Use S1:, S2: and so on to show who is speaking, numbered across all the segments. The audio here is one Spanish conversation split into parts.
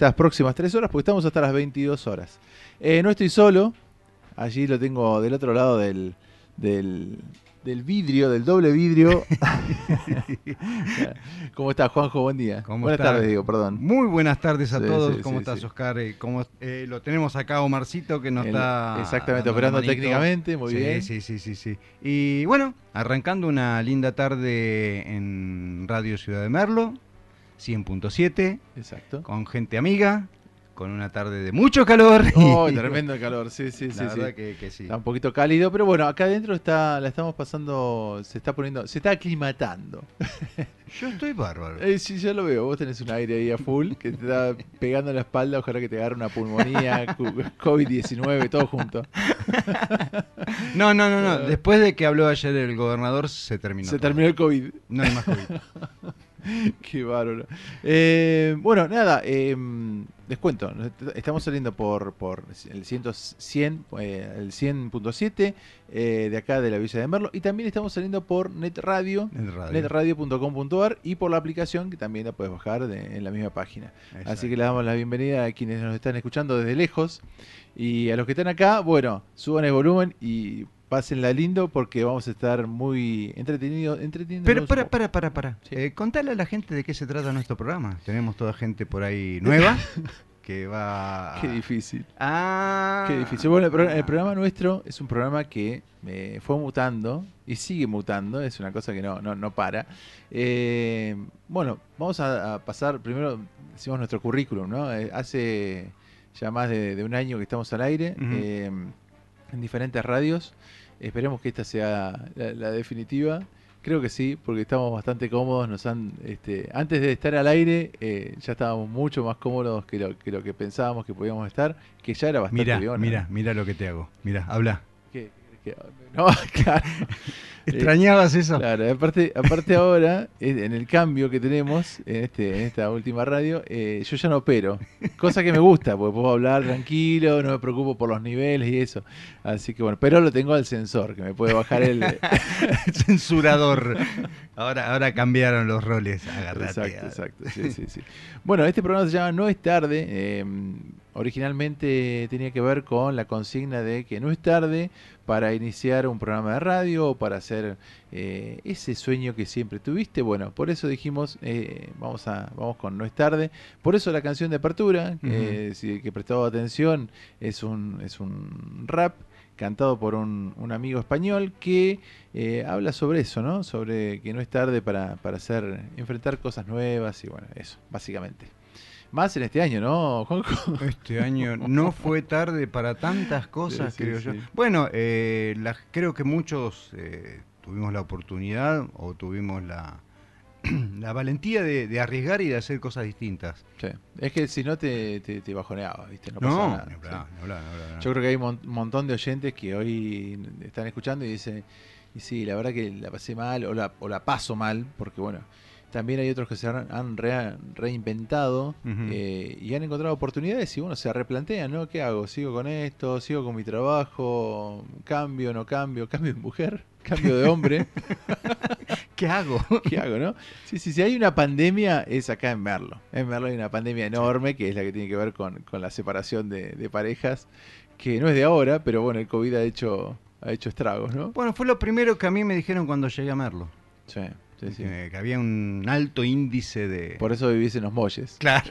S1: estas próximas tres horas, porque estamos hasta las 22 horas. Eh, no estoy solo, allí lo tengo del otro lado del, del, del vidrio, del doble vidrio. ¿Cómo estás, Juanjo? Buen día.
S2: buenas
S1: tardes, digo, perdón.
S2: Muy buenas tardes a todos. ¿Cómo estás, Oscar? Eh, eh, lo tenemos acá Omarcito que nos está...
S1: Exactamente, operando técnicamente, muy bien.
S2: Sí, sí, sí, sí. Y bueno, arrancando una linda tarde en Radio Ciudad de Merlo, 100.7.
S1: Exacto.
S2: Con gente amiga, con una tarde de mucho calor.
S1: Oh, tremendo calor, sí, sí, sí.
S2: La Que, sí.
S1: Está un poquito cálido, pero bueno, acá adentro está, la estamos pasando, se está poniendo, se está aclimatando.
S2: Yo estoy bárbaro.
S1: Eh, sí, ya lo veo. Vos tenés un aire ahí a full que te está pegando en la espalda. Ojalá que te agarre una pulmonía, COVID-19, todo junto.
S2: No, no, no, no. Después de que habló ayer el gobernador, se terminó.
S1: Se terminó el COVID.
S2: No hay más COVID.
S1: Qué bárbaro. Eh, bueno, nada, eh, les cuento. Estamos saliendo por, por el 100, eh, el 100.7 de acá de la Villa de Merlo. Y también estamos saliendo por netradio, netradio.com.ar y por la aplicación que también la puedes bajar en la misma página. Así que le damos la bienvenida a quienes nos están escuchando desde lejos. Y a los que están acá, bueno, suban el volumen y pásenla lindo porque vamos a estar muy entretenidos.
S2: Pero para, para, para, para. Eh, contale a la gente de qué se trata nuestro programa. Tenemos toda gente por ahí nueva que va...
S1: Qué difícil.
S2: Ah.
S1: Qué difícil. Bueno, el, programa nuestro es un programa que eh, fue mutando y sigue mutando. Es una cosa que no, no, no para. Eh, bueno, vamos a, pasar, primero decimos nuestro currículum, ¿no? hace ya más de, un año que estamos al aire. en diferentes radios. Esperemos que esta sea la, definitiva. Creo que sí, porque estamos bastante cómodos. Nos han, este, antes de estar al aire, eh, ya estábamos mucho más cómodos que lo, que lo que pensábamos que podíamos estar, que ya era bastante
S2: Mira, mira, mira lo que te hago. Mira, habla.
S1: ¿Qué? No, claro.
S2: ¿Extrañabas eso?
S1: Claro, aparte, aparte ahora, en el cambio que tenemos en, este, en esta última radio, eh, yo ya no opero. Cosa que me gusta, porque puedo hablar tranquilo, no me preocupo por los niveles y eso. Así que bueno, pero lo tengo al sensor, que me puede bajar el...
S2: Censurador. Ahora, ahora cambiaron los roles. Agarrate.
S1: Exacto, exacto. Sí, sí, sí. Bueno, este programa se llama No es tarde. Eh, originalmente tenía que ver con la consigna de que no es tarde para iniciar un programa de radio o para hacer eh, ese sueño que siempre tuviste. Bueno, por eso dijimos, eh, vamos, a, vamos con No es tarde. Por eso la canción de apertura, que si que prestado atención, es un, es un rap cantado por un, un amigo español que eh, habla sobre eso, ¿no? Sobre que no es tarde para, para hacer, enfrentar cosas nuevas y bueno, eso, básicamente. Más en este año, ¿no, Juanjo?
S2: Este año no fue tarde para tantas cosas, creo yo. Bueno, eh, creo que muchos eh, tuvimos la oportunidad o tuvimos la, la valentía de, arriesgar y de hacer cosas distintas.
S1: Sí. Es que si no te, te, bajoneaba, ¿viste?
S2: No, pasa nada.
S1: Yo creo que hay un montón de oyentes que hoy están escuchando y dicen, y sí, la verdad que la pasé mal o la, o la paso mal, porque bueno, también hay otros que se han, reinventado eh, y han encontrado oportunidades y bueno, se replantean, ¿no? ¿Qué hago? ¿Sigo con esto? ¿Sigo con mi trabajo? ¿Cambio? ¿No cambio? ¿Cambio de mujer? ¿Cambio de hombre?
S2: ¿Qué hago?
S1: ¿Qué hago, no? Sí, sí, si hay una pandemia es acá en Merlo. En Merlo hay una pandemia enorme que es la que tiene que ver con, la separación de, parejas, que no es de ahora, pero bueno, el COVID ha hecho, ha hecho estragos, ¿no?
S2: Bueno, fue lo primero que a mí me dijeron cuando llegué a Merlo.
S1: Sí.
S2: Que había un alto índice de...
S1: Por eso vivís en los molles.
S2: Claro.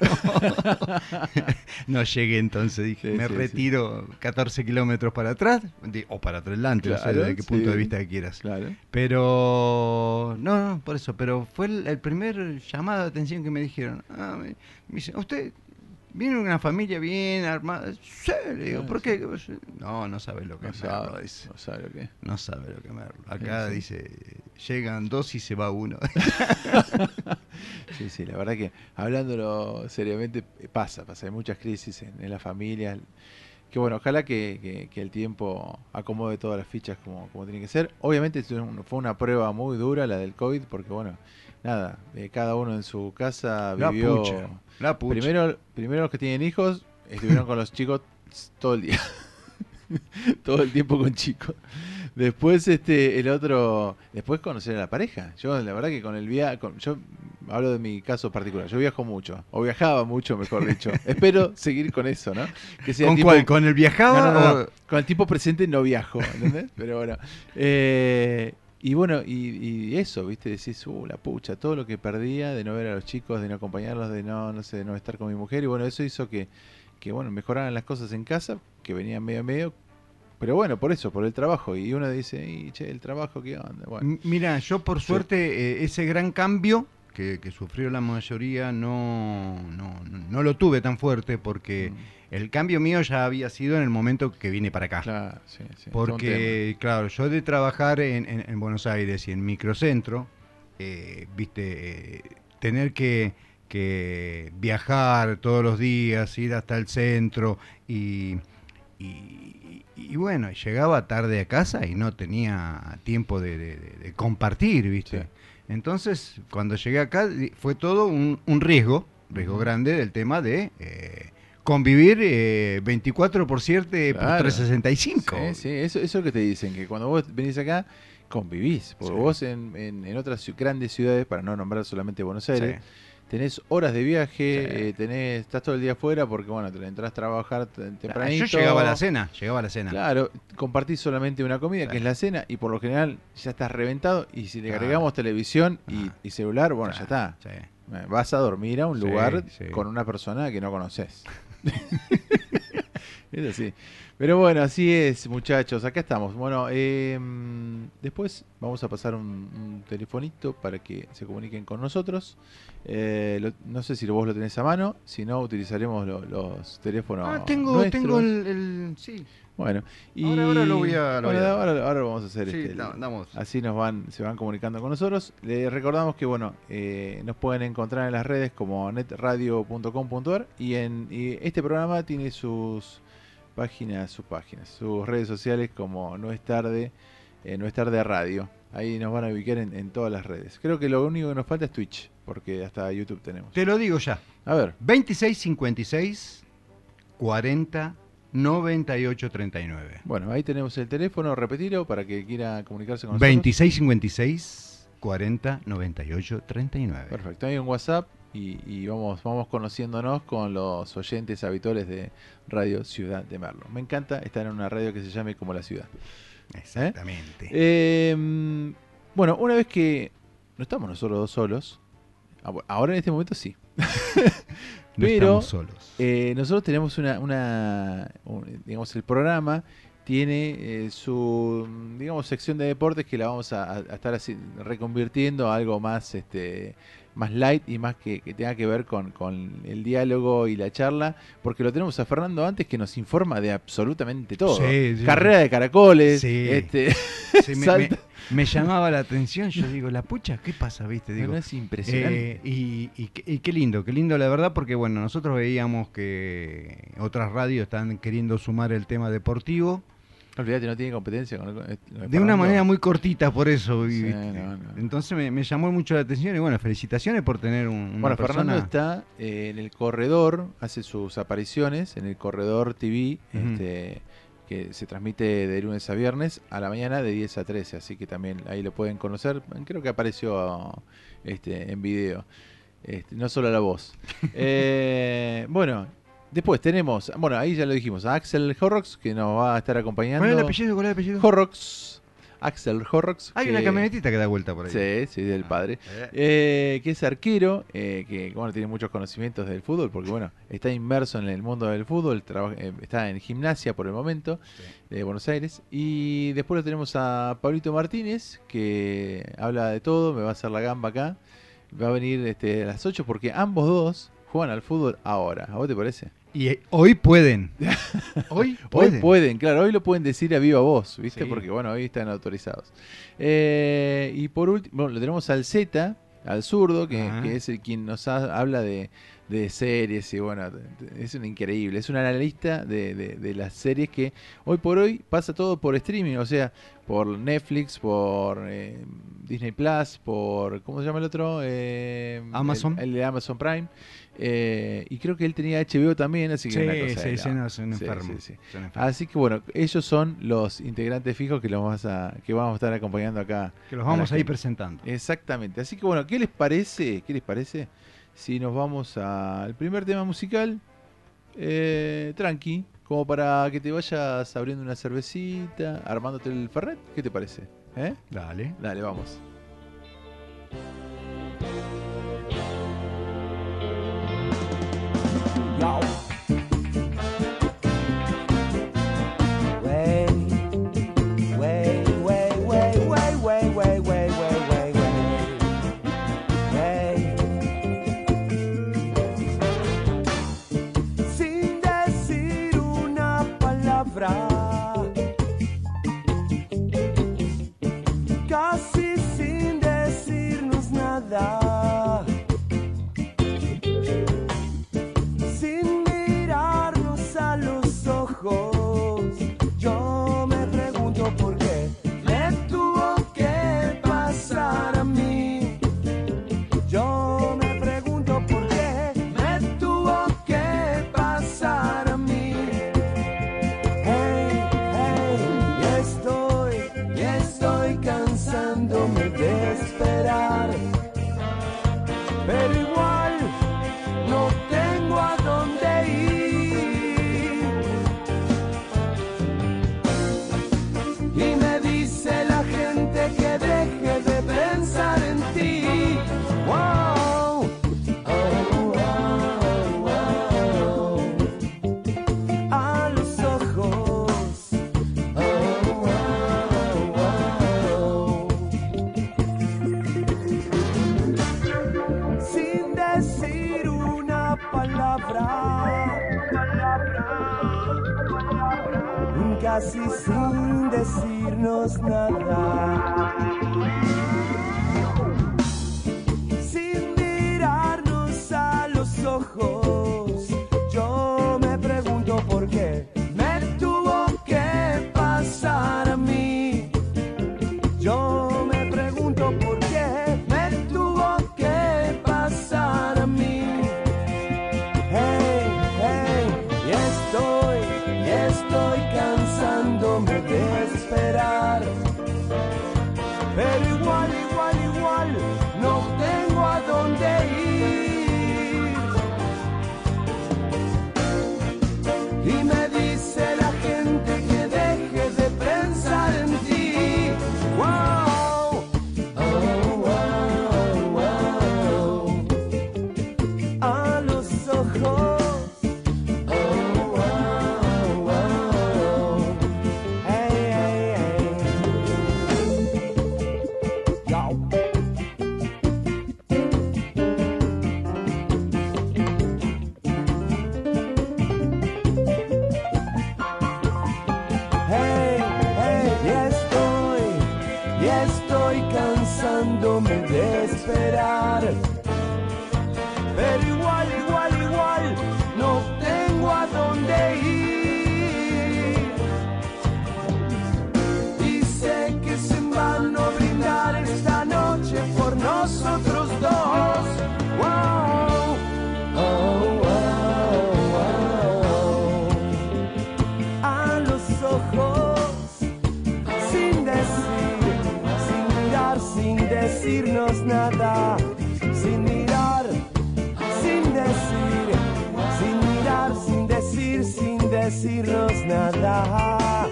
S2: no llegué entonces, dije, me retiro 14 kilómetros para atrás, o para adelante, no sé desde qué punto de vista que quieras.
S1: Claro.
S2: Pero, no, no, por eso, pero fue el, primer llamado de atención que me dijeron. Ah, me, me usted Viene una familia bien armada. Sí, le digo, ¿por qué? No, no sabe lo que no
S1: sabe, No sabe lo que
S2: No sabe lo que Merlo. Acá dice, llegan dos y se va uno.
S1: sí, sí, la verdad que hablándolo seriamente pasa, pasa. Hay muchas crisis en, en la familia. Que bueno, ojalá que, el tiempo acomode todas las fichas como, como tiene que ser. Obviamente fue una prueba muy dura la del COVID, porque bueno, nada, eh, cada uno en su casa vivió... Primero, primero los que tienen hijos estuvieron con los chicos todo el día. todo el tiempo con chicos. Después este el otro, después conocer a la pareja. Yo la verdad que con el viaje, yo hablo de mi caso particular, yo viajo mucho, o viajaba mucho, mejor dicho. Espero seguir con eso, ¿no?
S2: Que sea ¿Con cuál? ¿Con el viajaba?
S1: Con el tipo presente no viajo, ¿entendés? Pero bueno. Eh, y bueno, y, eso, ¿viste? Decís, uh, la pucha, todo lo que perdía de no ver a los chicos, de no acompañarlos, de no, no sé, de no estar con mi mujer. Y bueno, eso hizo que, que bueno, mejoraran las cosas en casa, que venían medio a medio. Pero bueno, por eso, por el trabajo. Y uno dice, y, che, el trabajo, ¿qué onda? Bueno.
S2: Mira, yo por suerte, eh, ese gran cambio que, sufrió la mayoría no, no, no, lo tuve tan fuerte porque... Mm. El cambio mío ya había sido en el momento que vine para acá.
S1: Claro, sí, sí.
S2: Porque, claro, yo de trabajar en, Buenos Aires y en microcentro, eh, viste, eh, tener que, viajar todos los días, ir hasta el centro y, y, bueno, llegaba tarde a casa y no tenía tiempo de, compartir, viste. Entonces, cuando llegué acá fue todo un, riesgo, riesgo grande del tema de... Eh, convivir eh, 24 por 7 por 365.
S1: Sí, sí, eso, eso es lo que te dicen, que cuando vos venís acá, convivís. Porque vos en, en, otras grandes ciudades, para no nombrar solamente Buenos Aires, tenés horas de viaje, eh, tenés, estás todo el día afuera porque, bueno, te entras a trabajar tempranito.
S2: Yo llegaba a la cena, llegaba a la cena.
S1: Claro, compartís solamente una comida, que es la cena, y por lo general ya estás reventado, y si le agregamos televisión y, celular, bueno, ya está. Vas a dormir a un lugar con una persona que no conoces. es así. Pero bueno, así es, muchachos. Acá estamos. Bueno, em, después vamos a pasar un, telefonito para que se comuniquen con nosotros. Eh, no sé si vos lo tenés a mano. Si no, utilizaremos los teléfonos.
S2: Ah, tengo, tengo el, Sí.
S1: Bueno,
S2: y ahora, lo voy a.
S1: ahora, lo vamos a hacer. este, Así nos van, se van comunicando con nosotros. Les recordamos que bueno, eh, nos pueden encontrar en las redes como netradio.com.ar y en y este programa tiene sus páginas, sus páginas, sus redes sociales como No es tarde, eh, No es tarde radio. Ahí nos van a ubicar en, en, todas las redes. Creo que lo único que nos falta es Twitch, porque hasta YouTube tenemos.
S2: Te lo digo ya.
S1: A ver.
S2: 2656 40 9839.
S1: Bueno, ahí tenemos el teléfono, repetirlo para que quiera comunicarse con
S2: nosotros. 2656 40 98 39.
S1: Perfecto, hay un WhatsApp y, vamos, vamos conociéndonos con los oyentes habituales de Radio Ciudad de Merlo. Me encanta estar en una radio que se llame como la ciudad.
S2: Exactamente.
S1: Em, bueno, una vez que no estamos nosotros dos solos, ah, ahora en este momento sí. Pero eh, nosotros tenemos una, una digamos, el programa tiene eh, su, digamos, sección de deportes que la vamos a, estar así, reconvirtiendo a algo más, este, más light y más que, tenga que ver con, el diálogo y la charla, porque lo tenemos a Fernando antes que nos informa de absolutamente todo. Carrera de caracoles, este,
S2: me, llamaba la atención, yo digo, la pucha, ¿qué pasa? ¿Viste? Digo,
S1: es impresionante.
S2: Eh, y, y, qué lindo, qué lindo la verdad, porque bueno, nosotros veíamos que otras radios están queriendo sumar el tema deportivo
S1: Olvídate, no tiene competencia con
S2: De una manera muy cortita, por eso. Entonces me, llamó mucho la atención y bueno, felicitaciones por tener un.
S1: Bueno, Fernando está eh, en el corredor, hace sus apariciones en el corredor TV, este, que se transmite de lunes a viernes a la mañana de 10 a 13, así que también ahí lo pueden conocer. Creo que apareció este, en video. Este, no solo la voz. eh, bueno, Después tenemos, bueno, ahí ya lo dijimos, a Axel Horrocks, que nos va a estar acompañando.
S2: ¿Cuál es el apellido? ¿Cuál es el apellido?
S1: Horrocks. Axel Horrocks.
S2: Hay una camionetita que da vuelta por ahí.
S1: Sí, sí, del ah, padre. Eh. Eh, que es arquero, eh, que bueno, tiene muchos conocimientos del fútbol, porque bueno, está inmerso en el mundo del fútbol, está en gimnasia por el momento, de Buenos Aires. Y después lo tenemos a Pablito Martínez, que habla de todo, me va a hacer la gamba acá. Va a venir este, a las 8 porque ambos dos juegan al fútbol ahora. ¿A vos te parece?
S2: Y hoy pueden.
S1: hoy pueden. Hoy pueden, claro, hoy lo pueden decir a viva voz, ¿viste? Porque bueno, hoy están autorizados. Eh, y por último, bueno, lo tenemos al Z, al zurdo, que, es el quien nos habla de, series y bueno, es un increíble, es un analista de, de, las series que hoy por hoy pasa todo por streaming, o sea, por Netflix, por eh, Disney Plus, por, ¿cómo se llama el otro?
S2: Eh, Amazon.
S1: el, de Amazon Prime. Eh, y creo que él tenía HBO también, así que
S2: sí,
S1: una cosa
S2: sí,
S1: de
S2: sí,
S1: loco.
S2: no, son enfermos,
S1: sí, sí.
S2: son enfermos.
S1: Así que bueno, ellos son los integrantes fijos que los vamos a, que vamos a estar acompañando acá.
S2: que los vamos a ir presentando.
S1: Exactamente. Así que bueno, ¿qué les parece? ¿Qué les parece? Si nos vamos al primer tema musical, eh, tranqui, como para que te vayas abriendo una cervecita, armándote el ferret, ¿qué te parece? ¿Eh?
S2: Dale.
S1: Dale, vamos.
S3: y'all. Casi sin decirnos nada, estoy cansándome de esperar. Decirnos nada.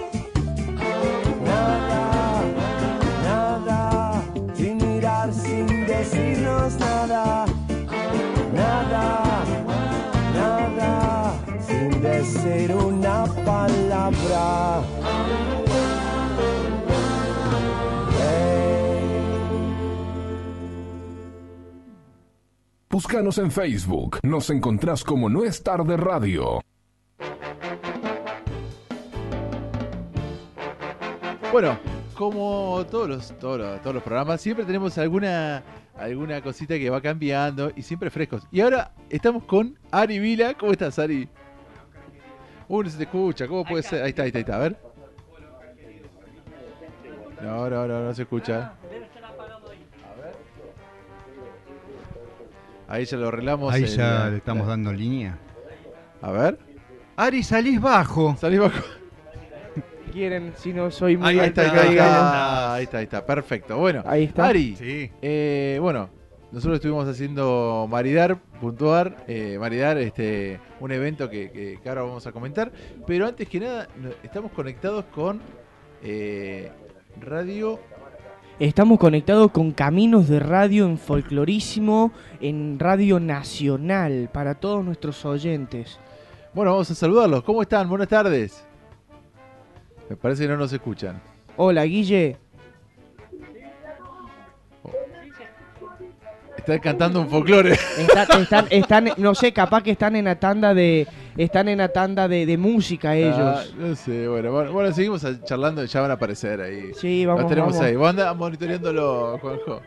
S3: Nada, nada, sin mirar, sin decirnos nada. Nada, nada, sin decir una palabra.
S4: Búscanos en Facebook. Nos encontrás como No es tarde radio.
S1: Bueno, como todos los, todos los, todos los programas, siempre tenemos alguna, alguna cosita que va cambiando y siempre frescos. Y ahora estamos con Ari Vila. ¿Cómo estás, Ari? Uh, no se te escucha. ¿Cómo puede ser? Ahí está, ahí está, ahí está. A ver. No, no, no, no se escucha. Ahí ya lo arreglamos.
S2: Ahí
S1: el-
S2: ya le estamos dando línea.
S1: A ver.
S2: Ari, salís bajo.
S1: Salís bajo.
S5: Quieren, si no soy muy
S2: Ahí
S5: alto,
S1: está, ahí está, ahí está, ahí está, perfecto. Bueno,
S5: Ahí está.
S1: Ari,
S2: Sí.
S1: eh, bueno, nosotros estuvimos haciendo Maridar, puntuar, eh, Maridar, este, un evento que, que- que ahora vamos a comentar, pero antes que nada, estamos conectados con eh, Radio,
S5: Estamos conectados con Caminos de Radio en Folclorísimo, en Radio Nacional, para todos nuestros oyentes.
S1: bueno, vamos a saludarlos, ¿cómo están? Buenas tardes. Me parece que no nos escuchan.
S5: Hola, Guille.
S1: Están cantando un folclore.
S5: Están, están, están, no sé, capaz que están en la tanda de, están en la tanda de, de música
S1: Ah,
S5: ellos.
S1: no sé, bueno, bueno, bueno, seguimos charlando, ya van a aparecer ahí.
S5: Sí,
S1: Lo
S5: vamos,
S1: tenemos
S5: vamos.
S1: ahí. Vos andás monitoreándolo, Juanjo.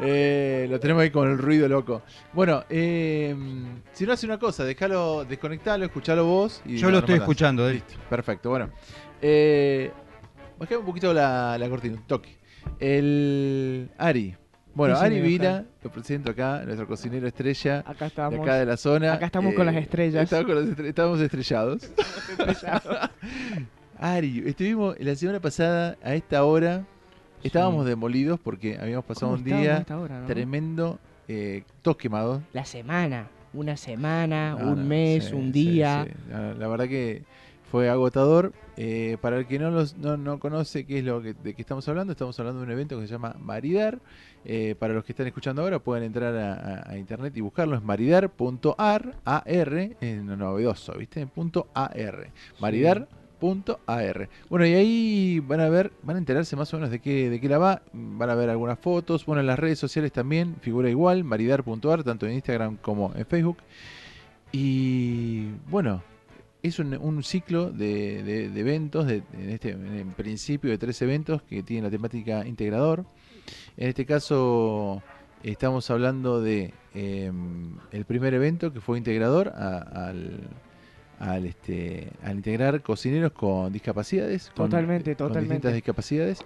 S1: Eh, lo tenemos ahí con el ruido loco. Bueno, eh, si no hace una cosa, déjalo, desconectalo, escuchalo vos. Y
S2: Yo lo estoy
S1: mandás.
S2: escuchando. eh.
S1: Listo, perfecto. Bueno, eh, bajame un poquito la, la cortina, un toque. El Ari. Bueno,
S5: Sí,
S1: Ari Vila, lo presento acá, nuestro cocinero estrella
S5: Acá
S1: de
S5: estamos.
S1: acá de la zona.
S5: Acá estamos con las estrellas.
S1: Estamos, con las estamos estrellados. Ari, estuvimos la semana pasada a esta hora. Estábamos demolidos porque habíamos pasado
S5: ¿Cómo
S1: un día
S5: esta hora, no?
S1: tremendo, eh, todos quemados.
S5: La semana, una semana,
S1: No,
S5: un
S1: no,
S5: mes,
S1: sí,
S5: un día.
S1: la verdad que fue agotador. Eh, para el que no, los, no, no conoce qué es lo que, de qué estamos hablando, estamos hablando de un evento que se llama Maridar. Eh, para los que están escuchando ahora, pueden entrar a, a- a internet y buscarlo. Es maridar.ar, AR, es novedoso, ¿viste? Punto AR. Maridar.ar. Bueno, y ahí van a ver, van a enterarse más o menos de qué, de qué la va. Van a ver algunas fotos. Bueno, en las redes sociales también figura igual, maridar.ar, tanto en Instagram como en Facebook. Y bueno, es un, un ciclo de, de- de eventos, de, en, este, en principio de tres eventos que tienen la temática integrador. En este caso estamos hablando de em, el primer evento que fue integrador a- al, al, este, al integrar cocineros con discapacidades. con-
S5: Totalmente,
S1: con
S5: totalmente.
S1: distintas discapacidades.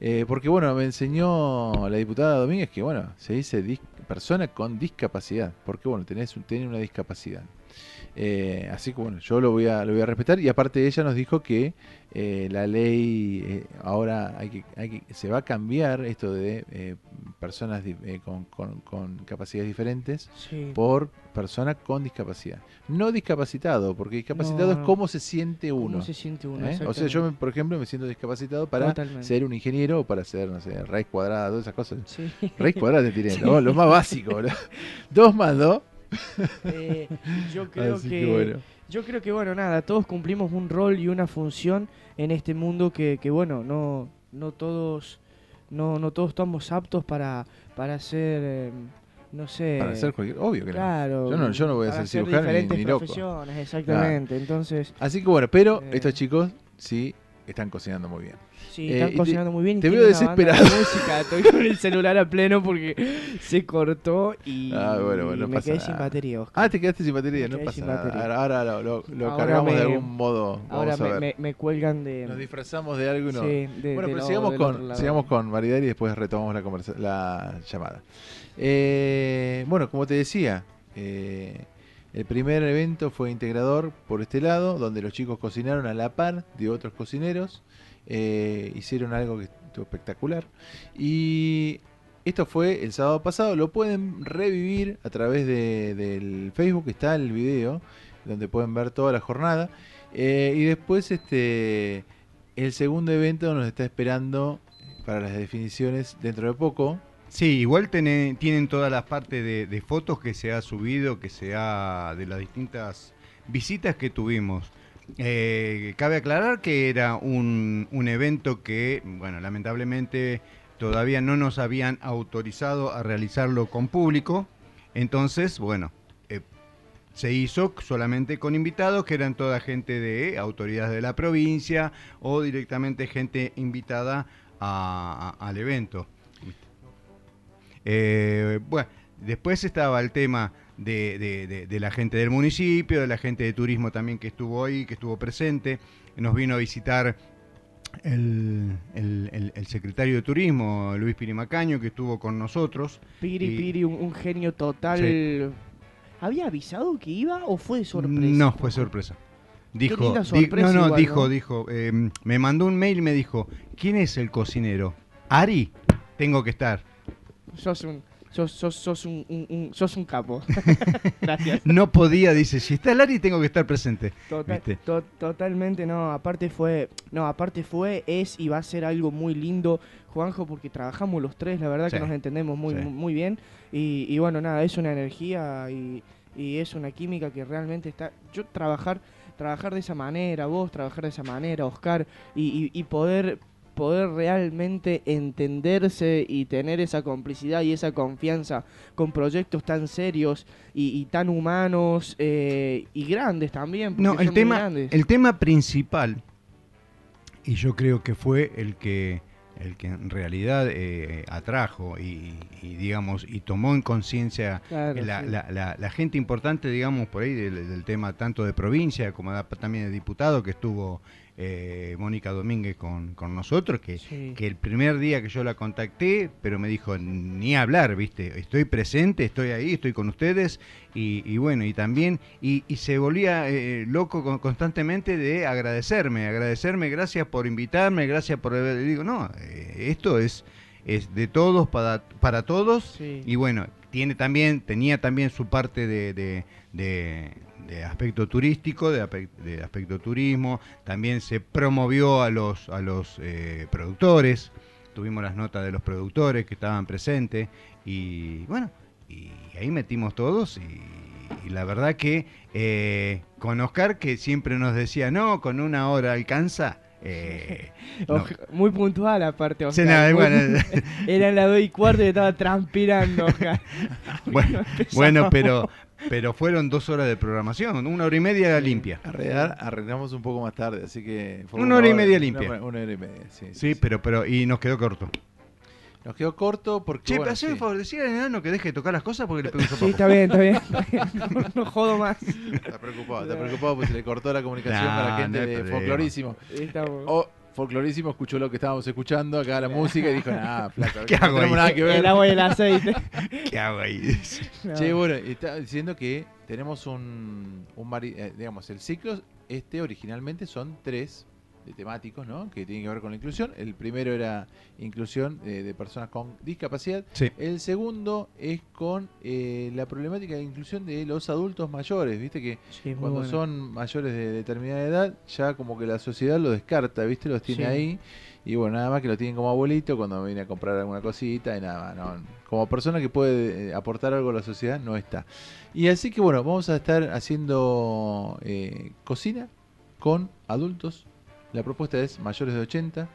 S1: Eh, porque bueno, me enseñó la diputada Domínguez que bueno, se dice dis- persona con discapacidad, porque bueno, tenés, tiene una discapacidad. Eh, así que bueno, yo lo voy a, lo voy a respetar y aparte ella nos dijo que eh, la ley eh, ahora hay que, hay que- se va a cambiar esto de eh, personas con, con- con capacidades diferentes
S5: Sí.
S1: por persona con discapacidad. No discapacitado, porque discapacitado
S5: No,
S1: es cómo se siente uno.
S5: ¿Cómo se siente uno?
S1: O sea, yo, me- por ejemplo, me siento discapacitado para
S5: Totalmente.
S1: ser un ingeniero o para ser, no sé, raíz cuadrada, todas esas cosas.
S5: Sí.
S1: Raíz cuadrada te tiré, lo, lo más básico. Dos más dos.
S5: Eh, yo creo
S1: Así
S5: que,
S1: que bueno.
S5: yo creo que bueno nada todos cumplimos un rol y una función en este mundo que, que bueno no no todos no no todos estamos aptos para para hacer eh, no sé
S1: Para ser cualquier. Obvio que no.
S5: claro
S1: Yo no- yo no voy a ser
S5: hacer
S1: cirujano ni- ni loco.
S5: exactamente entonces
S1: Así que bueno, pero
S5: Eh.
S1: estos chicos sí están cocinando muy bien.
S5: sí
S1: Eh,
S5: están
S1: te-
S5: cocinando muy bien y
S1: te veo
S5: banda de
S1: desesperado.
S5: música estoy con el celular a pleno porque se cortó y
S1: Ah, bueno, bueno, no
S5: me quedé
S1: nada.
S5: sin batería Oscar.
S1: Ah, te quedaste sin batería,
S5: Me
S1: no pasa nada.
S5: batería.
S1: Ahora, lo, lo- lo
S5: Ahora
S1: cargamos de algún modo.
S5: ahora me, me, me cuelgan de
S1: Nos disfrazamos de algo y no.
S5: sí, de-
S1: bueno,
S5: de
S1: pero sigamos con, sigamos con Maridar y después retomamos la, conversa- la llamada. Eh, bueno, como te decía, eh, el primer evento fue integrador por este lado, donde los chicos cocinaron a la par de otros cocineros. eh, hicieron algo que estuvo espectacular. Y esto fue el sábado pasado. Lo pueden revivir a través de- del Facebook. Está el video donde pueden ver toda la jornada. Eh, y después este el segundo evento nos está esperando para las definiciones dentro de poco.
S2: Sí, igual tiene- tienen todas las partes de, fotos que se ha subido, que se ha. de las distintas visitas que tuvimos. Eh, cabe aclarar que era un, un evento que, bueno, lamentablemente todavía no nos habían autorizado a realizarlo con público. Entonces, bueno, eh, se hizo solamente con invitados, que eran toda gente de autoridades de la provincia o directamente gente invitada a- al evento. Eh, bueno, después estaba el tema de, de- de- de la gente del municipio, de la gente de turismo también que estuvo ahí, que estuvo presente. Nos vino a visitar el, el- el secretario de Turismo, Luis Pirimacaño, que estuvo con nosotros.
S5: Piri,
S2: Y-
S5: Piri, un, un genio total.
S2: Sí.
S5: ¿Había avisado que iba o fue de sorpresa?
S2: No, fue sorpresa. Dijo,
S5: linda
S2: di-
S5: sorpresa
S2: no, no,
S5: igual,
S2: dijo,
S5: ¿no?
S2: dijo, eh, me mandó un mail y me dijo, ¿quién es el cocinero? Ari, tengo que estar.
S5: Sos un, sos, sos, sos un, un- un- sos un capo. Gracias.
S2: No podía, dice, si está el Ari tengo que estar presente.
S5: Total-
S2: ¿Viste?
S5: to- totalmente no, aparte fue, no, aparte fue, es y va a ser algo muy lindo, Juanjo, porque trabajamos los tres, la verdad
S2: Sí,
S5: que nos entendemos muy,
S2: sí.
S5: muy, muy bien. Y, y bueno, nada, es una energía y, y es una química que realmente está. Yo trabajar, trabajar de esa manera, vos trabajar de esa manera, Oscar, y, y- y poder poder realmente entenderse y tener esa complicidad y esa confianza con proyectos tan serios y, y tan humanos eh, y grandes también.
S2: No, el tema,
S5: grandes.
S2: el tema principal, y yo creo que fue el que, el que en realidad eh, atrajo y, y, digamos, y tomó en conciencia
S5: Claro,
S2: la,
S5: sí.
S2: la- la- la gente importante, digamos, por ahí del, del tema tanto de provincia como también de diputado que estuvo eh, Mónica Domínguez con, con nosotros, que,
S5: Sí.
S2: que el primer día que yo la contacté, pero me dijo, ni hablar, viste, estoy presente, estoy ahí, estoy con ustedes, y, y bueno, y también, y, y se volvía eh, loco con- constantemente de agradecerme, agradecerme, gracias por invitarme, gracias por... haber-". Digo, no, eh, esto es, es de todos para, para todos,
S5: Sí.
S2: y bueno, tiene también, tenía también su parte de, de, de- de aspecto turístico, de, de aspecto turismo, también se promovió a los, a los eh, productores, tuvimos las notas de los productores que estaban presentes, y bueno, y ahí metimos todos y, y la verdad que eh, con Oscar que siempre nos decía, no, con una hora alcanza. eh, no.
S5: Muy puntual aparte,
S2: Sí,
S5: Oscar. muy-
S2: bueno,
S5: Eran las dos y cuarto y estaba transpirando, Oscar.
S2: Bueno, bueno, pero, pero fueron dos horas de programación, una hora y media limpia.
S1: Arreglar, arreglamos un poco más tarde, así que... fue
S2: Una hora y media limpia.
S1: Una, una hora y media, sí.
S2: Sí, pero, pero, y nos quedó corto.
S1: Nos quedó corto porque...
S2: Che,
S1: bueno,
S2: pero haceme
S1: sí.
S2: un favor, decirle al enano que deje de tocar las cosas porque le pego un
S5: Sí,
S2: sopapo.
S5: está bien, está bien. está bien. No, no jodo más.
S1: Está preocupado, está preocupado porque se le cortó la comunicación
S2: Nah,
S1: a la gente
S2: no
S1: de. Folclorísimo.
S5: Estamos-
S1: O Folclorísimo escuchó lo que estábamos escuchando, acá la música, y dijo, nah, flaco,
S2: ¿Qué
S1: no
S2: hago ahí?
S1: nada que ver.
S5: El agua y el aceite.
S2: ¿Qué hago ahí?
S5: No.
S1: Che, bueno, estaba diciendo que tenemos un, un eh, digamos, el ciclo este originalmente son tres de temáticos, ¿no? Que tienen que ver con la inclusión. El primero era inclusión eh, de personas con discapacidad.
S2: Sí.
S1: El segundo es con eh, la problemática de inclusión de los adultos mayores, ¿viste? Que
S5: Sí,
S1: cuando
S5: bueno.
S1: son mayores de determinada edad, ya como que la sociedad lo descarta, ¿viste? Los tiene
S5: Sí.
S1: ahí. Y bueno, nada más que lo tienen como abuelito cuando viene a comprar alguna cosita y nada más. ¿no? Como persona que puede eh, aportar algo a la sociedad, no está. Y así que bueno, vamos a estar haciendo eh, cocina con adultos. La propuesta es mayores de 80.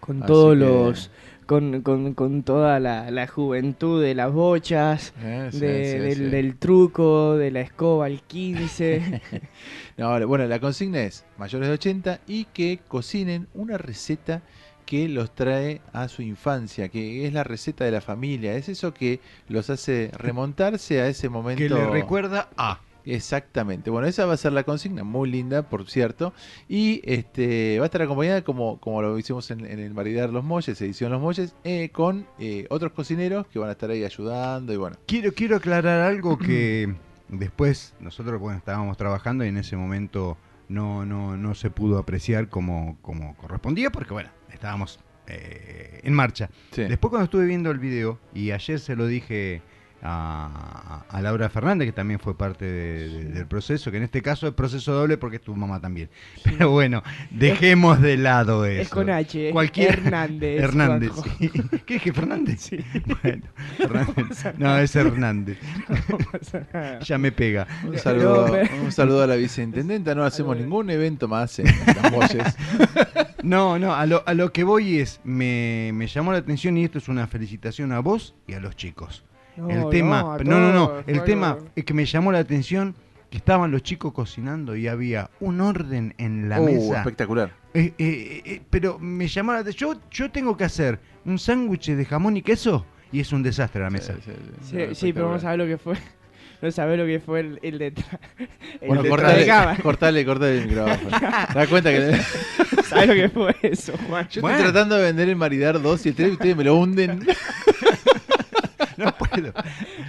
S5: Con
S1: Así
S5: todos
S1: que-
S5: los. Con, con, con toda la, la juventud de las bochas,
S1: Eh, sí,
S5: de-
S1: sí,
S5: del,
S1: sí.
S5: del truco, de la escoba al 15.
S1: No, ahora, bueno, la consigna es mayores de 80 y que cocinen una receta que los trae a su infancia, que es la receta de la familia, es eso que los hace remontarse a ese momento.
S2: Que le recuerda a.
S1: Exactamente. Bueno, esa va a ser la consigna, muy linda, por cierto. Y este va a estar acompañada, como, como lo hicimos en, en el Maridar Los Molles, edición Los Molles, eh, con eh, otros cocineros que van a estar ahí ayudando. Y bueno,
S2: Quiero, quiero aclarar algo que después nosotros bueno, estábamos trabajando y en ese momento no, no, no se pudo apreciar como, como correspondía porque bueno, estábamos eh, en marcha.
S1: sí.
S2: Después cuando estuve viendo el video, y ayer se lo dije a, a Laura Fernández, que también fue parte de- de- del proceso, que en este caso es proceso doble porque es tu mamá también. Pero bueno, dejemos de lado eso.
S5: es con H.
S2: Cualquier-
S5: Hernández.
S2: Sí. ¿Qué dije, Fernández? Bueno, Fernández. No, es Hernández.
S5: No.
S2: Ya me pega.
S1: Un saludo, un a la viceintendenta. No hacemos ningún evento más en Los Molles.
S2: No, no, a lo, a lo que voy es, me, me llamó la atención y esto es una felicitación a vos y a los chicos.
S5: No,
S2: el tema, no, no, no, el tema es que me llamó la atención que estaban los chicos cocinando y había un orden en la
S1: Uh,
S2: mesa.
S1: espectacular.
S2: Eh, eh, eh, pero me llamó la atención, yo, yo tengo que hacer un sándwich de jamón y queso y es un desastre la mesa.
S1: Sí, sí, sí.
S5: Sí, pero vamos a
S1: espectacular.
S5: ver lo que fue. no sabés lo que fue el, el detrás. el
S1: Bueno,
S5: detrás
S1: cortale, cortale, cortale el micrófono. ¿Te das cuenta que
S5: ¿Sabés lo que fue eso, Juan?
S1: yo
S2: Bueno.
S1: estoy tratando de vender el Maridar 2 y el 3 y ustedes me lo hunden?
S2: No puedo.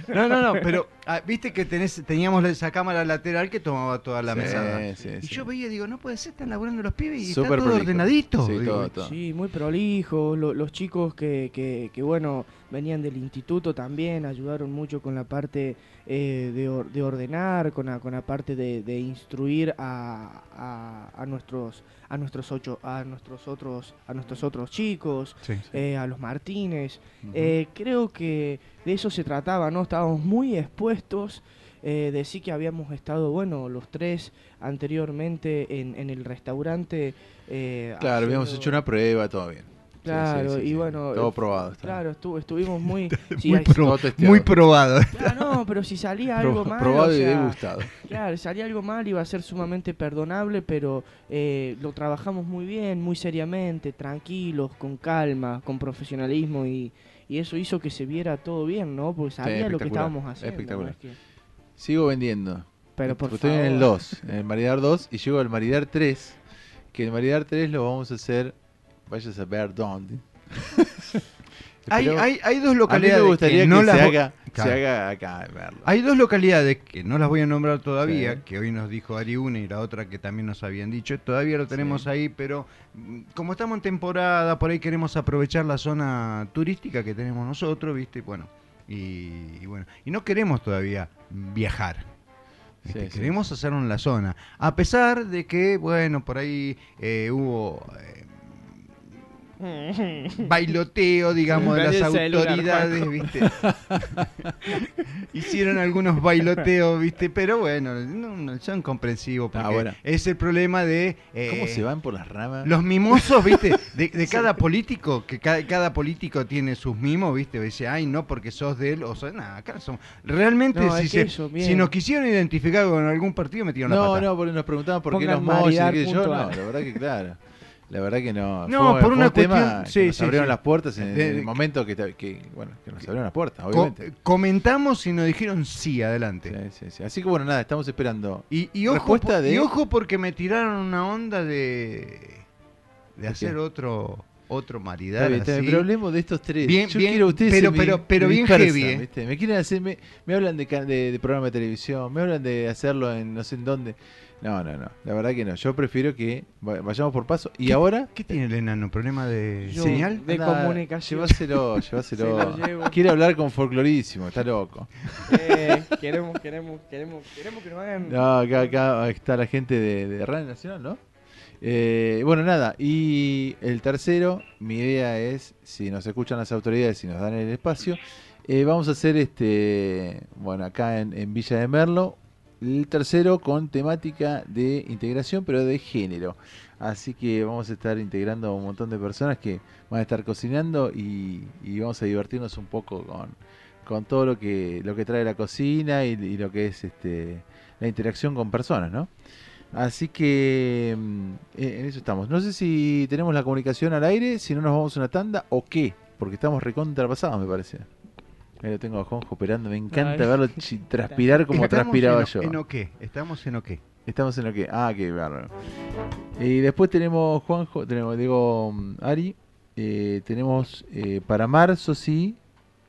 S2: No, no, no, pero ah, viste que tenés, teníamos esa cámara lateral que tomaba toda la
S1: Sí,
S2: mesada.
S1: sí,
S2: y
S1: sí.
S2: yo veía, digo, no puede ser, están laburando los pibes y
S1: Súper
S2: está todo
S1: prolijo.
S2: ordenadito.
S1: Sí,
S2: Digo,
S1: todo, todo.
S5: Sí, muy prolijo. lo- los chicos que, que, que, bueno, venían del instituto también ayudaron mucho con la parte eh, de, or- de ordenar, con la, con la parte de, de instruir a, a, a nuestros a nuestros ocho a nuestros otros a nuestros otros chicos
S2: Sí.
S5: eh, a los Martínez. Eh, creo que de eso se trataba, ¿no? Estábamos muy expuestos. Eh, de sí que habíamos estado, bueno, los tres anteriormente en, en el restaurante. eh,
S1: Claro, habíamos hecho una prueba, todo bien.
S5: Claro,
S1: sí, sí,
S5: y
S1: sí.
S5: bueno.
S1: Todo
S5: eh,
S1: probado. está.
S5: Claro, estu- estuvimos muy.
S2: Muy
S5: hay-
S2: pro-. Muy probado.
S5: Claro, no, pero si salía algo mal.
S1: probado
S5: o
S1: y
S5: sea,
S1: degustado.
S5: Claro, salía algo mal, iba a ser sumamente perdonable, pero eh, lo trabajamos muy bien, muy seriamente, tranquilos, con calma, con profesionalismo y, y eso hizo que se viera todo bien, ¿no? Porque sabía lo que estábamos haciendo.
S1: espectacular.
S5: ¿no? Es que-
S1: Sigo vendiendo.
S5: pero por
S1: Estoy
S5: favor.
S1: en el 2, en el Maridar 2 y llego al Maridar 3, que el Maridar 3 lo vamos a hacer, vayas a saber dónde.
S2: Hay, hay, hay dos
S1: a mí
S2: localidades
S1: me gustaría
S2: que no
S1: se,
S2: las vo-
S1: haga, se haga acá, en verlo.
S2: Hay dos localidades que no las voy a nombrar todavía,
S1: Sí.
S2: que hoy nos dijo Ari una y la otra que también nos habían dicho. Todavía lo tenemos
S1: Sí.
S2: ahí, pero mm, como estamos en temporada, por ahí queremos aprovechar la zona turística que tenemos nosotros, ¿viste? Bueno, y, y bueno, y no queremos todavía viajar.
S1: sí.
S2: queremos hacerlo en la zona. A pesar de que, bueno, por ahí eh, hubo eh, bailoteo, digamos, de las
S5: celular,
S2: autoridades, ¿viste? Hicieron algunos bailoteos, ¿viste? Pero bueno, no, no, son comprensivos porque
S1: Ah, bueno.
S2: es el problema de... eh,
S1: ¿Cómo se van por las ramas?
S2: Los mimosos, ¿viste? De, de cada político, que cada, cada político tiene sus mimos, ¿viste? Dice, ay, no, porque sos de él, o sea, nada, acá somos... Realmente,
S5: No,
S2: si, se-
S5: eso,
S2: si nos quisieron identificar con algún partido, metieron la
S1: No,
S2: pata.
S1: no, porque nos preguntaban por qué
S5: Pongan
S1: los moches. Yo, no, la verdad que claro. La verdad que no.
S2: No,
S1: fue,
S2: por
S1: fue
S2: una
S1: un tema
S2: cuestión-
S1: que
S2: sí,
S1: nos
S2: sí,
S1: abrieron
S2: sí.
S1: las puertas en
S2: De-
S1: el
S2: de-
S1: momento que, bueno, que nos abrieron las puertas,
S2: Co-
S1: obviamente.
S2: comentamos y nos dijeron sí, adelante.
S1: Sí, sí, sí. Así que bueno, nada, estamos esperando.
S2: Y, y ojo,
S1: de-
S2: y ojo porque me tiraron una onda de, de
S1: ¿De
S2: hacer
S1: qué?
S2: otro otro maridar
S1: bien, pero hablemos de estos tres.
S2: Bien,
S1: Yo
S2: bien,
S1: quiero ustedes
S2: pero-
S1: me-
S2: pero- pero
S1: me
S2: bien
S1: dispersan,
S2: heavy, ¿eh?
S1: ¿viste? Me quieren hacer, me, me hablan de, de, de programa de televisión, me hablan de hacerlo en no sé en dónde. No, no, no. La verdad que no. Yo prefiero que va- vayamos por paso. Y
S2: ¿Qué-
S1: ahora.
S2: ¿Qué tiene el enano? ¿Problema de
S5: Yo-
S2: señal?
S5: de
S1: anda,
S5: comunicación.
S1: Llévaselo,
S5: Se
S1: llévaselo. Quiere hablar con folclorísimo, está loco.
S5: Eh, queremos, queremos, queremos, queremos que nos hagan.
S1: No, acá, acá está la gente de, de Radio Nacional, ¿no? Eh, bueno, nada, y el tercero, mi idea es, si nos escuchan las autoridades y nos dan el espacio, eh, vamos a hacer este, bueno, acá en, en Villa de Merlo, el tercero con temática de integración, pero de género. Así que vamos a estar integrando a un montón de personas que van a estar cocinando y, vamos a divertirnos un poco con, con todo lo que, lo que trae la cocina y, y lo que es este, la interacción con personas, ¿no? Así que mm, eh, en eso estamos. No sé si tenemos la comunicación al aire, si no nos vamos a una tanda o qué, porque estamos recontrapasados, me parece. Ahí lo tengo a Juanjo operando, me encanta
S5: Ay.
S1: verlo transpirar como
S2: Estamos
S1: transpiraba
S2: en,
S1: yo.
S2: ¿En o qué? ¿Estamos en o qué?
S1: Estamos en lo que. Ah, qué bárbaro. Y después tenemos Juanjo, tenemos, digo, mm, Ari. eh, tenemos eh, para marzo, sí.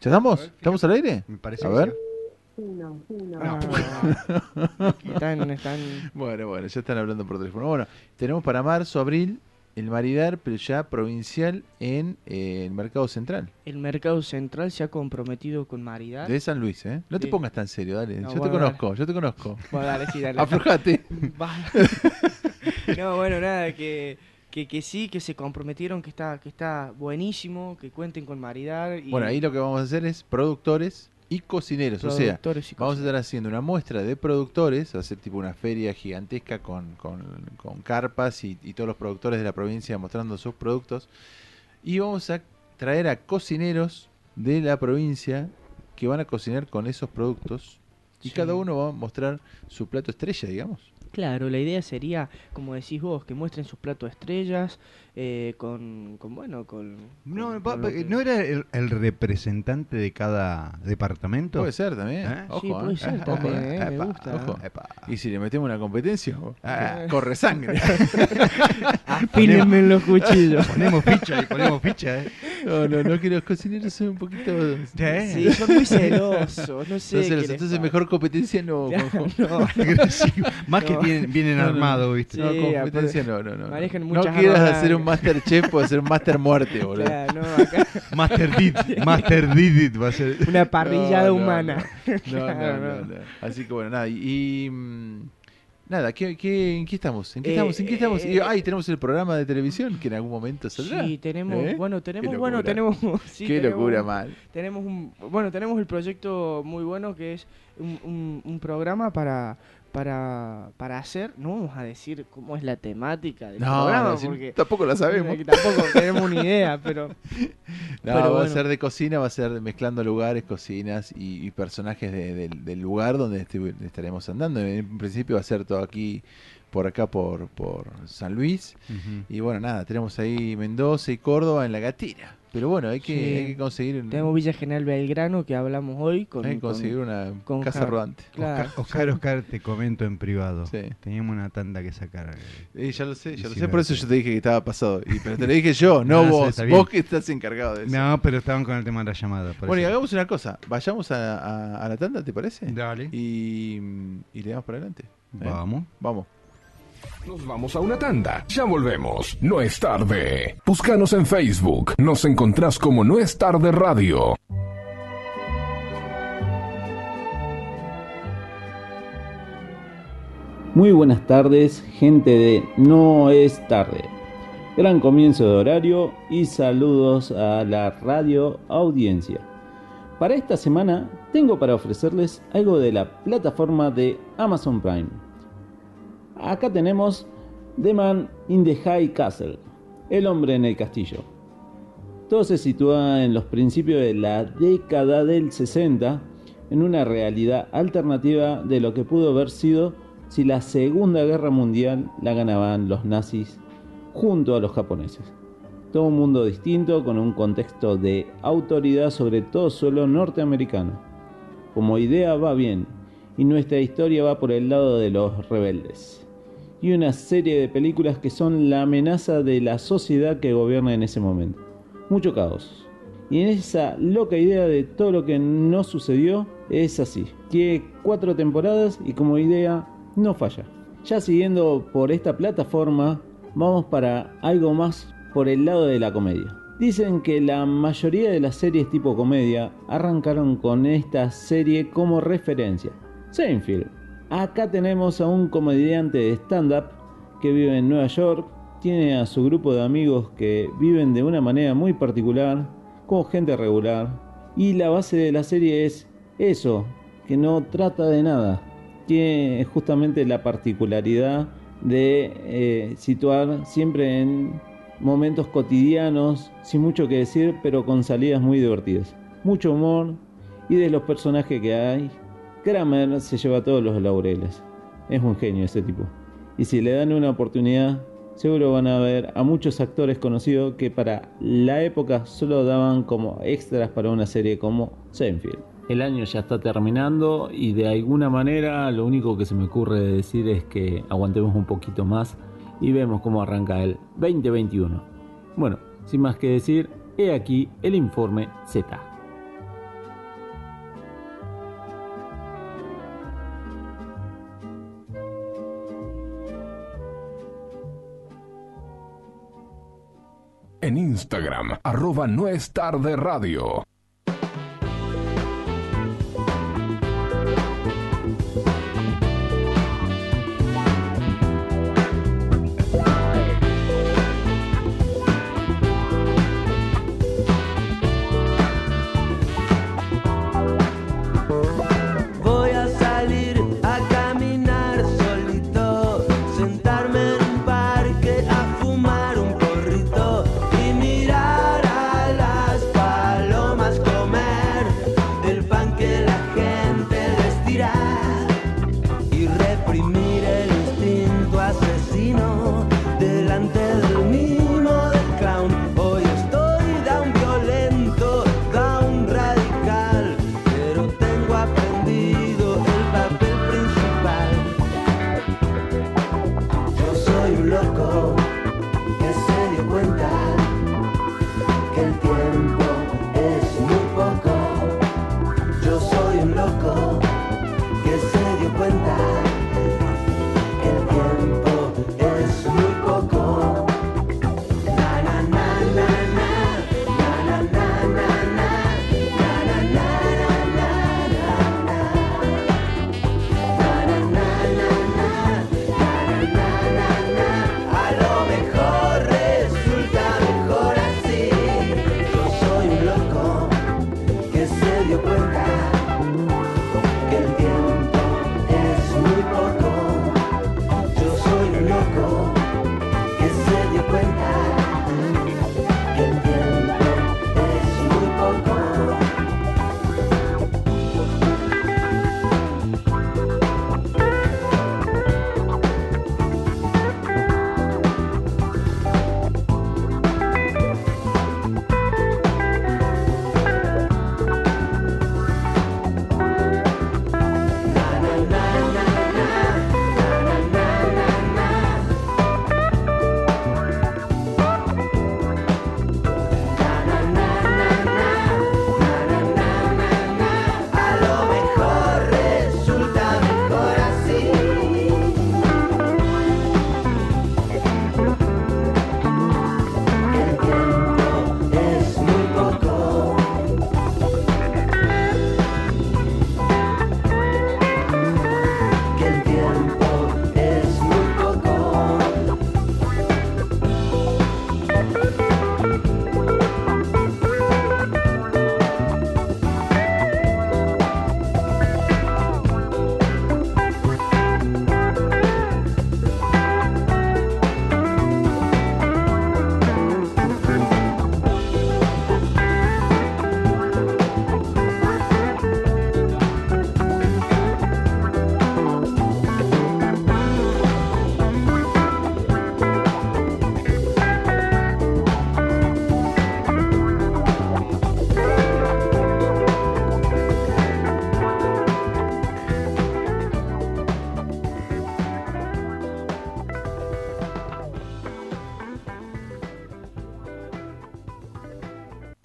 S1: ¿Ya estamos? ¿Estamos al aire?
S2: Me parece
S1: A
S2: que
S1: ver.
S2: sí.
S5: Ah, están, están.
S1: Bueno, bueno, ya están hablando por teléfono. Bueno, tenemos para marzo, abril, el maridar, pero ya provincial en eh, el mercado central
S5: El mercado central se ha comprometido con Maridad.
S1: de San Luis, ¿eh? No te pongas tan serio, dale.
S5: No,
S1: yo te conozco, yo te conozco.
S5: Bueno, dale, sí, dale.
S1: Aflojate.
S5: No, bueno, nada, que, que, que sí, que se comprometieron, que está, que está buenísimo, que cuenten con Maridad. Y
S1: Bueno, ahí lo que vamos a hacer es productores y cocineros. O sea,
S5: y
S1: Vamos a estar haciendo una muestra de productores, ser tipo una feria gigantesca con, con- con carpas y, y todos los productores de la provincia mostrando sus productos. Y vamos a traer a cocineros de la provincia que van a cocinar con esos productos. Y
S5: Sí.
S1: cada uno va a mostrar su plato estrella, digamos.
S5: Claro, la idea sería, como decís vos, que muestren sus platos estrellas, eh, con, con, bueno, con...
S2: No,
S5: con-
S2: pa-
S5: con lo
S2: pa-
S5: que-
S2: ¿no era el, el representante de cada departamento?
S1: Puede ser también.
S2: ¿Eh?
S1: Ojo,
S5: Sí, puede
S1: ¿eh?
S5: ser
S1: Ojo,
S5: también,
S1: ¿eh?
S5: eh, me
S1: Epa,
S5: gusta.
S1: ojo.
S2: Epa.
S1: Y si le metemos una competencia,
S2: Ah.
S1: corre sangre.
S5: Afílenme los cuchillos.
S2: Ponemos ficha y ponemos ficha, ¿eh?
S1: no, no, no, que los cocineros son un poquito...
S2: ¿Eh?
S5: Sí, son muy celosos, no sé.
S1: Entonces, mejor competencia no.
S5: No.
S2: Más que
S5: No.
S2: vienen, vienen
S1: No, no, no.
S2: armados, ¿viste?
S5: Sí,
S1: No, competencia no, no, no.
S5: manejan
S1: no
S5: muchas
S1: quieras
S5: armas
S1: hacer un
S5: blancas.
S1: Master Chef o hacer un Master Muerte, boludo.
S5: claro, no, acá
S2: Master Did, Master Did It va a ser.
S5: una parrillada
S1: No,
S5: humana.
S1: No, no,
S5: Claro,
S1: no,
S5: no.
S1: no. Así que bueno, nada. Y. y, mm, nada, ¿qué, qué, ¿en qué estamos? ¿En qué
S5: Eh,
S1: estamos? ¿En qué estamos? Y,
S5: eh,
S1: ay, tenemos el programa de televisión que en algún momento saldrá.
S5: Sí, tenemos,
S1: ¿Eh?
S5: bueno, tenemos,
S1: Qué
S5: bueno,
S1: locura.
S5: tenemos, sí,
S1: qué
S5: tenemos-
S1: locura, mal.
S5: Tenemos un, bueno, tenemos el proyecto muy bueno que es un, un- un programa para, para, para hacer, no vamos a decir cómo es la temática del
S1: No,
S5: programa, porque
S1: tampoco la sabemos.
S5: tampoco tenemos una idea, pero
S1: No,
S5: pero
S1: va a ser de cocina, va a ser mezclando lugares, cocinas y, y personajes de- del- del lugar donde estaremos andando. En principio va a ser todo aquí, por acá, por, por San Luis. Y bueno, nada, tenemos ahí Mendoza y Córdoba en la gatera. Pero bueno, hay que,
S5: Sí.
S1: hay que conseguir, un-
S5: tenemos Villa General Belgrano que hablamos hoy con,
S1: hay que
S5: con-
S1: conseguir una
S5: con
S1: casa rodante.
S5: claro,
S2: Oscar, Oscar, Oscar, te comento en privado.
S1: Sí.
S2: Teníamos una tanda que sacar.
S1: Eh, ya lo sé, ya lo sé, por eso yo te dije que estaba pasado. Y, pero te lo dije yo, no vos. Vos que estás encargado de eso.
S2: No, pero estaban con el tema de la llamada. por
S1: bueno, y hagamos una cosa. Vayamos a, a- a la tanda, ¿te parece?
S2: Dale.
S1: Y, y le damos para adelante. ¿eh?
S2: Vamos.
S1: Vamos.
S4: Nos vamos a una tanda. Ya volvemos. No es tarde. Búscanos en Facebook. Nos encontrás como No es tarde radio.
S6: Muy buenas tardes, gente de No es tarde. Gran comienzo de horario y saludos a la radio audiencia. Para esta semana tengo para ofrecerles algo de la plataforma de Amazon Prime. Acá tenemos The Man in the High Castle, el hombre en el castillo. Todo se sitúa en los principios de la década del 60, en una realidad alternativa de lo que pudo haber sido si la Segunda Guerra Mundial la ganaban los nazis junto a los japoneses. Todo un mundo distinto con un contexto de autoridad sobre todo suelo norteamericano. Como idea va bien, y nuestra historia va por el lado de los rebeldes. Y una serie de películas que son la amenaza de la sociedad que gobierna en ese momento. Mucho caos. Y en esa loca idea de todo lo que no sucedió, es así. Tiene cuatro temporadas y como idea no falla. Ya siguiendo por esta plataforma, vamos para algo más por el lado de la comedia. Dicen que la mayoría de las series tipo comedia arrancaron con esta serie como referencia. Seinfeld. Acá tenemos a un comediante de stand-up que vive en Nueva York, tiene a su grupo de amigos que viven de una manera muy particular, como gente regular, y la base de la serie es eso, que no trata de nada. Tiene justamente la particularidad de eh, situar siempre en momentos cotidianos, sin mucho que decir, pero con salidas muy divertidas. Mucho humor y de los personajes que hay, Kramer se lleva todos los laureles. Es un genio ese tipo. Y si le dan una oportunidad, seguro van a ver a muchos actores conocidos que para la época solo daban como extras para una serie como Seinfeld. El año ya está terminando y de alguna manera lo único que se me ocurre decir es que aguantemos un poquito más y vemos cómo arranca el 2021. Bueno, sin más que decir, he aquí el informe Z.
S4: En Instagram, arroba No es radio.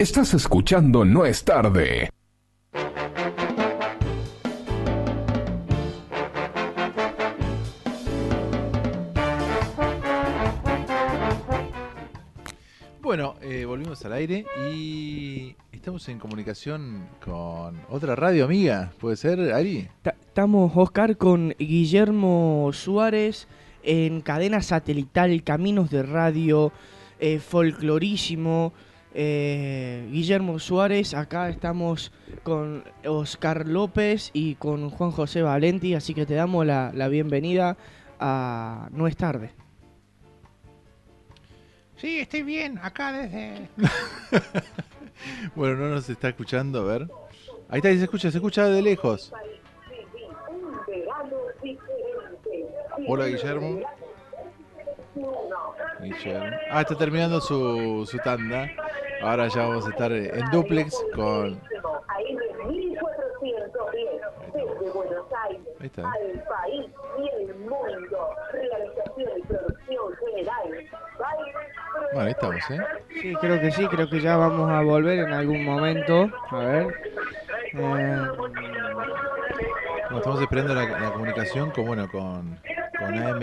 S4: Estás escuchando No es tarde.
S1: Bueno, eh, volvimos al aire y estamos en comunicación con otra radio amiga. ¿Puede ser, Ari?
S5: Ta- Estamos, Oscar, con Guillermo Suárez en cadena satelital, Caminos de Radio, eh, Folclorísimo. Eh, Guillermo Suárez, acá estamos con Oscar López y con Juan José Valenti, así que te damos la, la bienvenida a No es tarde.
S7: Sí, estoy bien, acá desde...
S1: Bueno, no nos está escuchando, a ver. Ahí está, se escucha, se escucha de lejos. Hola, Guillermo. Ah, está terminando su, su tanda. Ahora ya vamos a estar en duplex con...
S8: Ahí
S1: está.
S8: al país y el mundo. Realización y producción general.
S1: Bueno, ahí estamos, ¿eh?
S5: Sí, creo que sí, creo que ya vamos a volver en algún momento. A ver. Eh,
S1: Bueno, estamos esperando la, la comunicación con, bueno, con, con AM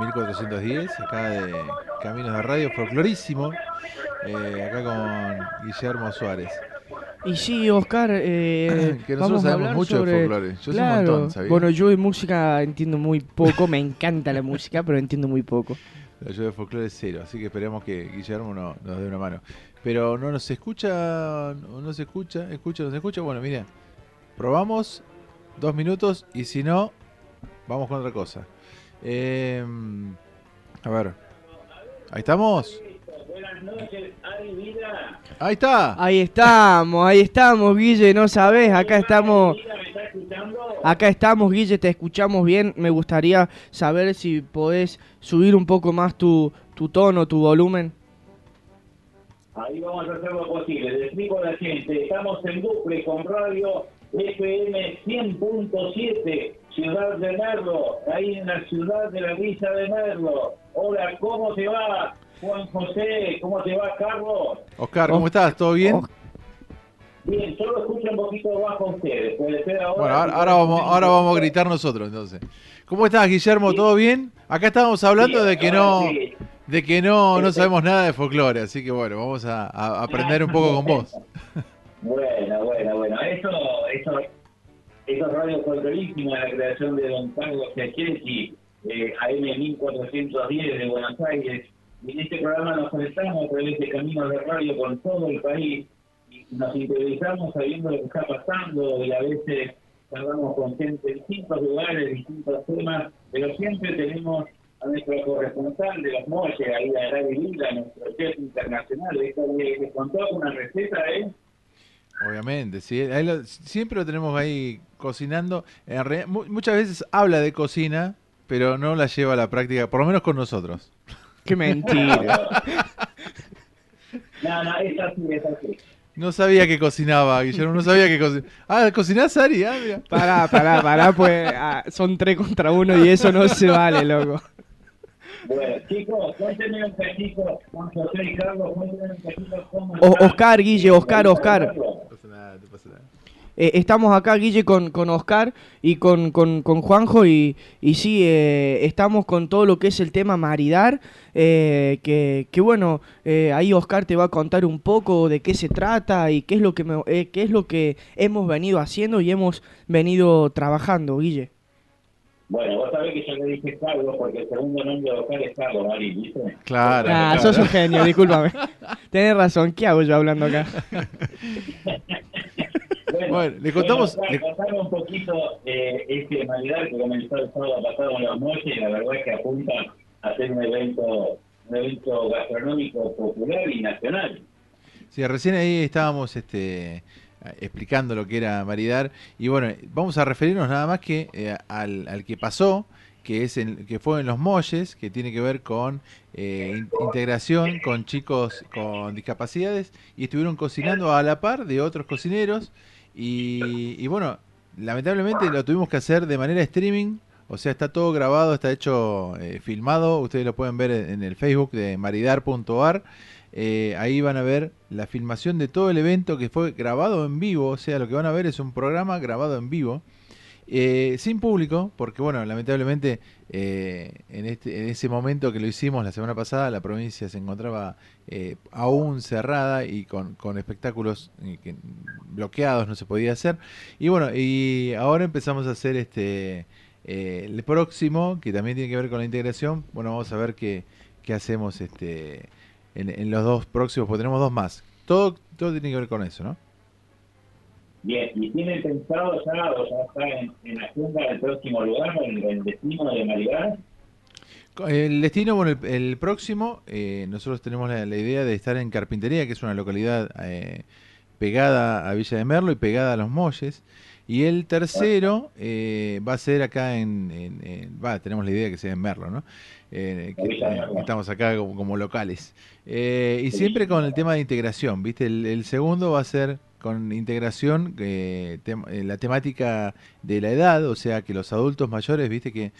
S1: 1410, acá de Caminos de Radio, folclorísimo, eh, acá con Guillermo Suárez.
S5: Y sí, Oscar, eh,
S1: Que nosotros
S5: vamos a
S1: sabemos mucho de folclore. Yo sé un
S5: claro.
S1: montón, ¿sabías?
S5: Bueno, yo de música entiendo muy poco, me encanta la música, pero entiendo muy poco.
S1: Yo de folclore es cero, así que esperemos que Guillermo no- nos dé una mano. Pero no nos escucha, no no se escucha, escucha, no se escucha. Bueno, mira, probamos dos minutos y si no, vamos con otra cosa. Eh, a ver, ahí estamos. Ahí está.
S5: Ahí estamos, ahí estamos, Guille, no sabés, acá estamos. acá estamos, Guille, te escuchamos bien. Me gustaría saber si podés subir un poco más tu, tu tono, tu volumen.
S9: Ahí vamos a hacer lo posible. Les explico a la gente, estamos en bucle con radio FM 100.7, Ciudad de Merlo, ahí en la ciudad de la Villa de Merlo. Hola, ¿cómo te va? Juan José, ¿cómo te va, Carlos?
S1: Oscar, ¿cómo estás? ¿Todo bien?
S9: Bien, solo escucho un poquito bajo ustedes. Puede ser ahora.
S1: Bueno, ahora, ahora vamos, ahora vamos a gritar nosotros entonces. ¿Cómo estás, Guillermo? ¿Todo bien? Acá estábamos hablando de que no, de que no, no sabemos nada de folclore, así que bueno, vamos a, a aprender un poco con vos.
S9: Bueno, bueno, bueno. Eso, eso, eso es radio folclorísimo, la creación de Don Carlos Giachetti, eh, AM 1410 de Buenos Aires. Y en este programa nos conectamos a través de caminos de radio con todo el país y nos interiorizamos sabiendo lo que está pasando y a veces hablamos con gente de distintos lugares, distintos temas, pero siempre tenemos a nuestro corresponsal de los molles, ahí a Gaby Vila, nuestro chef internacional, que que contó una receta, ¿eh?
S1: Obviamente, sí. Ahí lo- siempre lo tenemos ahí cocinando. Mu- muchas veces habla de cocina, pero no la lleva a la práctica, por lo menos con nosotros.
S5: Qué mentira.
S9: No, no, es así, es así.
S1: No sabía que cocinaba, Guillermo, no sabía que cocinaba. Ah, ¿cocinás, Ari? Ah, mira.
S5: Pará, pará, pará, pues ah, son tres contra uno y eso no se vale, loco.
S9: Bueno, chicos, cuéntenme un Juan José y Carlos, cuéntenme un cómo
S5: Oscar, Guille, Oscar, Oscar.
S1: No pasa nada, no pasa nada.
S5: Eh, estamos acá, Guille, con, con Oscar y con, con, con Juanjo y, y sí, eh, estamos con todo lo que es el tema maridar, eh, que, que bueno, eh, ahí Oscar te va a contar un poco de qué se trata y qué es lo que, me- eh, qué es lo que hemos venido haciendo y hemos venido trabajando, Guille.
S9: Bueno, vos sabés que yo le dije Carlos porque el segundo nombre de Oscar es Carlos, Mari, ¿viste?
S1: Claro.
S5: Ah,
S1: claro.
S5: sos un genio, discúlpame. Tenés razón, ¿qué hago yo hablando acá?
S1: Bueno, le contamos-
S9: Bueno, contame un poquito eh, este maridar que comenzó el sábado pasado en los molles y la verdad es que apunta a ser un evento, un evento gastronómico popular y nacional.
S1: Sí, recién ahí estábamos este, explicando lo que era maridar y bueno, vamos a referirnos nada más que eh, al, al que pasó, que es en- que fue en los molles, que tiene que ver con eh, in- integración con chicos con discapacidades y estuvieron cocinando a la par de otros cocineros y, y bueno, lamentablemente lo tuvimos que hacer de manera streaming. O sea, está todo grabado, está hecho eh, filmado. Ustedes lo pueden ver en en el Facebook de maridar.ar. Eh, ahí van a ver la filmación de todo el evento que fue grabado en vivo. O sea, lo que van a ver es un programa grabado en vivo. eh, sin público, porque bueno, lamentablemente eh, en, este, en ese momento que lo hicimos la semana pasada, la provincia se encontraba eh, aún cerrada y con, espectáculos eh, que- bloqueados, no se podía hacer. Y bueno, y ahora empezamos a hacer este eh, el próximo, que también tiene que ver con la integración. Bueno, vamos a ver qué, qué hacemos este en, en los dos próximos, porque tenemos dos más. Todo, todo tiene que ver con eso, ¿no?
S9: Bien, ¿y tienen pensado ya o ya está en, en la agenda el próximo lugar, el, el destino de maridar?
S1: El destino, bueno, el, el próximo, eh, nosotros tenemos la, la idea de estar en Carpintería, que es una localidad eh, pegada a Villa de Merlo y pegada a Los Molles. Y el tercero eh, va a ser acá en, en- en- va, tenemos la idea que sea en Merlo, ¿no? Eh, que, eh, estamos acá como, como locales. Eh, y siempre con el tema de integración, ¿viste? El, el segundo va a ser con integración, eh, tem- eh, la temática de la edad, o sea, que los adultos mayores, ¿viste? Que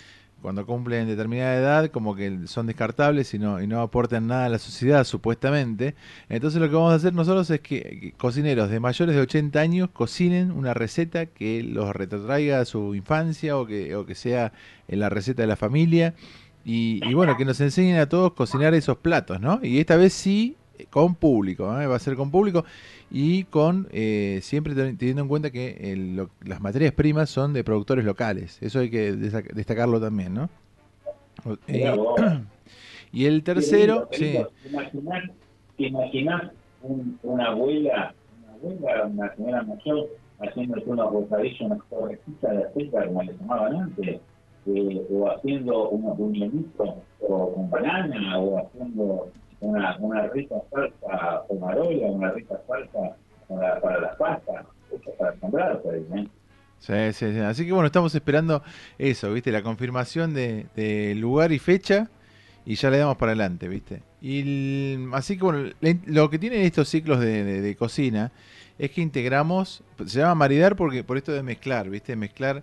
S1: cuando cumplen determinada edad como que son descartables y no, y no aportan nada a la sociedad supuestamente. Entonces lo que vamos a hacer nosotros es que, que cocineros de mayores de 80 años cocinen una receta que los retrotraiga a su infancia o que, o que sea en la receta de la familia. Y, y bueno, que nos enseñen a todos cocinar esos platos, ¿no? Y esta vez sí con público, ¿eh? va a ser con público y con eh, siempre ten- teniendo en cuenta que el- lo- las materias primas son de productores locales. Eso hay que destacarlo también, ¿no? Eh, y el tercero, sí,
S9: lindo, lindo. ¿Te imaginás, te imaginás un- una abuela, una abuela, una señora mayor, haciéndose una bocadilla, una torrecita de azúcar, como le llamaban antes, eh, o haciendo unos buñuelitos o con banana, o haciendo una, una rica salsa pomarola, una rica salsa para, para las pastas, eso para asombrarse, ¿eh?
S1: Sí, sí, sí. Así que bueno, estamos esperando eso, ¿viste? La confirmación de, lugar y fecha y ya le damos para adelante, ¿viste? Y así que bueno, le- lo que tienen estos ciclos de, de- de cocina es que integramos, se llama maridar porque por esto de mezclar, ¿viste? Mezclar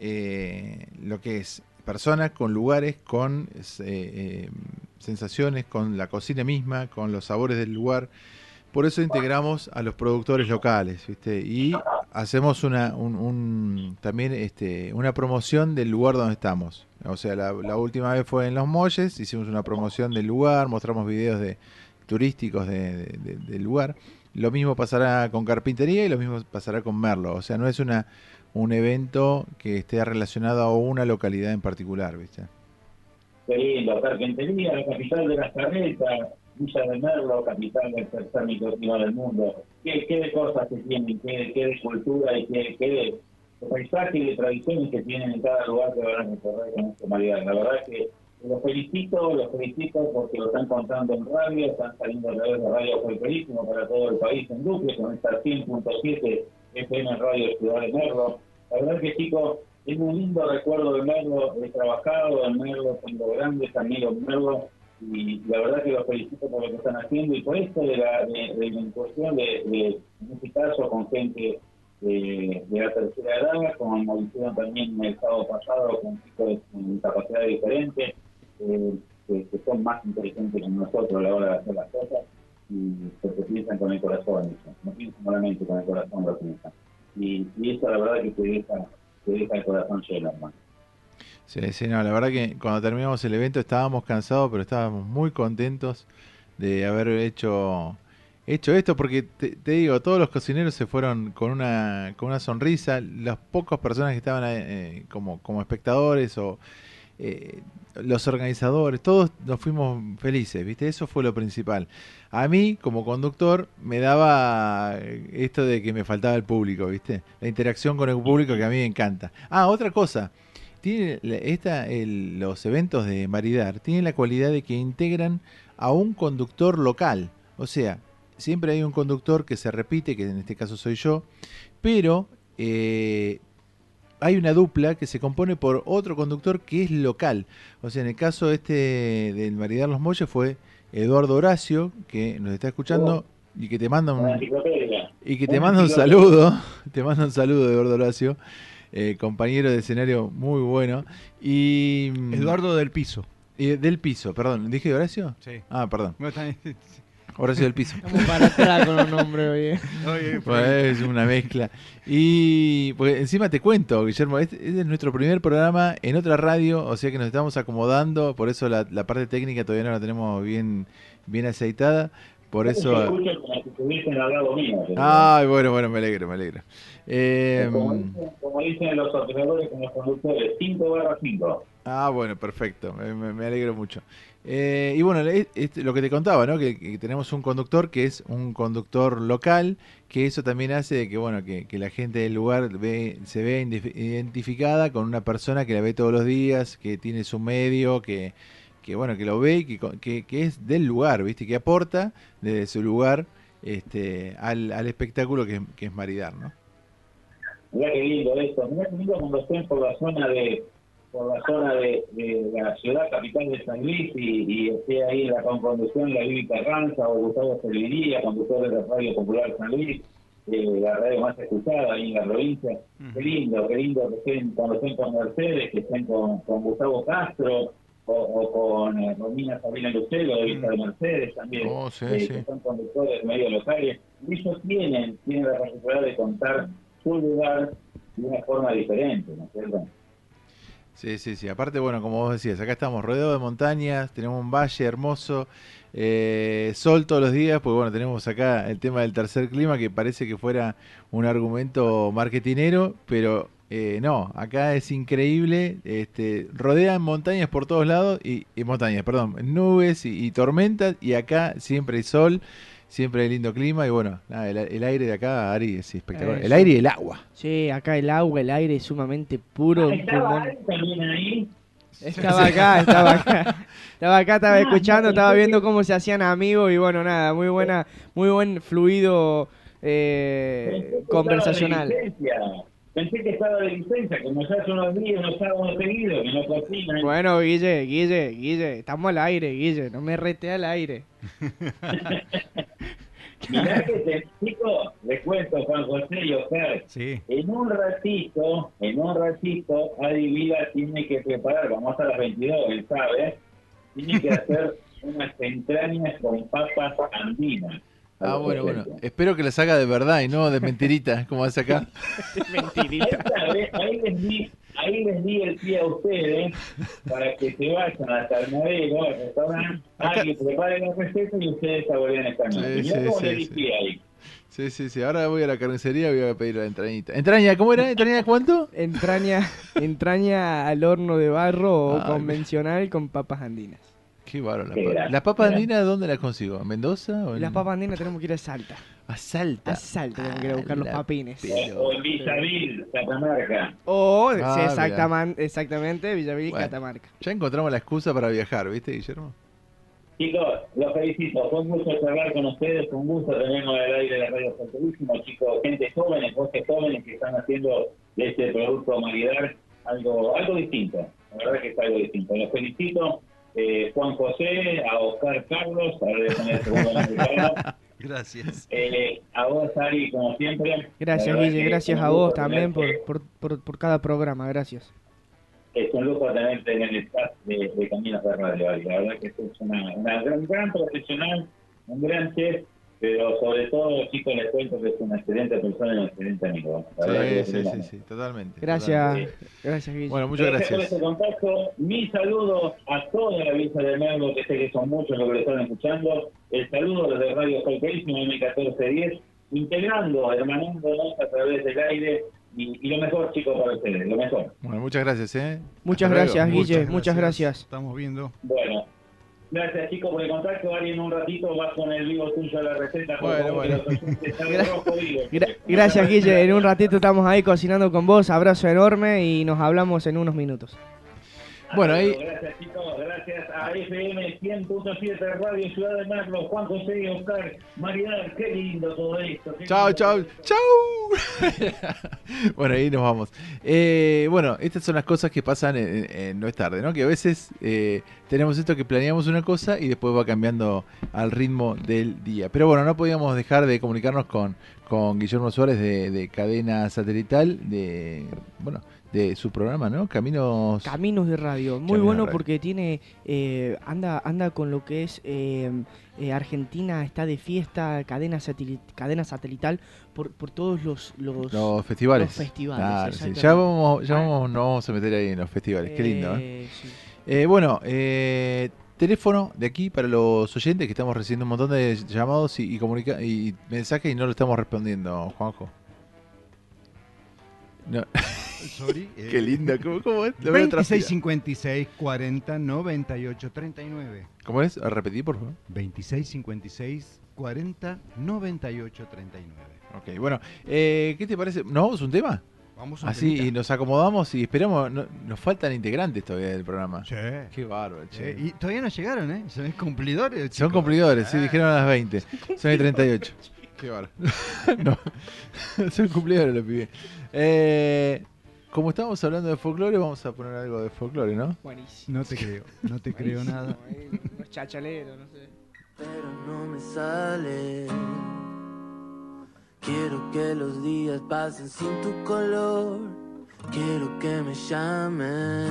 S1: eh, lo que es personas con lugares, con eh, eh, sensaciones, con la cocina misma, con los sabores del lugar. Por eso integramos a los productores locales, ¿viste? Y hacemos una, un, un- también este, una promoción del lugar donde estamos. O sea, la, última vez fue en Los Molles, hicimos una promoción del lugar, mostramos videos de turísticos de- de- de- del lugar. Lo mismo pasará con carpintería y lo mismo pasará con Merlo. O sea, no es una un evento que esté relacionado a una localidad en particular, ¿viste?
S9: Qué lindo, Carpintería, la capital de las carretas, Villa de Merlo, capital del tercer microclima del mundo. ¿Qué, qué cosas que tienen, qué, qué cultura y qué, qué de, paisaje y de tradiciones que tienen en cada lugar que van a recorrer con esta humanidad. La verdad que los felicito, los felicito porque lo están contando en radio, están saliendo a través de Radio Folclorísimo para todo el país en Duque, con esta 100.7 FM Radio Ciudad de Merlo. La verdad que chicos, es un lindo recuerdo de Merlo, he trabajado en Merlo, tengo grandes amigos en Merlo y la verdad que los felicito por lo que están haciendo y por esto de la, de, de la incursión de, de, este caso, con gente de, la tercera edad, como hicieron también el sábado pasado con chicos con capacidades diferentes, eh, que, son más inteligentes que nosotros a la hora de hacer las cosas y que piensan con el corazón, no piensan solamente con el corazón lo piensan. Y, y eso la verdad que te deja, te deja el corazón lleno, hermano.
S1: Sí, sí, no, la verdad que cuando terminamos el evento estábamos cansados, pero estábamos muy contentos de haber hecho hecho esto, porque te, digo, todos los cocineros se fueron con una con una sonrisa, las pocas personas que estaban eh, como, como espectadores o eh, los organizadores, todos nos fuimos felices, ¿viste? Eso fue lo principal. A mí, como conductor, me daba esto de que me faltaba el público, ¿viste? La interacción con el público que a mí me encanta. Ah, otra cosa tiene esta, los eventos de Maridar tienen la cualidad de que integran a un conductor local. O sea, siempre hay un conductor que se repite, que en este caso soy yo, pero eh, hay una dupla que se compone por otro conductor que es local. O sea, en el caso este del Maridar Los Molles fue Eduardo Horacio, que nos está escuchando y que te manda un, y que te manda un saludo, te manda un saludo Eduardo Horacio, eh, compañero de escenario muy bueno. Y mm,
S2: Eduardo del Piso.
S1: y del piso, perdón, ¿dije Horacio?
S2: Sí.
S1: Ah, perdón,
S2: No, está-
S1: Horacio del piso.
S5: Estamos para atrás con los nombres, oye.
S2: Oye,
S1: Pues es una mezcla. Y pues encima te cuento, Guillermo, este, este es nuestro primer programa en otra radio, o sea que nos estamos acomodando, por eso la, la parte técnica todavía no la tenemos bien, bien aceitada. Por eso... Ay, bueno, bueno, me alegro, me alegro. Eh,
S9: como, dicen, como dicen los operadores con los conductores, 5 barra 5.
S1: Ah, bueno, perfecto, me, alegro mucho. Eh, y bueno, este, lo que te contaba, ¿no? Que, tenemos un conductor que es un conductor local, que eso también hace que, bueno, que, la gente del lugar ve, se ve identificada con una persona que la ve todos los días, que tiene su medio, que, bueno, que lo ve y que, es del lugar, ¿viste? Que aporta desde su lugar este, al, espectáculo que, es- que es Maridar, ¿no?
S9: Mirá qué lindo esto. Mirá qué lindo cuando estén por la zona de por la zona de, de la ciudad capital de San Luis y, y esté ahí en la conducción la Vivi Carranza o Gustavo Serviría, conductor de la Radio Popular San Luis, eh, la radio más escuchada ahí en la provincia. Qué lindo, qué lindo que estén cuando estén con Mercedes, que estén con, con Gustavo Castro o, o con eh, Romina Sabina Lucero de Vista de Mercedes también,
S1: Oh, sí,
S9: eh,
S1: sí.
S9: que son conductores medios locales. Y ellos tienen, tienen la posibilidad de contar su lugar de una forma diferente, ¿no es cierto?
S1: Sí, sí, sí. Aparte, bueno, como vos decías, acá estamos rodeados de montañas, tenemos un valle hermoso, eh, sol todos los días, pues bueno, tenemos acá el tema del tercer clima que parece que fuera un argumento marketinero, pero eh, no, acá es increíble, este, rodean montañas por todos lados y, y montañas, perdón, nubes y, y tormentas y acá siempre hay sol, siempre hay lindo clima y bueno, nada, el, el aire de acá, Ari, es espectacular. El
S5: Eso.
S1: aire y el agua.
S5: Sí, acá el agua, el aire es sumamente puro. un
S9: Estaba. Ari también ahí.
S5: Estaba acá, estaba acá. Estaba acá, estaba escuchando, estaba viendo cómo se hacían amigos y bueno, nada, muy buena, muy buen fluido eh,
S9: Pensé que
S5: conversacional.
S9: estaba de licencia. pensé que estaba de licencia, como ya son los días, unos sábados seguidos, que no cocinan.
S5: Bueno, Guille, Guille, Guille, estamos al aire, Guille, no me rete al aire.
S9: Mirá que te chicos, les cuento, Juan José y Oscar,
S2: Sí.
S9: en un ratito, en un ratito, Adi Vida tiene que preparar, vamos a las 22, él sabe, tiene que hacer unas entrañas con papas andinas.
S1: Ah, bueno, bueno. Espero que las haga de verdad y no de mentirita, como hace acá.
S5: Mentirita.
S9: Esta vez, ahí les di, ahí les di el pie a ustedes para que se vayan hasta el modelo, al restaurante,
S1: Acá-
S9: a que preparen la receta y ustedes saborean esta noche.
S1: Sí, sí,
S9: le di pie ahí.
S1: Sí, sí, sí. Ahora voy a la carnicería y voy a pedir la entrañita. ¿Entraña? ¿Cómo era? ¿Entraña cuánto?
S5: Entraña, entraña al horno de barro o
S1: Ay,
S5: convencional con papas andinas.
S1: Qué bárbaro.
S9: Qué
S1: ¿Las
S9: grande.
S1: la papas andinas dónde las consigo? ¿En Mendoza? O en...
S5: Las papas andinas tenemos que ir a Salta.
S1: A Salta.
S5: A Salta tenemos que ir a buscar los
S1: la
S5: papines.
S1: pero-
S9: O en Villavil, Catamarca.
S5: O
S1: Ah,
S5: sí, exactamente, exactamente, Villavil
S1: Bueno.
S5: Catamarca.
S1: Ya encontramos la excusa para viajar, ¿viste, Guillermo?
S9: Chicos, los felicito. Fue un gusto charlar con ustedes, un gusto tenernos al aire de la radio Santurísimo, chicos, gente jóvenes, voces jóvenes que están haciendo de este producto Maridar algo, algo distinto. La verdad que es algo distinto. Los felicito. Eh, Juan José, a Oscar Carlos, ahora le poner el segundo nombre.
S2: Gracias.
S9: Eh, a vos, Ari, como siempre.
S5: Gracias, Guille, gracias
S9: es
S5: a vos también por, por, por, por cada programa, gracias.
S9: Es un lujo tenerte en el staff de, de Caminos de Radio. La verdad que sos una, una gran, gran profesional, un gran chef, pero sobre todo, chicos, les cuento que es una excelente persona y un excelente amigo.
S1: Sí, sí, sí, sí, totalmente.
S5: Gracias, gracias, Guille.
S1: Bueno, muchas
S9: Gracias por
S1: gracias.
S9: este contacto. Mis saludos a toda la Villa de Merlo, que sé que son muchos los que lo están escuchando. El saludo desde Radio Folclorísimo M1410, integrando, hermanándonos a través del aire. Y, y lo mejor, chicos, para ustedes, lo mejor.
S1: Bueno, muchas gracias, ¿eh?
S5: Muchas
S1: Hasta luego.
S5: gracias, Guille, muchas gracias.
S2: Estamos viendo.
S9: Bueno, gracias chicos por el contacto. Ari, en un ratito vas con el vivo tuyo a la receta.
S1: Bueno, bueno.
S5: Gra- gracias, Guille. En un ratito estamos ahí cocinando con vos. Abrazo enorme y nos hablamos en unos minutos.
S1: Bueno, ahí-
S9: Gracias chicos, gracias a FM 100.7 Radio Ciudad de Merlo, Juan José y Oscar Maridad. Qué lindo todo esto.
S1: Chao, chao, chao. bueno, ahí nos vamos. Eh, bueno, estas son las cosas que pasan en, en- en No es tarde, ¿no? Que a veces eh, tenemos esto que planeamos una cosa y después va cambiando al ritmo del día. Pero bueno, no podíamos dejar de comunicarnos con, con Guillermo Suárez de, de Cadena Satelital, de, bueno, de su programa, ¿no? Caminos...
S5: Caminos de radio, muy
S1: Caminos
S5: bueno porque tiene eh, anda anda con lo que es eh, eh, Argentina está de fiesta, cadena sateli- cadena satelital por, por todos los los,
S1: los festivales.
S5: los festivales,
S1: sí. Ya, vamos, ya vamos, nos vamos a meter ahí en los festivales. Qué lindo, ¿eh?
S5: Eh, sí.
S1: Bueno, eh, teléfono de aquí para los oyentes que estamos recibiendo un montón de llamados y, y, y mensajes y no lo estamos respondiendo, Juanjo. No,
S2: Sorry. eh,
S1: qué lindo, ¿cómo, cómo es? Lo veo
S2: 26
S1: transpira-
S2: 56 40 98 39.
S1: ¿Cómo es? A repetir, por favor.
S2: 26 56 40 98 39.
S1: Ok, bueno, eh, ¿qué te parece? ¿Nos vamos a un tema?
S2: Vamos a
S1: Así y nos acomodamos y esperamos. no- nos faltan integrantes todavía del programa.
S2: Sí.
S1: Qué bárbaro, che.
S2: Eh, y todavía no llegaron, ¿eh? Son cumplidores.
S1: Son cumplidores, sí,
S2: Ah.
S1: dijeron a las 20. Son el 38. Qué bárbaro. no, son cumplidores los pibes. Eh, como estamos hablando de folclore, vamos a poner algo de folclore, ¿no?
S5: Buenísimo.
S2: No te creo, no te creo nada.
S5: Eh, chachaleros, no sé.
S3: pero no me sale. Quiero que los días pasen sin tu color. Quiero que me llames.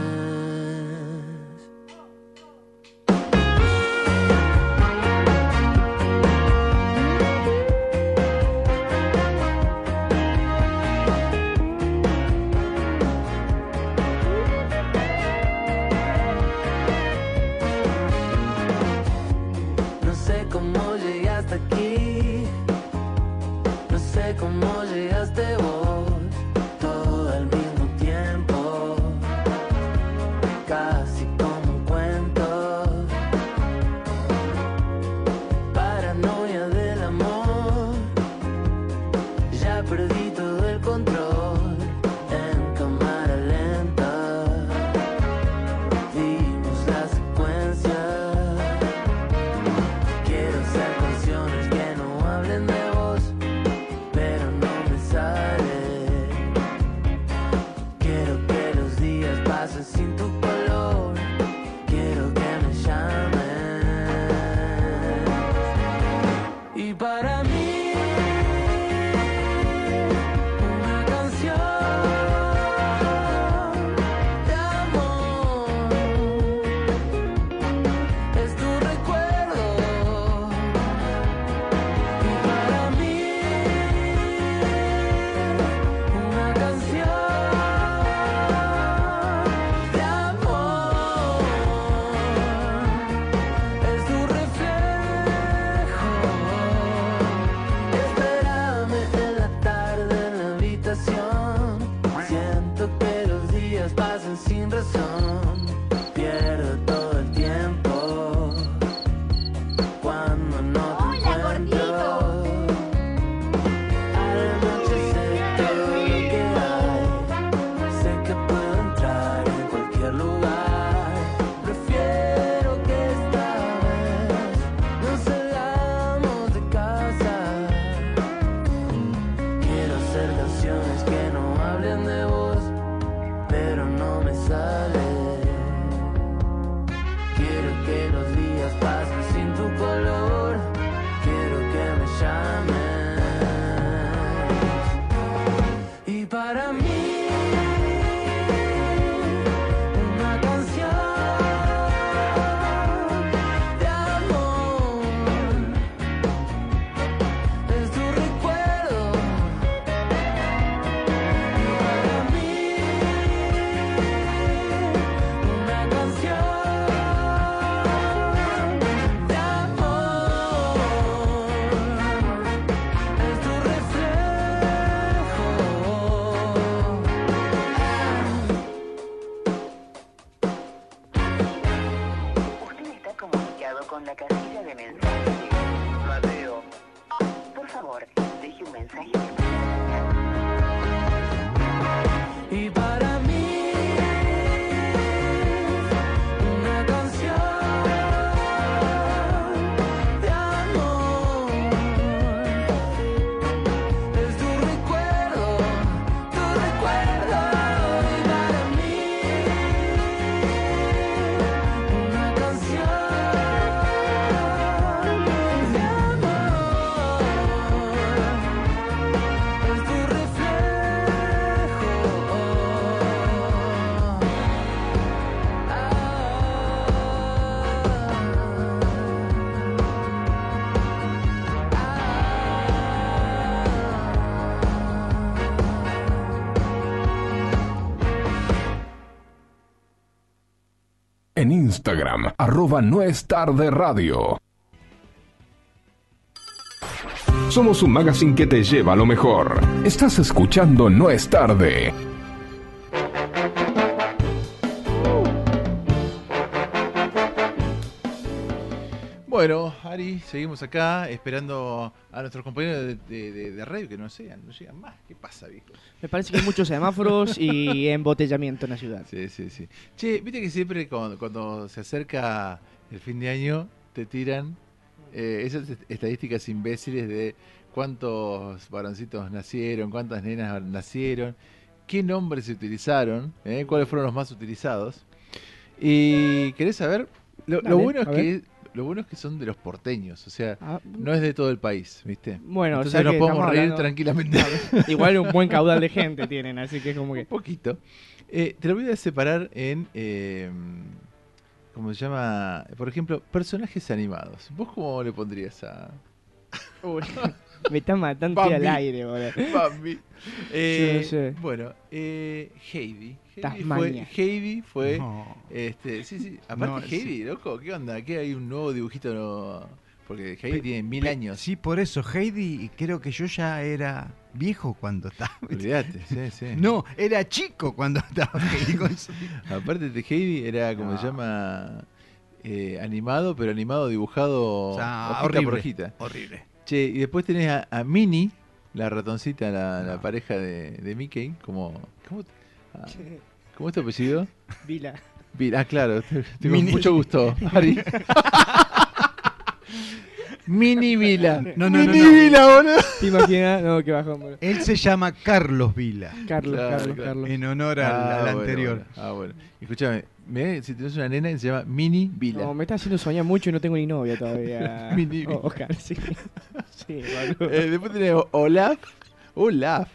S4: Instagram, arroba no es tarde radio. Somos un magazine que te lleva lo mejor. Estás escuchando No es tarde.
S1: Bueno, Ari, seguimos acá esperando a nuestros compañeros de, de- de- de radio que no sean, no llegan más. ¿Qué pasa, viejo?
S5: Me parece que hay muchos semáforos y embotellamiento en la ciudad.
S1: Sí, sí, sí. Che, viste que siempre cuando, cuando se acerca el fin de año te tiran eh, esas est- estadísticas imbéciles de cuántos varoncitos nacieron, cuántas nenas nacieron, qué nombres se utilizaron, eh, cuáles fueron los más utilizados. Y querés saber, lo, bueno es que
S5: ver.
S1: Lo bueno es que son de los porteños, o sea,
S5: Ah,
S1: no es de todo el país, ¿viste?
S5: Bueno, o
S1: Entonces
S5: sea
S1: nos podemos reír
S5: hablando-
S1: tranquilamente.
S5: Igual un buen caudal de gente tienen, así que es como que.
S1: Un poquito. Eh, te lo voy a separar en. eh, ¿Cómo se llama? Por ejemplo, personajes animados. ¿Vos cómo le pondrías a.
S5: Uy, me está matando al aire, boludo.
S1: Bambi? Eh,
S5: Sí, sí.
S1: Bueno, eh, Heidi. Heidi fue. Heidi fue
S2: No.
S1: este, sí, sí. Aparte,
S2: No,
S1: Heidi,
S2: sí.
S1: loco, ¿qué onda? ¿Qué hay un nuevo dibujito? no? Porque Heidi tiene mil
S2: Pe-
S1: años.
S2: Sí, por eso, Heidi, creo que yo ya era viejo cuando estaba.
S1: Olvídate, sí, sí.
S2: No, era chico cuando estaba Heidi con su-
S1: Aparte de Heidi, era como
S2: No.
S1: se llama. eh, animado, pero animado dibujado
S2: O sea,
S1: hojita
S2: horrible,
S1: por hojita.
S2: horrible.
S1: Che, y después tenés a, a Minnie, la ratoncita, la, pareja de, de Mickey, como... ¿Cómo, ah, ¿cómo es tu apellido?
S5: Vila.
S1: Vi- Ah, claro, tengo
S2: Minnie.
S1: mucho gusto, Ari. Mini Vila.
S2: No,
S1: Mini
S2: no.
S1: Vila, boludo.
S5: ¿Te imaginas? No, qué bajón, boludo.
S2: Él se llama Carlos Vila,
S5: Carlos,
S1: Claro,
S5: Carlos,
S1: claro.
S5: Carlos.
S2: en honor al,
S1: Ah, bueno,
S2: anterior.
S1: bueno. Ah, bueno. Escúchame, si tenés una nena que se llama Mini Vila.
S5: No, me está haciendo soñar mucho y no tengo ni novia todavía.
S1: Mini
S5: O- Oscar, sí. Sí.
S1: Eh, después tenés Olaf. Olaf.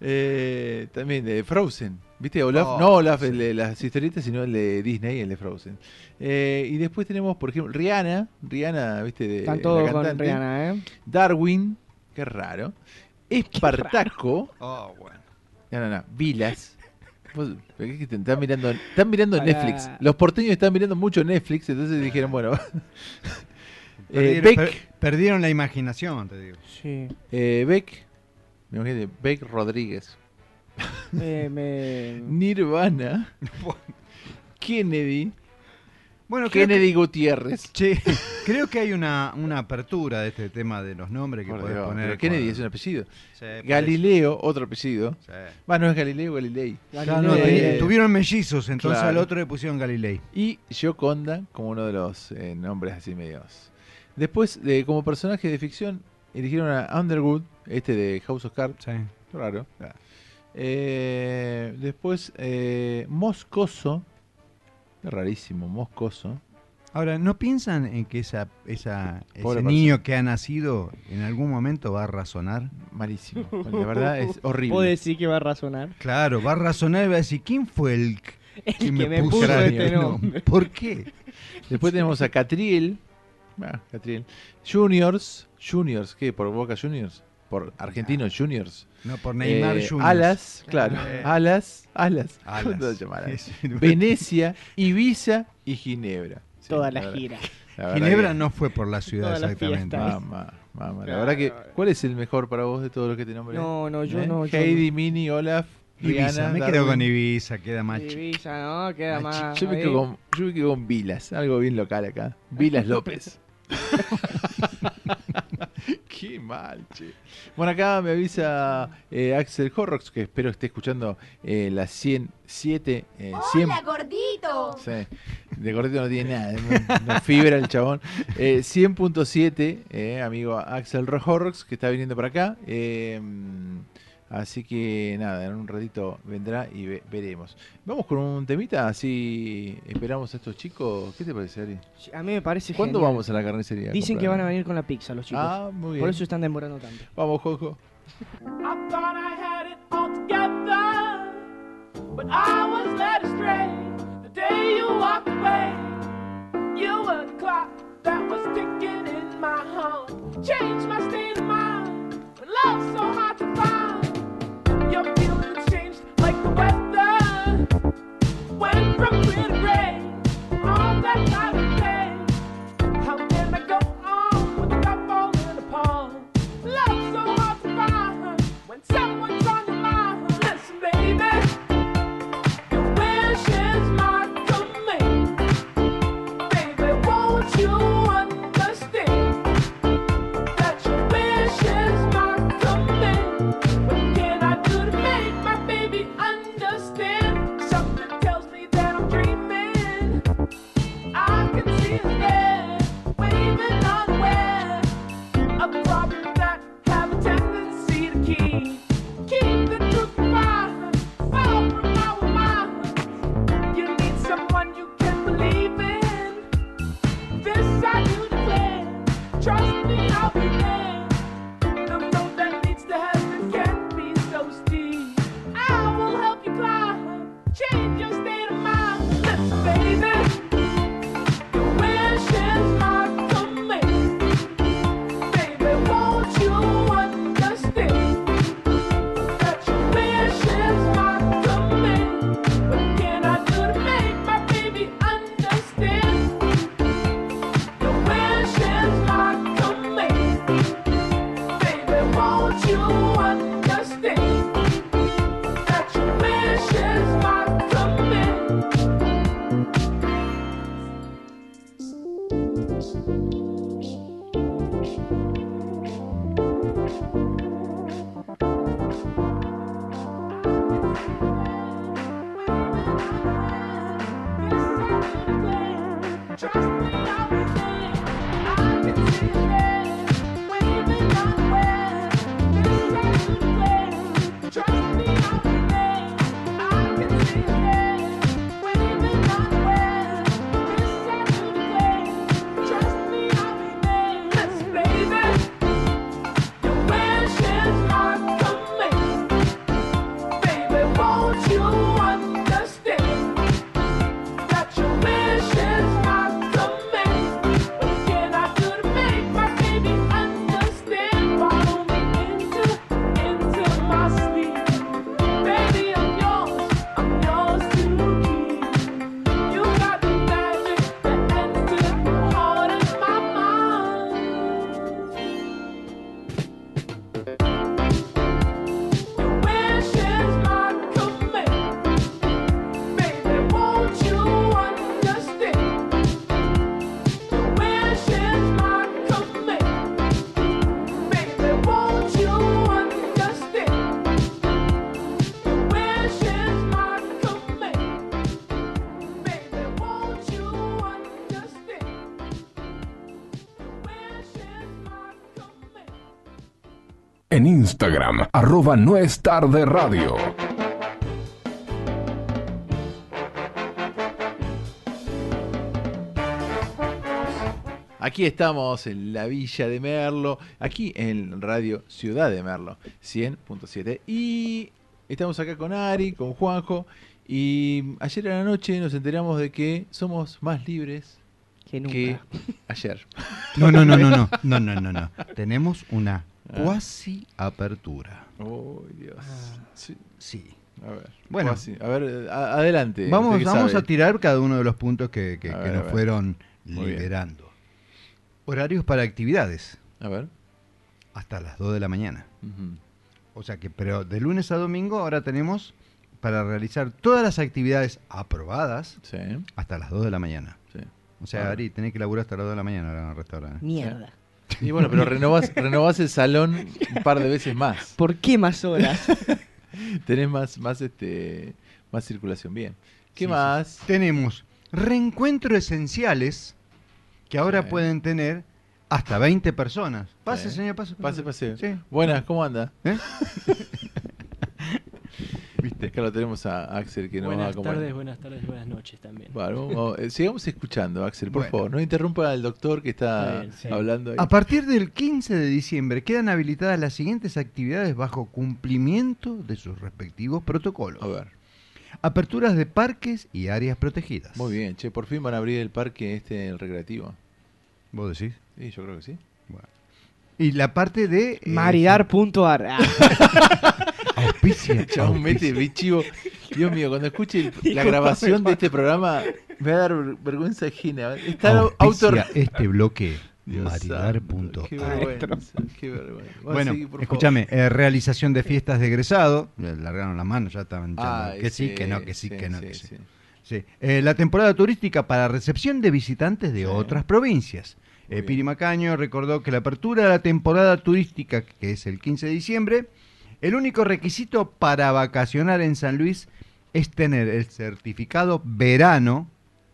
S1: Eh, también de Frozen. ¿Viste? Olaf.
S2: Oh,
S1: no Olaf, el de las historietas, sino el de Disney, el de Frozen. Eh, y después tenemos, por ejemplo, Rihanna. Rihanna, ¿viste? De,
S5: Están
S1: la
S5: todos con
S1: cantante.
S5: Rihanna, ¿eh?
S1: Darwin. Qué raro. Espartaco.
S2: Oh, bueno.
S1: No, no, no. Vilas. Vos- ¿por qué te- Están mirando, están mirando
S5: Para-
S1: Netflix. Los porteños están mirando mucho Netflix, entonces dijeron, bueno. eh,
S2: Perdieron,
S1: Beck.
S2: per- perdieron la imaginación, te digo.
S5: Sí.
S1: Eh, Beck. Imagínate, Beck Rodríguez.
S5: Eh, me...
S1: Nirvana. Kennedy.
S2: Bueno, creo que,
S1: Kennedy Gutiérrez.
S2: che, creo que hay una, una apertura de este tema de los nombres que podés
S1: Dios,
S2: poner.
S1: pero Kennedy es un apellido.
S2: Sí,
S1: Galileo, otro apellido.
S2: Sí.
S1: Bueno, no es Galileo, Galilei.
S2: Claro, no,
S1: Eh,
S2: tuvieron mellizos, entonces
S1: claro.
S2: al otro le pusieron Galilei.
S1: Y Gioconda como uno de los eh, nombres así medios. Después, de, como personaje de ficción, eligieron a Underwood, este de House of Cards.
S2: Sí.
S1: Raro. Eh, después, eh, Moscoso. Qué rarísimo, Moscoso.
S2: Ahora, ¿no piensan en que esa, esa, ese
S1: Pobre
S2: niño que ha nacido en algún momento va a razonar?
S1: Malísimo. La verdad es horrible.
S5: Puedo decir que va a razonar.
S2: Claro, va a razonar y va a decir, ¿quién fue el que,
S5: El que me puso
S1: cráneo?
S5: este
S2: No,
S5: nombre.
S2: ¿Por qué?
S1: Después tenemos a Catriel. Ah, Catriel. Juniors. Juniors, ¿qué? ¿Por Boca Juniors? Por Argentinos Juniors.
S2: No, por Neymar
S1: Eh. Alas, claro.
S2: Eh.
S1: Alas, Alas.
S2: Alas.
S1: Venecia, Ibiza y Ginebra. Sí,
S5: Toda la gira.
S1: la
S2: Ginebra
S1: que-
S2: no fue por la ciudad exactamente.
S5: fiestas.
S1: Mamá, mamá. La verdad que, ¿cuál es el mejor para vos de todos los que te nombré?
S5: No, no, yo
S1: ¿Eh?
S5: no. yo
S1: Heidi, Mini, Olaf.
S2: Ibiza, me
S1: Darwin.
S2: quedo con Ibiza, queda más.
S5: Ibiza, ¿no? Queda más.
S1: Yo me, quedo con, yo me quedo con Vilas, algo bien local acá. Vilas López. Qué mal, che. Bueno, acá me avisa eh, Axel Horrocks, que espero esté escuchando eh, la 107. Eh, 100
S10: ¡Hola, gordito!
S1: Sí, de gordito no tiene nada, no, no fibra el chabón. Eh, 100.7, eh, amigo Axel Horrocks, que está viniendo para acá. Así que nada, en un ratito vendrá y ve- veremos. Vamos con un temita, así esperamos a estos chicos. ¿Qué te parece, Ari?
S5: A mí me parece
S1: ¿Cuándo
S5: genial.
S1: vamos a la carnicería?
S5: Dicen que van a venir con la pizza los chicos.
S1: Ah, muy bien.
S5: Por eso están demorando tanto.
S1: Vamos, Jojo.
S11: I thought I had it all together, but I was led astray the day you walked away. You were the clock that was ticking in my heart, changed my state of mind. When love's so hard Went from clear gray, all that
S4: En Instagram, arroba no es tarde radio.
S1: Aquí estamos en la Villa de Merlo, aquí en Radio Ciudad de Merlo, 100.7. Y estamos acá con Ari, con Juanjo. Y ayer a la noche nos enteramos de que somos más libres
S5: Que nunca.
S1: que ayer.
S2: No, no, no, no, no, no, no, no, no. Tenemos una cuasi apertura.
S1: Oh, Dios. Sí.
S2: Sí.
S1: A ver.
S2: Bueno.
S1: Cuasi. a ver, a- adelante.
S2: Vamos, vamos
S1: sabe.
S2: a tirar cada uno de los puntos que, que-
S1: ver,
S2: nos fueron
S1: Muy bien.
S2: liberando. Horarios para actividades.
S1: A ver.
S2: Hasta las 2 de la mañana. O sea que, pero de lunes a domingo ahora tenemos para realizar todas las actividades aprobadas
S1: Sí.
S2: hasta las 2 de la mañana.
S1: Sí.
S2: O sea,
S1: Ah.
S2: Ari, tenés que laburar hasta las 2 de la mañana ahora en el restaurante.
S5: Mierda.
S1: Y bueno, pero renovás, renovás el salón un par de veces más.
S5: ¿Por qué más horas?
S1: Tenés más, más, este, más circulación. Bien. ¿Qué
S2: Sí, sí.
S1: más?
S2: Tenemos reencuentros esenciales que ahora
S1: Sí.
S2: pueden tener hasta 20 personas. Pase,
S1: Sí.
S2: señor, pase.
S1: Pase, pase.
S2: Sí.
S1: Buenas, ¿cómo anda?
S2: ¿Eh?
S1: Viste, acá lo tenemos a Axel que nos va a
S10: buenas
S1: acompañar.
S10: tardes, buenas tardes, buenas noches también.
S1: Bueno, vamos- eh, sigamos escuchando, Axel, por
S2: Bueno.
S1: favor. No interrumpa al doctor que está,
S10: Está bien, sí.
S1: hablando ahí.
S2: A partir del 15 de diciembre quedan habilitadas las siguientes actividades bajo cumplimiento de sus respectivos protocolos.
S1: A ver.
S2: Aperturas de parques y áreas protegidas.
S1: Muy bien, che, por fin van a abrir el parque este, el recreativo.
S2: ¿Vos decís?
S1: Sí, yo creo que sí.
S2: Y la parte de... eh,
S5: Maridar.ar.
S2: Auspicia.
S1: Chabón, mete bichivo. Dios mío, cuando escuche el- la grabación de este programa, me va a dar ver- vergüenza ajena. Está autor...
S2: Este bloque.
S1: Santo, Qué
S2: Maridar.ar.
S1: vergüenza, qué vergüenza.
S2: Bueno, escúchame, eh, realización de fiestas de egresado. Le largaron la mano, ya estaban.
S1: Ay,
S2: que sí, que no, que sí,
S1: sí,
S2: que no,
S1: sí,
S2: que sí.
S1: sí.
S2: Sí. Eh, la temporada turística para recepción de visitantes de
S1: Sí.
S2: otras provincias. Eh. Piri Macaño recordó que la apertura de la temporada turística, que es el 15 de diciembre, el único requisito para vacacionar en San Luis es tener el certificado verano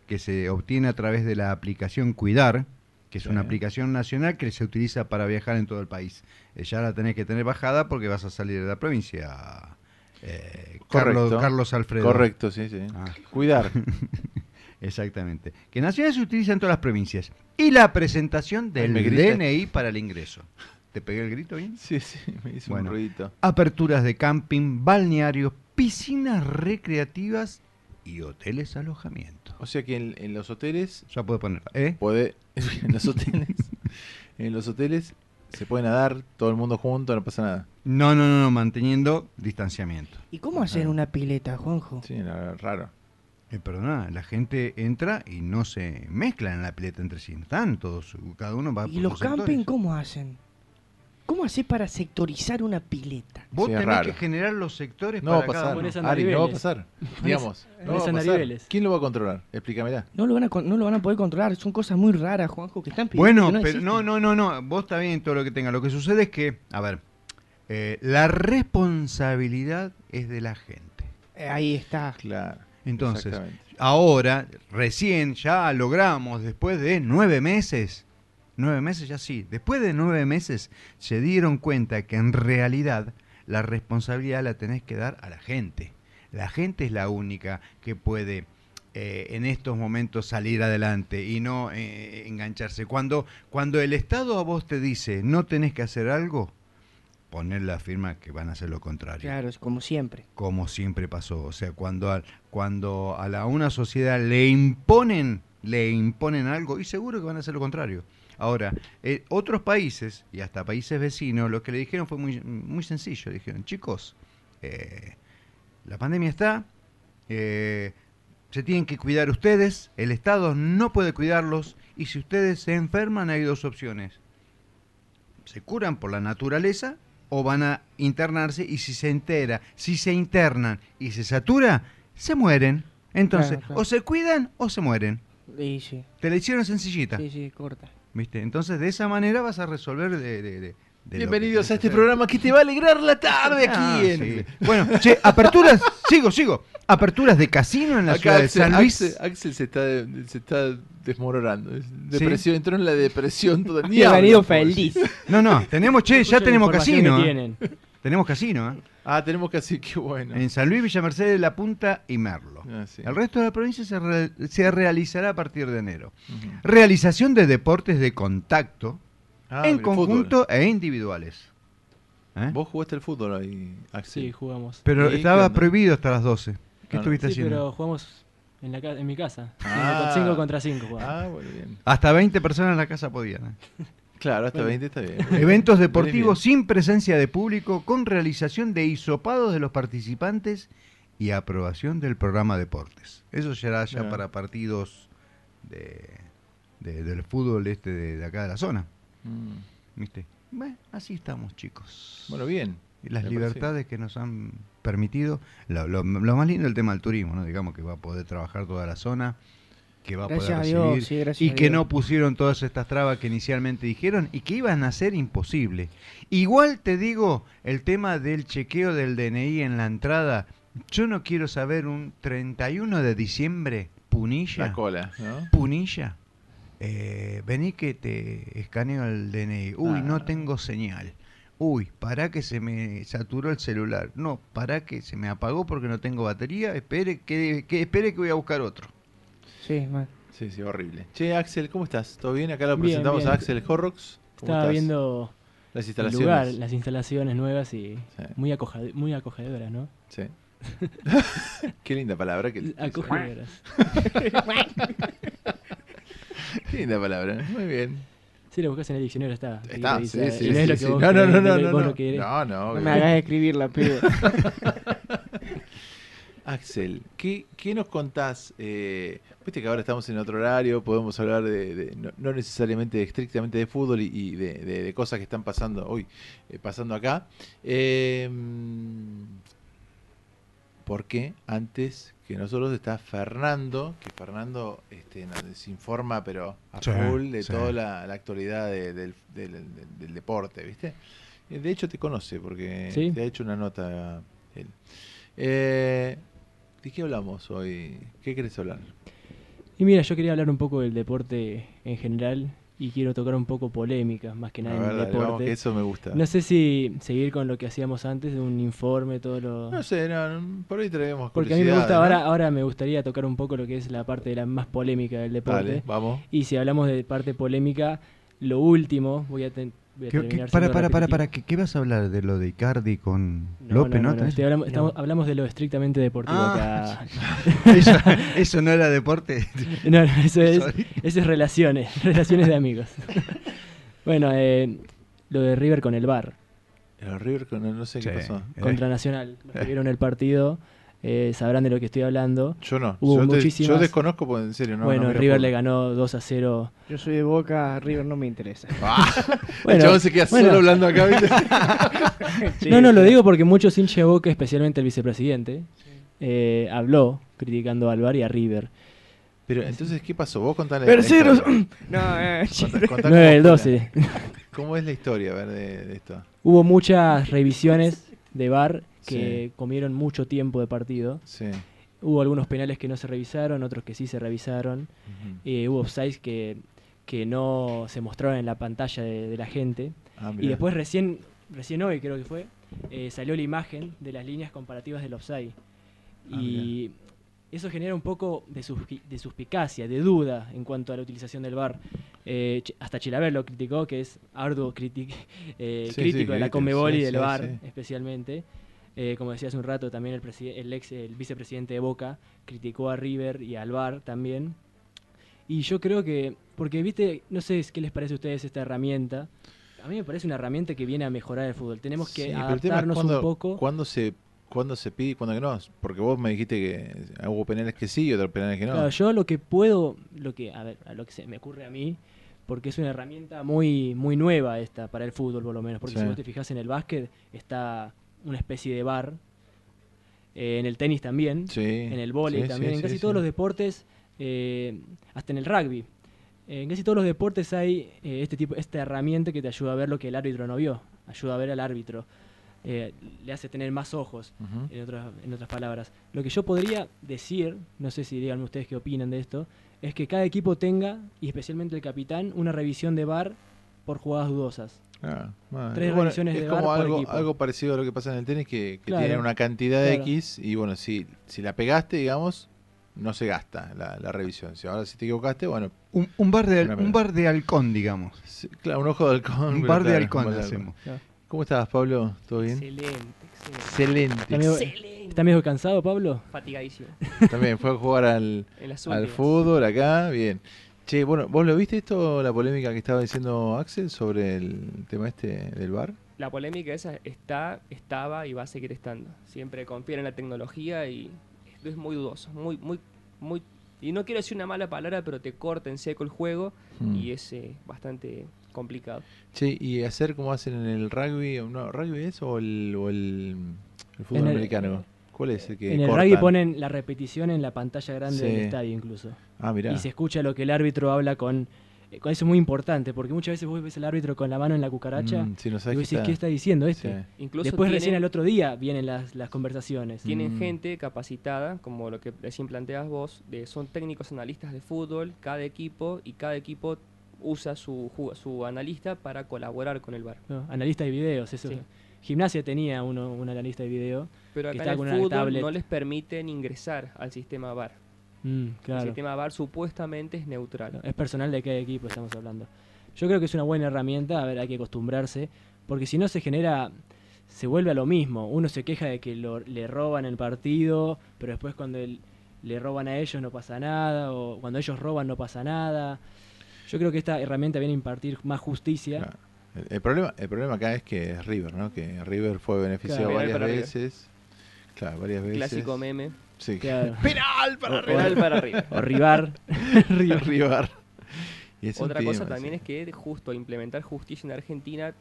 S2: que se obtiene a través de la aplicación Cuidar, que es
S1: Sí.
S2: una aplicación nacional que se utiliza para viajar en todo el país. Eh, ya la tenés que tener bajada porque vas a salir de la provincia. Eh, Carlos. Carlos Alfredo.
S1: Correcto, sí, sí.
S2: Ah.
S1: Cuidar.
S2: Exactamente. Que nacional se utiliza en todas las provincias. Y la presentación del. DNI para el ingreso. ¿Te pegué el grito bien?
S1: Sí, sí, me hizo
S2: Bueno.
S1: un ruidito.
S2: Aperturas de camping, balnearios, piscinas recreativas y hoteles alojamiento.
S1: O sea que en, en los hoteles
S2: Ya puedo poner. ¿Eh?
S1: puede en los hoteles en los hoteles se puede nadar todo el mundo junto, no pasa nada.
S2: No, no, no, no, manteniendo distanciamiento.
S5: ¿Y cómo hacer una pileta, Juanjo?
S1: Sí, raro.
S2: Eh, perdona, la gente entra y no se mezclan en la pileta entre sí. Están todos, cada uno va
S5: ¿Y
S2: por
S5: los camping
S2: sectores.
S5: cómo hacen? ¿Cómo haces para sectorizar una pileta?
S2: Vos
S1: Sí,
S2: tenés
S1: raro.
S2: que generar los sectores
S1: No va a
S2: para cada
S1: pasar.
S2: uno.
S10: Pones a
S1: Ari, no va a pasar. Digamos, no va a pasar. ¿Quién lo va a controlar? Explícamela.
S5: No lo van a, no lo van a poder controlar. Son cosas muy raras, Juanjo, que están pidiendo.
S2: Bueno,
S5: no
S2: pero no, no, no, no. Vos está bien todo lo que tenga. Lo que sucede es que, a ver, eh, la responsabilidad es de la gente.
S5: Eh, ahí está.
S1: Claro.
S2: Entonces, ahora, recién ya logramos, después de nueve meses, nueve meses ya sí, después de nueve meses se dieron cuenta que en realidad la responsabilidad la tenés que dar a la gente. La gente es la única que puede eh, en estos momentos salir adelante y no eh, engancharse. Cuando, cuando el Estado a vos te dice no tenés que hacer algo, poner la firma que van a hacer lo contrario
S5: Claro, es como siempre.
S2: como siempre pasó. O sea, cuando a, cuando a la, una sociedad le imponen, le imponen algo, y seguro que van a hacer lo contrario. Ahora, eh, otros países, y hasta países vecinos, lo que le dijeron fue muy, muy sencillo. Dijeron, chicos, eh, la pandemia está, eh, se tienen que cuidar ustedes, el Estado no puede cuidarlos, y si ustedes se enferman hay dos opciones. Se curan por la naturaleza o van a internarse y si se entera, si se internan y se satura, se mueren. Entonces,
S5: Claro, claro.
S2: o se cuidan o se mueren.
S5: Sí, sí.
S2: Te la hicieron sencillita.
S5: Sí, sí, corta.
S2: ¿Viste? Entonces, de esa manera vas a resolver de, de- de- de lo que
S1: Bienvenidos a este
S2: hacer.
S1: programa que te va a alegrar la tarde
S2: Ah,
S1: aquí en
S2: sí. Bueno, che, aperturas, sigo, sigo. Aperturas de casino en la
S1: Acá
S2: ciudad de San Luis.
S1: Axel- Axel se está se está desmoronando. Es- Depresión, entró en la depresión todo el
S5: Bienvenido feliz.
S2: No, no, tenemos, che, ya tenemos casino.
S10: que
S2: ¿eh?
S10: tienen.
S2: Tenemos casino, ¿eh?
S1: Ah, tenemos que así, qué bueno.
S2: En San Luis, Villa Mercedes, La Punta y Merlo.
S1: Ah, sí.
S2: El resto de la provincia se, re- se realizará a partir de enero. Realización de deportes de contacto
S1: Ah,
S2: en conjunto e individuales. ¿Eh?
S1: Vos jugaste el fútbol ahí, Axel.
S10: Sí, jugamos.
S2: Pero
S1: ¿Y qué
S2: estaba prohibido hasta las 12. ¿Qué
S1: Ah, no.
S2: estuviste
S10: Sí,
S2: haciendo?
S10: pero jugamos en, la ca- en mi casa.
S1: Ah.
S10: 5 contra 5
S1: Ah, bueno, bien.
S2: Hasta 20 personas en la casa podían. ¿eh?
S1: Claro, hasta
S10: Bueno.
S1: 20 está bien.
S2: Eventos deportivos sin presencia de público con realización de hisopados de los participantes y aprobación del programa deportes. Eso será ya para partidos de, de- del fútbol este de, de acá de la zona.
S1: Mm.
S2: ¿Viste? Bueno, así estamos, chicos.
S1: Bueno, bien.
S2: y las libertades que nos han permitido. Lo, lo- lo más lindo del tema del turismo, ¿no? Digamos que va a poder trabajar toda la zona, que va a
S5: Gracias
S2: poder
S5: a Dios,
S2: recibir,
S5: sí, gracias
S2: y
S5: a
S2: que
S5: Dios.
S2: no pusieron todas estas trabas que inicialmente dijeron y que iban a ser imposibles. Igual te digo, el tema del chequeo del DNI en la entrada, yo no quiero saber un 31 de diciembre, Punilla.
S1: La cola, ¿no?
S2: Punilla. Eh, vení que te escaneo el DNI. Uy,
S1: Ah.
S2: no tengo señal. Uy, para que se me saturó el celular. No, para que se me apagó porque no tengo batería. Espere que, que espere que voy a buscar otro.
S5: Sí, mal.
S1: Sí, sí, horrible. Che, Axel, ¿cómo estás? ¿Todo bien? Acá lo
S10: Bien,
S1: presentamos
S10: bien.
S1: a Axel Horrocks. ¿Cómo
S10: Estaba
S1: estás?
S10: viendo
S1: las
S10: el
S1: instalaciones.
S10: lugar, las instalaciones nuevas y
S1: Sí.
S10: muy, acojade- muy acogedoras, ¿no?
S1: Sí. Qué linda palabra que
S10: Acogedoras.
S1: Qué linda palabra. Muy bien.
S10: Si lo buscas en el diccionario está.
S1: Está, sí, sí,
S10: no
S1: sí, sí. No, no, no, no, no, no.
S10: lo querés.
S1: No, no,
S5: No
S1: obvio.
S5: me hagas escribirla, pibe.
S1: Axel, ¿qué, qué nos contás? Eh, Viste que ahora estamos en otro horario, podemos hablar de, de- no, no necesariamente estrictamente de fútbol y, y de, de- de cosas que están pasando hoy, eh, pasando acá. Eh, ¿Por qué antes que nosotros está Fernando, que Fernando este, nos informa pero a
S2: Sí,
S1: full de
S2: sí.
S1: toda la, la actualidad de- del, del- del- del deporte, ¿viste? Eh, De hecho te conoce porque
S10: ¿Sí?
S1: te ha hecho una nota él. Eh, ¿De qué hablamos hoy? ¿Qué querés hablar?
S10: Y mira, yo quería hablar un poco del deporte en general y quiero tocar un poco polémica, más que
S1: A
S10: nada
S1: ver,
S10: en
S1: dale,
S10: deporte.
S1: que eso me gusta.
S10: No sé si seguir con lo que hacíamos antes de un informe, todo lo...
S1: No sé, no, por ahí traemos
S10: Porque a mí me gusta,
S1: ¿no?
S10: ahora, ahora me gustaría tocar un poco lo que es la parte de la más polémica del deporte.
S1: Dale, vamos.
S10: Y si hablamos de parte polémica, lo último, voy a, ten- voy a
S2: ¿Qué- qué-
S10: terminar
S2: para, para, para, para, ¿qué, qué vas a hablar de lo de Icardi con
S10: No,
S2: López?
S10: no,
S2: ¿no?
S10: no, hablamos, estamos- hablamos de lo estrictamente deportivo
S2: Ah,
S10: acá.
S2: eso, eso no era deporte.
S10: No, no, eso es, eso es relaciones, relaciones de amigos. bueno, eh, lo de River con el bar
S1: El River, con- no, no sé qué
S2: Sí.
S1: pasó.
S2: Eh.
S10: contra Nacional. Que vieron el partido eh, sabrán de lo que estoy hablando.
S1: Yo no.
S10: Hubo
S1: yo, te-
S10: muchísimas-
S1: yo desconozco, porque en serio, no.
S10: bueno,
S1: no
S10: River le ganó 2 a 0.
S5: Yo soy de Boca, River no me interesa.
S1: Ah,
S10: Bueno,
S1: el chabón se queda
S10: bueno.
S1: solo hablando acá,
S10: no, no, lo digo porque muchos hinchas de Boca, especialmente el vicepresidente, eh, habló criticando al bar y a River.
S1: Pero entonces, ¿qué pasó? Vos contale. la
S5: Terceros.
S1: historia.
S5: No, eh,
S1: Contá- contá
S10: 9 del
S1: cómo fue
S10: 12.
S1: la- ¿Cómo es la historia, a ver, de, de esto?
S10: Hubo muchas revisiones de bar que comieron mucho tiempo de partido.
S1: Sí.
S10: Hubo algunos penales que no se revisaron, otros que sí se revisaron.
S1: Ujú.
S10: Eh, hubo offsides que, que no se mostraron en la pantalla de, de la gente.
S1: Ah,
S10: Y
S1: mirá.
S10: después recién, recién hoy creo que fue, eh, salió la imagen de las líneas comparativas del offside.
S1: Ah,
S10: y eso genera un poco de, de suspicacia, de duda en cuanto a la utilización del VAR. Eh, hasta Chilaver lo criticó, que es arduo critic- eh,
S1: Sí, sí,
S10: crítico de la Conmebol
S1: sí,
S10: y del
S1: sí,
S10: VAR
S1: sí.
S10: especialmente. Eh, como decía hace un rato, también el, el ex el vicepresidente de Boca criticó a River y al VAR también. Y yo creo que, porque viste, no sé qué les parece a ustedes esta herramienta. A mí me parece una herramienta que viene a mejorar el fútbol. Tenemos que
S1: Sí,
S10: adaptarnos un poco.
S1: ¿Cuándo se, cuándo se pide y cuándo no? Porque vos me dijiste que hubo penales que sí y otros penales que no.
S10: Claro, yo lo que puedo, lo que, a ver, a lo que se me ocurre a mí, porque es una herramienta muy, muy nueva esta para el fútbol por lo menos, porque
S1: Sí.
S10: si vos te fijas en el básquet está una especie de bar, eh, en el tenis también,
S1: Sí,
S10: en el vóley
S1: sí,
S10: también,
S1: sí,
S10: en casi todos los deportes, eh, hasta en el rugby. En casi todos los deportes hay eh, este tipo, esta herramienta que te ayuda a ver lo que el árbitro no vio, ayuda a ver al árbitro, eh, le hace tener más ojos, en, otras, en otras palabras. Lo que yo podría decir, no sé si díganme ustedes qué opinan de esto, es que cada equipo tenga, y especialmente el capitán, una revisión de VAR por jugadas dudosas.
S1: Ah,
S10: Tres
S1: bueno,
S10: revisiones
S1: es
S10: de
S1: como algo,
S10: equipo.
S1: algo parecido a lo que pasa en el tenis, que, que
S10: Claro,
S1: tienen una cantidad de
S10: claro.
S1: X y bueno, si, si la pegaste, digamos, no se gasta la, la revisión. Si ahora si te equivocaste, bueno,
S2: Un, un bar de, un bar de halcón, digamos.
S1: sí, claro, un ojo de halcón.
S2: Un bar de
S1: claro,
S2: halcón hacemos.
S1: ¿Cómo estás, Pablo? ¿Todo bien?
S12: Excelente, excelente.
S1: Excelente.
S10: ¿Está medio,
S12: Excelente.
S10: está medio cansado, Pablo?
S12: Fatigadísimo.
S1: También fue a jugar al, al fútbol acá, bien. Che, bueno, ¿vos lo viste esto, la polémica que estaba diciendo Axel sobre el tema este del bar?
S12: La polémica esa está, estaba y va a seguir estando. Siempre confían en la tecnología y es muy dudoso, muy, muy, muy. Y no quiero decir una mala palabra, pero te corta en seco el juego
S1: Hmm.
S12: y es eh, bastante complicado.
S1: Che, ¿y hacer como hacen en el rugby? No, ¿Rugby es o el, o el, el fútbol
S10: En el-
S1: americano? ¿Cuál es el que
S10: En el
S1: cortan?
S10: rugby ponen la repetición en la pantalla grande
S1: Sí.
S10: del estadio incluso.
S1: Ah, mirá.
S10: Y se escucha lo que el árbitro habla con... eh, con eso es muy importante, porque muchas veces vos ves el árbitro con la mano en la cucaracha
S1: Mm, no
S10: y vos
S1: qué
S10: decís,
S1: está-
S10: ¿qué está diciendo este?
S1: Sí.
S12: Incluso
S10: Después recién al otro día vienen las, las conversaciones.
S12: Tienen
S1: Mm.
S12: gente capacitada, como lo que recién planteas vos, de, son técnicos analistas de fútbol, cada equipo, y cada equipo usa su, ju- su analista para colaborar con el bar.
S10: No, analista de videos, eso.
S12: Sí.
S10: Gimnasia tenía uno, un analista de video.
S12: Pero
S10: que
S12: acá
S10: estaba
S12: en
S10: con
S12: el
S10: una
S12: fútbol
S10: tablet.
S12: no les permiten ingresar al sistema VAR.
S10: Mm,
S12: El
S10: claro.
S12: sistema VAR supuestamente es neutral.
S10: Es personal de cada equipo, estamos hablando. Yo creo que es una buena herramienta, a ver, hay que acostumbrarse, porque si no se genera, se vuelve a lo mismo. Uno se queja de que lo- le roban el partido, pero después cuando el- le roban a ellos no pasa nada, o cuando ellos roban no pasa nada. Yo creo que esta herramienta viene a impartir más justicia.
S1: El, el problema, el problema acá es que es River, ¿no? Que River fue beneficiado
S12: Claro.
S1: varias veces. Claro, varias veces.
S12: Clásico meme.
S1: Sí.
S10: Claro.
S1: ¡Penal para
S12: O-
S1: River!
S12: penal para River.
S10: O Rivar.
S1: River. River. Y es un
S12: Otra cosa
S1: tema,
S12: también
S1: sí.
S12: es que justo implementar justicia en Argentina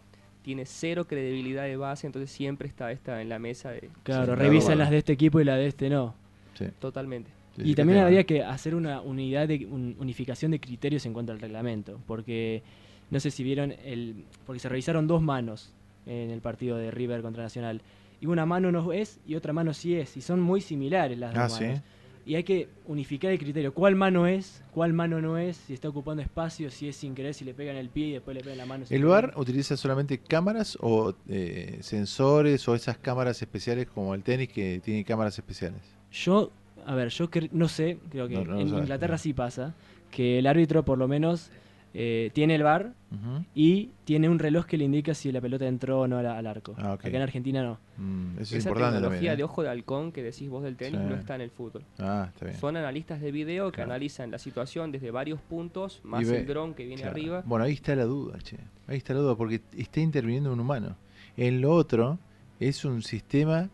S12: tiene cero credibilidad de base, entonces siempre está esta en la mesa de...
S10: Claro,
S1: Sí,
S10: revisan
S1: claro.
S10: las de este equipo y la de este no.
S1: Sí.
S12: Totalmente.
S10: Y también habría que hacer una unidad de un- unificación de criterios en cuanto al reglamento, porque no sé si vieron el porque se revisaron dos manos en el partido de River contra Nacional y una mano no es y otra mano sí es y son muy similares las
S1: Ah,
S10: dos
S1: ¿sí?
S10: manos. Y hay que unificar el criterio, cuál mano es, cuál mano no es, si está ocupando espacio, si es sin querer, si le pegan el pie y después le pegan la mano.
S1: ¿El
S10: querer.
S1: VAR utiliza solamente cámaras o eh, sensores o esas cámaras especiales como el tenis que tiene cámaras especiales?
S10: Yo, a ver, yo no sé, creo que
S1: No, no lo
S10: en
S1: sabes,
S10: Inglaterra
S1: no.
S10: sí pasa, que el árbitro por lo menos eh, tiene el bar y tiene un reloj que le indica si la pelota entró o no al, al arco.
S1: Ah.
S10: Acá en Argentina no.
S1: Mm, eso es
S12: Esa
S1: importante
S12: tecnología
S1: también. ¿eh?
S12: de ojo de halcón que decís vos del tenis
S1: Sí.
S12: no está en el fútbol.
S1: Ah, está bien.
S12: Son analistas de video que
S1: Claro.
S12: analizan la situación desde varios puntos, más
S1: ve-
S12: el dron que viene
S1: claro.
S12: arriba.
S1: Bueno, ahí está la duda, che. Ahí está la duda, porque está interviniendo un humano. En lo otro, es un sistema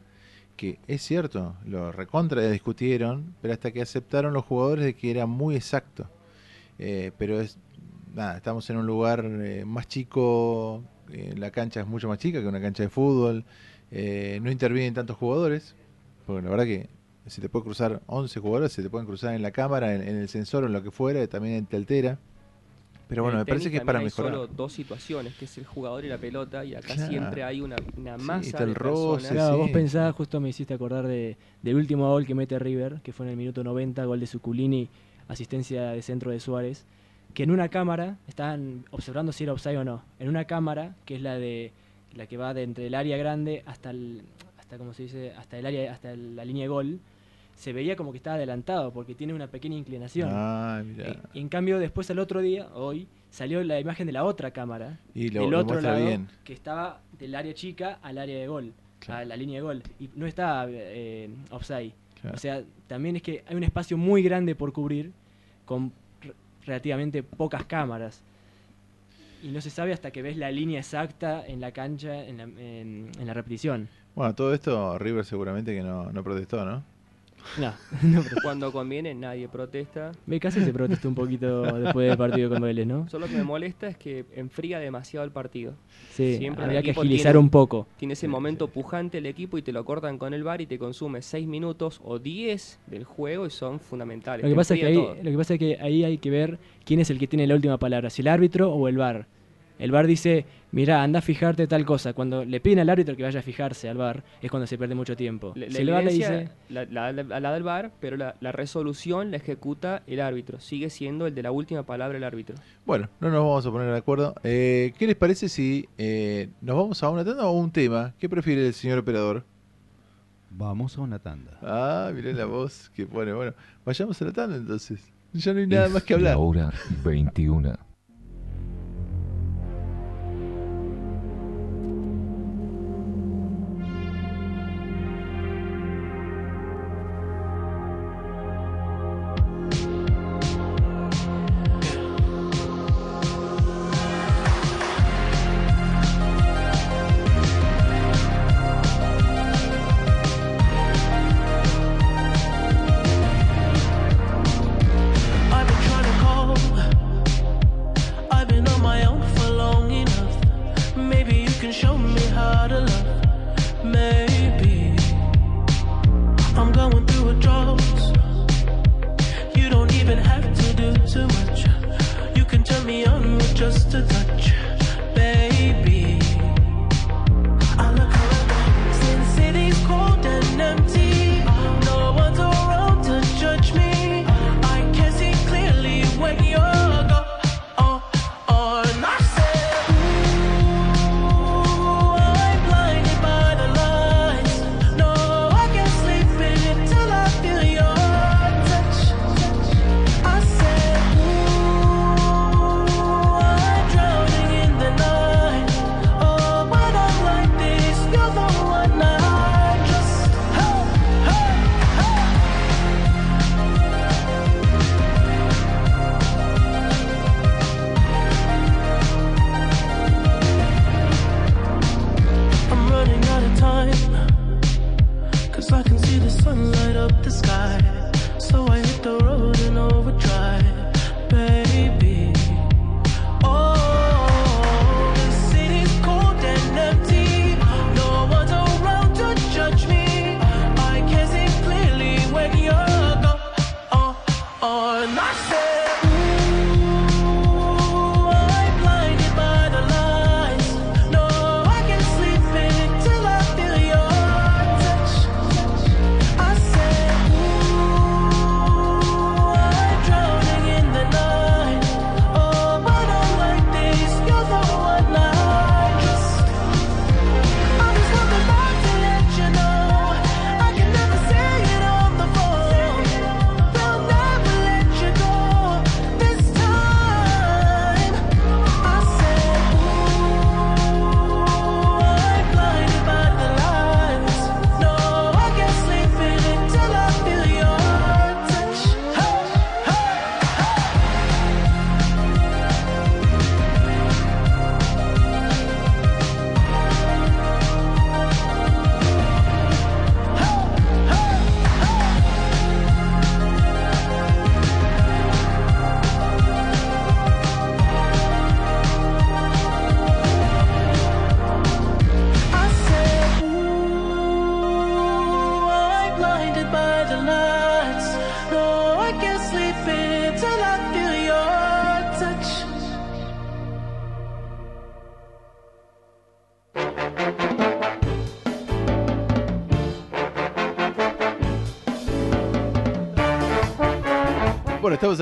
S1: que es cierto, lo recontra discutieron, pero hasta que aceptaron los jugadores de que era muy exacto. Eh, pero es, nada, estamos en un lugar eh, más chico, eh, la cancha es mucho más chica que una cancha de fútbol, eh, no intervienen tantos jugadores, porque la verdad que se te puede cruzar 11 jugadores, se te pueden cruzar en la cámara, en, en el sensor o en lo que fuera, también te altera. Pero bueno,
S12: En
S1: me parece que es para mejorar.
S12: Solo dos situaciones, que es el jugador y la pelota, y acá
S1: Claro.
S12: siempre hay una, una
S1: Sí,
S12: masa
S1: está el
S12: de
S1: roce.
S10: Claro, vos
S1: sí.
S10: pensás, justo me hiciste acordar de, del último gol que mete River, que fue en el minuto 90, gol de Suculini, asistencia de centro de Suárez, que en una cámara, estaban observando si era offside o no, en una cámara, que es la de la que va de entre el área grande hasta el, hasta como se dice, hasta el área, hasta la línea de gol, se veía como que estaba adelantado, porque tiene una pequeña inclinación.
S1: Ah, mira.
S10: Eh, y en cambio, después al otro día, hoy, salió la imagen de la otra cámara,
S1: Y lo-
S10: del otro lado,
S1: bien.
S10: que estaba del área chica al área de gol,
S1: Claro.
S10: a la línea de gol, y no estaba eh, offside.
S1: Claro.
S10: O sea, también es que hay un espacio muy grande por cubrir con relativamente pocas cámaras. Y no se sabe hasta que ves la línea exacta en la cancha, en la, en- en la repetición.
S1: Bueno, todo esto River seguramente que no, no protestó, ¿no?
S10: No, no, pero
S12: Cuando conviene, nadie protesta.
S10: me casi se protestó un poquito después del partido con Vélez, ¿no?
S12: Solo que me molesta es que enfría demasiado el partido.
S10: Sí,
S12: Siempre
S10: habría que agilizar
S12: tiene-
S10: un poco.
S12: Tiene ese momento pujante el equipo y te lo cortan con el bar y te consume 6 minutos o 10 del juego y son fundamentales.
S10: Lo que, pasa es que ahí, lo que pasa es que ahí hay que ver quién es el que tiene la última palabra, si el árbitro o el VAR. El VAR dice, mira, anda a fijarte tal cosa. Cuando le piden al árbitro que vaya a fijarse al VAR, es cuando se pierde mucho tiempo.
S12: La,
S10: si
S12: la
S10: el VAR le dice,
S12: la, la- la- la del VAR, pero la, la resolución la ejecuta el árbitro. Sigue siendo el de la última palabra el árbitro.
S1: Bueno, no nos vamos a poner de acuerdo. Eh, ¿Qué les parece si eh, nos vamos a una tanda o a un tema? ¿Qué prefiere el señor operador?
S2: Vamos a una tanda.
S1: Ah, miré la voz que pone. Bueno, vayamos a la tanda entonces. Ya no hay nada más que hablar.
S4: La hora 21.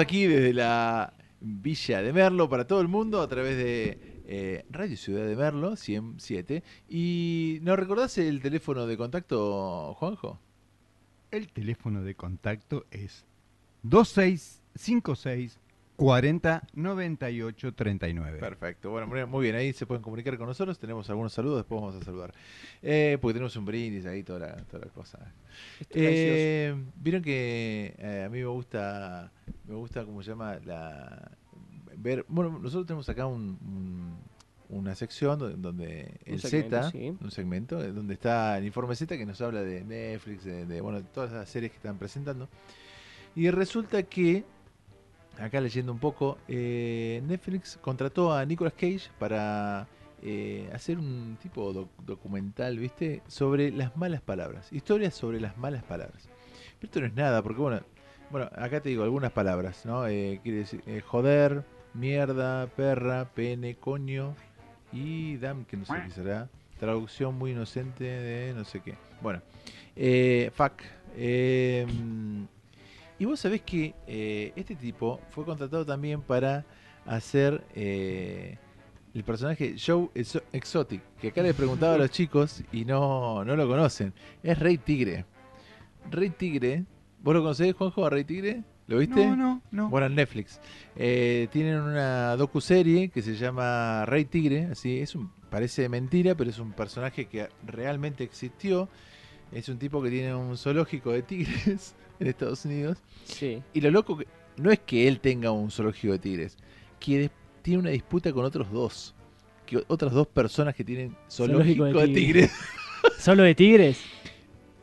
S1: Aquí desde la Villa de Merlo para todo el mundo a través de eh, Radio Ciudad de Merlo 107. ¿Y nos recordás el teléfono de contacto, Juanjo?
S2: El teléfono de contacto es 2656 40 98 39.
S1: Perfecto, bueno, muy- muy bien, ahí se pueden comunicar con nosotros, tenemos algunos saludos, después vamos a saludar. Eh, porque tenemos un brindis ahí, toda la, toda la cosa. Eh, Vieron que eh, a mí me gusta, me gusta, ¿cómo se llama? La, ver, bueno, nosotros tenemos acá un, un- una sección donde, donde
S12: Un
S1: el
S12: segmento,
S1: Z,
S12: sí.
S1: un segmento, donde está el informe Z que nos habla de Netflix, de, de, bueno, de todas las series que están presentando. Y resulta que acá leyendo un poco, eh, Netflix contrató a Nicolas Cage para eh, hacer un tipo doc- documental, ¿viste? Sobre las malas palabras. Historias sobre las malas palabras. Pero esto no es nada, porque bueno, bueno acá te digo algunas palabras, ¿no? Eh, quiere decir eh, joder, mierda, perra, pene, coño y dam, que no sé qué será. Traducción muy inocente de no sé qué. Bueno, eh, fuck. Y vos sabés que eh, este tipo fue contratado también para hacer eh, el personaje Joe Exo- Exotic, que acá les preguntaba a los chicos y no, no lo conocen. Es Rey Tigre. Rey Tigre, ¿vos lo conocés, Juanjo, a Rey Tigre? ¿Lo viste?
S2: No, no, no.
S1: Bueno, en Netflix. Eh, tienen una docuserie que se llama Rey Tigre, así es un parece mentira, pero es un personaje que realmente existió. Es un tipo que tiene un zoológico de tigres en Estados Unidos.
S12: Sí.
S1: Y lo loco que no es que él tenga un zoológico de tigres, que tiene una disputa con otros dos. Que otras dos personas que tienen zoológico, de, tigres.
S10: ¿Solo de tigres?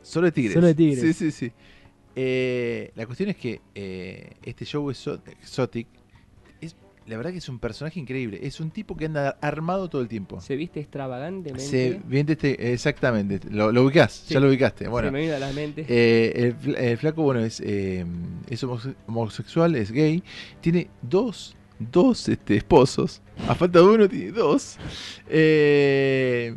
S1: Solo de tigres.
S10: Solo de tigres.
S1: Sí, sí, sí. Eh, la cuestión es que eh, este show exo- exotic es la verdad que es un personaje increíble. Es un tipo que anda armado todo el tiempo.
S12: Se viste extravagantemente.
S1: Se viene este, exactamente, lo, lo ubicás,
S12: Sí.
S1: ya lo ubicaste. Bueno,
S12: Se me a la mente.
S1: eh, el, fl- el flaco, bueno, es, eh, es homosexual, es gay, tiene dos dos este, esposos. A falta de uno tiene dos. Eh,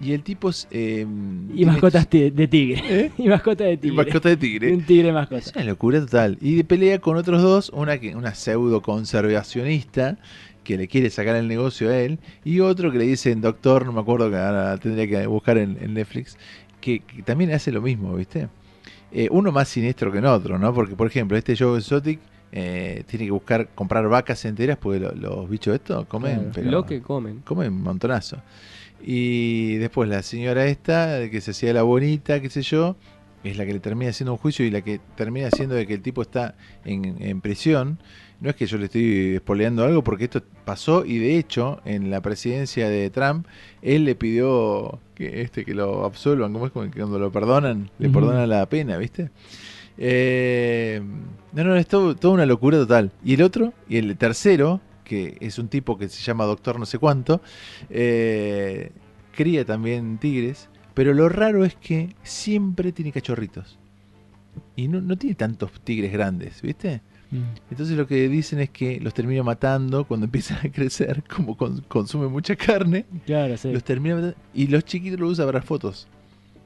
S1: y el tipo es... eh,
S10: Y
S1: tiene-
S10: mascotas de tigre. Y mascota de
S1: y
S10: tigre.
S1: mascota de tigre.
S10: Un tigre mascota.
S1: Es una locura total. Y pelea con otros dos, una que una pseudo conservacionista que le quiere sacar el negocio a él, y otro que le dicen doctor, no me acuerdo que ahora tendría que buscar en, en Netflix, que, que también hace lo mismo, ¿viste? Eh, uno más siniestro que en otro, ¿no? Porque, por ejemplo, este Joe Exotic eh, tiene que buscar comprar vacas enteras porque lo- los bichos estos comen,
S12: Claro,
S1: pero
S12: lo que comen.
S1: comen un montonazo. Y después la señora esta, que se hacía la bonita, qué sé yo, es la que le termina haciendo un juicio y la que termina haciendo de que el tipo está en, en prisión. No es que yo le estoy espoleando algo, porque esto pasó y de hecho en la presidencia de Trump él le pidió que este que lo absuelvan, como es que cuando lo perdonan, le
S10: Ujú.
S1: perdonan la pena, ¿viste? Eh, no, no, es todo, toda una locura total. Y el otro, y el tercero, que es un tipo que se llama Doctor no sé cuánto, eh, cría también tigres, pero lo raro es que siempre tiene cachorritos. Y no, no tiene tantos tigres grandes, ¿viste?
S10: Mm.
S1: Entonces lo que dicen es que los termina matando cuando empiezan a crecer, como con- consume mucha carne,
S10: Claro, sí.
S1: los termina matando, y los chiquitos los usa para fotos.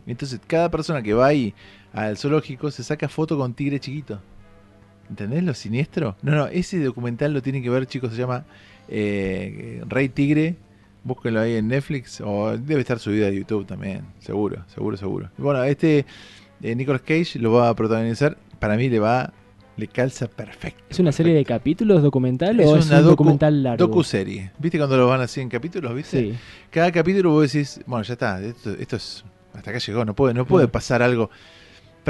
S1: Entonces cada persona que va ahí al zoológico se saca foto con tigre chiquito. ¿Entendés lo siniestro? No, no, ese documental lo tienen que ver, chicos, se llama eh, Rey Tigre. Búsquenlo ahí en Netflix o debe estar subido a YouTube también, seguro, seguro, seguro. Bueno, este eh, Nicolas Cage lo va a protagonizar, para mí le va, le calza perfecto.
S10: ¿Es una serie de capítulos documental
S1: Es
S10: o es
S1: una
S10: un
S1: docu-
S10: documental largo?
S1: Docuserie. ¿Viste cuando lo van así en capítulos, viste?
S10: Sí.
S1: Cada capítulo vos decís, bueno, ya está, esto, esto es hasta acá llegó, no puede no puede
S10: Claro.
S1: pasar algo.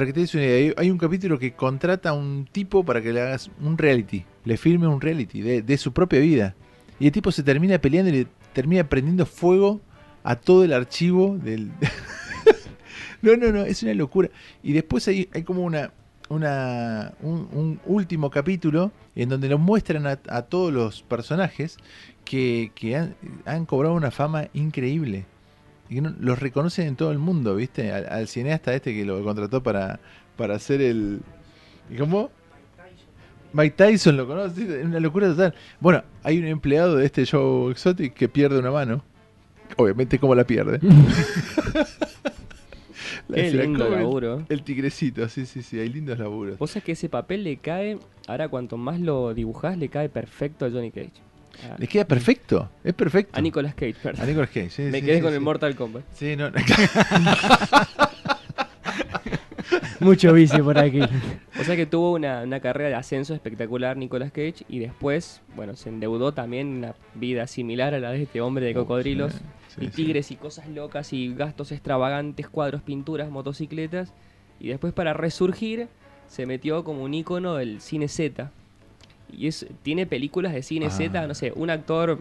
S1: Para que te des una idea, hay, un capítulo que contrata a un tipo para que le hagas un reality, le filme un reality de, su propia vida. Y el tipo se termina peleando y le termina prendiendo fuego a todo el archivo del... no, no, no, es una locura. Y después hay, como una, un, último capítulo en donde nos muestran a, todos los personajes que, han cobrado una fama increíble. Y que no- los reconocen en todo el mundo, ¿viste? Al, al cineasta este que lo contrató para, para hacer el... ¿y ¿Cómo? Mike Tyson lo conoce, es una locura total. Bueno, hay un empleado de este show Exotic que pierde una mano. Obviamente, ¿cómo la pierde? La-
S12: Qué lindo
S1: el-
S12: laburo.
S1: El tigrecito, sí, sí, sí, hay lindos laburos.
S12: Vos sabés que ese papel le cae, ahora cuanto más lo dibujás, le cae perfecto a Johnny Cage. A-
S1: Le queda perfecto, es perfecto.
S12: A Nicolas Cage, perdón.
S1: A Nicolas Cage, sí,
S12: Me
S1: sí,
S12: quedé
S1: sí,
S12: con
S1: sí.
S12: el Mortal Kombat.
S1: Sí, no.
S10: Mucho vicio por aquí.
S12: O sea que tuvo una, una carrera de ascenso espectacular Nicolas Cage y después, bueno, se endeudó también una vida similar a la de este hombre de cocodrilos
S1: sí, sí,
S12: y
S1: sí.
S12: tigres y cosas locas y gastos extravagantes, cuadros, pinturas, motocicletas y después para resurgir se metió como un ícono del cine Z. Y es, tiene películas de cine
S1: Ah.
S12: Z, no sé, un actor,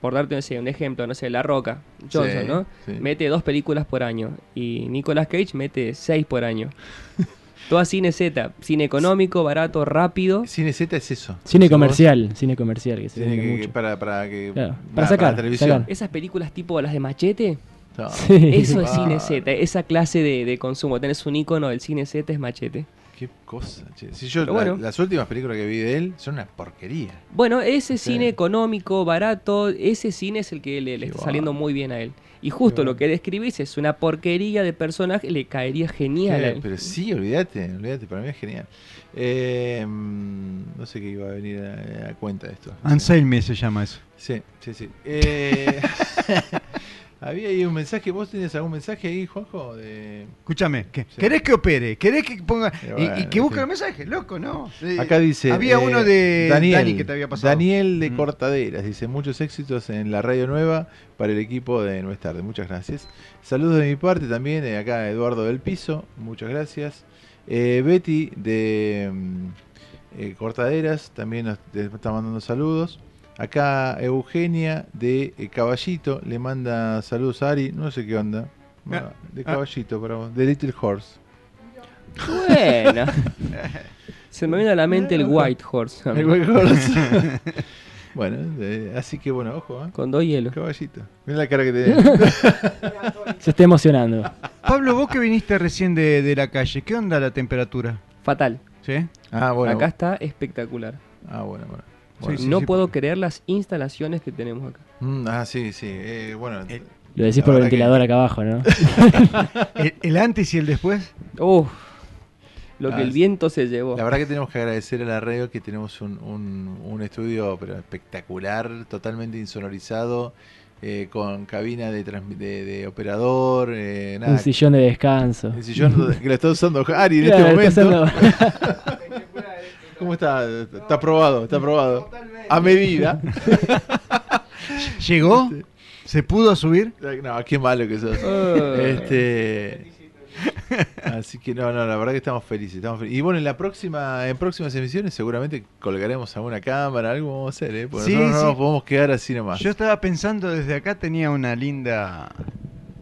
S12: por darte no sé, un ejemplo, no sé, La Roca, Johnson,
S1: Sí,
S12: ¿no?
S1: sí.
S12: Mete dos películas por año y Nicolas Cage mete seis por año. Toda cine Z, cine económico, barato, rápido.
S1: Cine Z es eso.
S10: Cine
S1: ¿Vos?
S10: comercial, cine comercial que se
S1: que-
S10: mucho.
S1: para, para que
S10: Claro,
S1: va-
S10: para sacar,
S1: la televisión.
S10: sacar.
S12: Esas películas tipo las de Machete,
S1: No.
S10: Sí.
S12: eso es
S1: Ah,
S12: cine Z, esa clase de, de consumo. Tenés un icono del cine Z, es Machete.
S1: Qué cosa, che. Si yo,
S12: Pero
S1: la-
S12: bueno.
S1: las últimas películas que vi de él son una porquería.
S12: Bueno, ese
S1: Sí.
S12: cine económico, barato, ese cine es el que le, está
S1: va.
S12: saliendo muy bien a él. Y justo lo que describís es una porquería de personaje, le caería genial.
S1: Pero sí, olvídate, olvídate, para mí es genial. Eh, mm, no sé qué iba a venir a, a cuenta de esto.
S2: Anselme se llama eso.
S1: Sí, sí, sí. Eh, había ahí un mensaje, ¿vos tenés algún mensaje ahí, Juanjo? De...
S2: Escúchame, ¿qué-
S1: Sí.
S2: ¿querés que opere? ¿Querés que ponga
S1: Y
S2: y,
S1: bueno,
S2: y que busque
S1: sí.
S2: el mensaje? Loco, no. Eh,
S1: Acá dice.
S2: Había
S1: eh,
S2: uno de
S1: Daniel,
S2: Dani que te había pasado.
S1: Daniel de
S2: Mm.
S1: Cortaderas dice: Muchos éxitos en la radio nueva para el equipo de No es tarde. Muchas gracias. Saludos de mi parte también. eh, acá Eduardo del Piso. Muchas gracias. Eh, Betty de mm, eh, Cortaderas también nos está mandando saludos. Acá Eugenia de eh, Caballito le manda saludos a Ari. No sé qué onda. Bueno, de
S2: ah.
S1: Caballito para vos. De Little Horse.
S12: Bueno. Se me viene a la mente el White Horse.
S1: El White Horse. bueno, así que bueno, ojo, ¿eh?
S12: Con dos hielos.
S1: Caballito. Mira la cara que te
S10: Se está emocionando.
S2: Pablo, vos que viniste recién de, de la calle, ¿qué onda la temperatura?
S12: Fatal.
S2: ¿Sí?
S1: Ah, bueno.
S12: Acá está espectacular.
S1: Ah, bueno, bueno. Bueno.
S12: no puedo creer las instalaciones que tenemos acá.
S1: Mm, ah, sí, sí. eh, bueno,
S10: Lo decís por el
S1: verdad que-
S10: ventilador acá abajo, ¿no?
S2: el, el antes y el después.
S12: Uf, lo que
S1: Ah,
S12: el
S1: sí.
S12: viento se llevó.
S1: La verdad que tenemos que agradecer a la radio que tenemos un, un- un estudio pero espectacular, totalmente insonorizado, eh, con cabina de, de, de operador, eh, nada,
S10: Un sillón de descanso.
S1: el sillón que lo está usando Ari en
S10: Claro,
S1: este momento. ¿Cómo está? Está aprobado, está aprobado. A medida.
S2: ¿Llegó? ¿Se pudo subir?
S1: No, qué malo que sos.
S2: Eh.
S1: Este, así que no, no, la verdad que estamos felices, estamos felices. Y bueno, en la próxima, en próximas emisiones seguramente colgaremos alguna cámara, algo vamos a hacer, ¿eh? Porque
S2: Sí,
S1: nosotros no nos podemos quedar así nomás.
S2: Yo estaba pensando desde acá, tenía una linda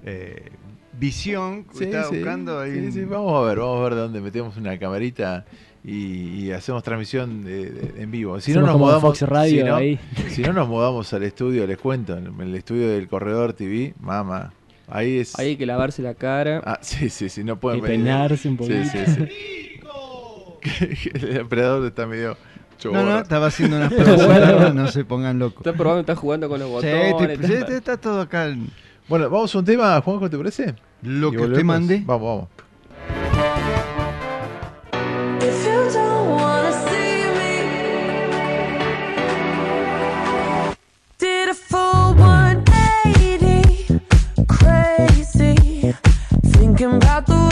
S2: eh, visión.
S1: Sí,
S2: estaba buscando ahí.
S1: sí,
S2: un-
S1: sí, vamos a ver, vamos a ver de dónde metemos una camarita y, y hacemos transmisión de- de- en vivo. Si no nos mudamos,
S10: Radio
S1: si no,
S10: ahí.
S1: si no nos mudamos al estudio, les cuento, en el estudio del Corredor TV, mamá, ahí es...
S12: Hay que lavarse la cara.
S1: Ah, sí, sí, sí, no pueden
S10: Y
S1: venir.
S10: peinarse un
S1: Sí, sí,
S10: poquito.
S1: sí. el emperador está medio
S2: No, no,
S1: chorra.
S2: estaba haciendo unas pruebas, no se pongan locos.
S12: Está probando, está jugando con los botones.
S2: te- sí, te- está todo acá. en-
S1: Bueno, vamos a un tema, Juanjo, ¿te parece?
S2: Lo
S1: Y
S2: que usted
S1: volvemos.
S2: mande.
S1: Vamos, vamos.
S13: Thinking about the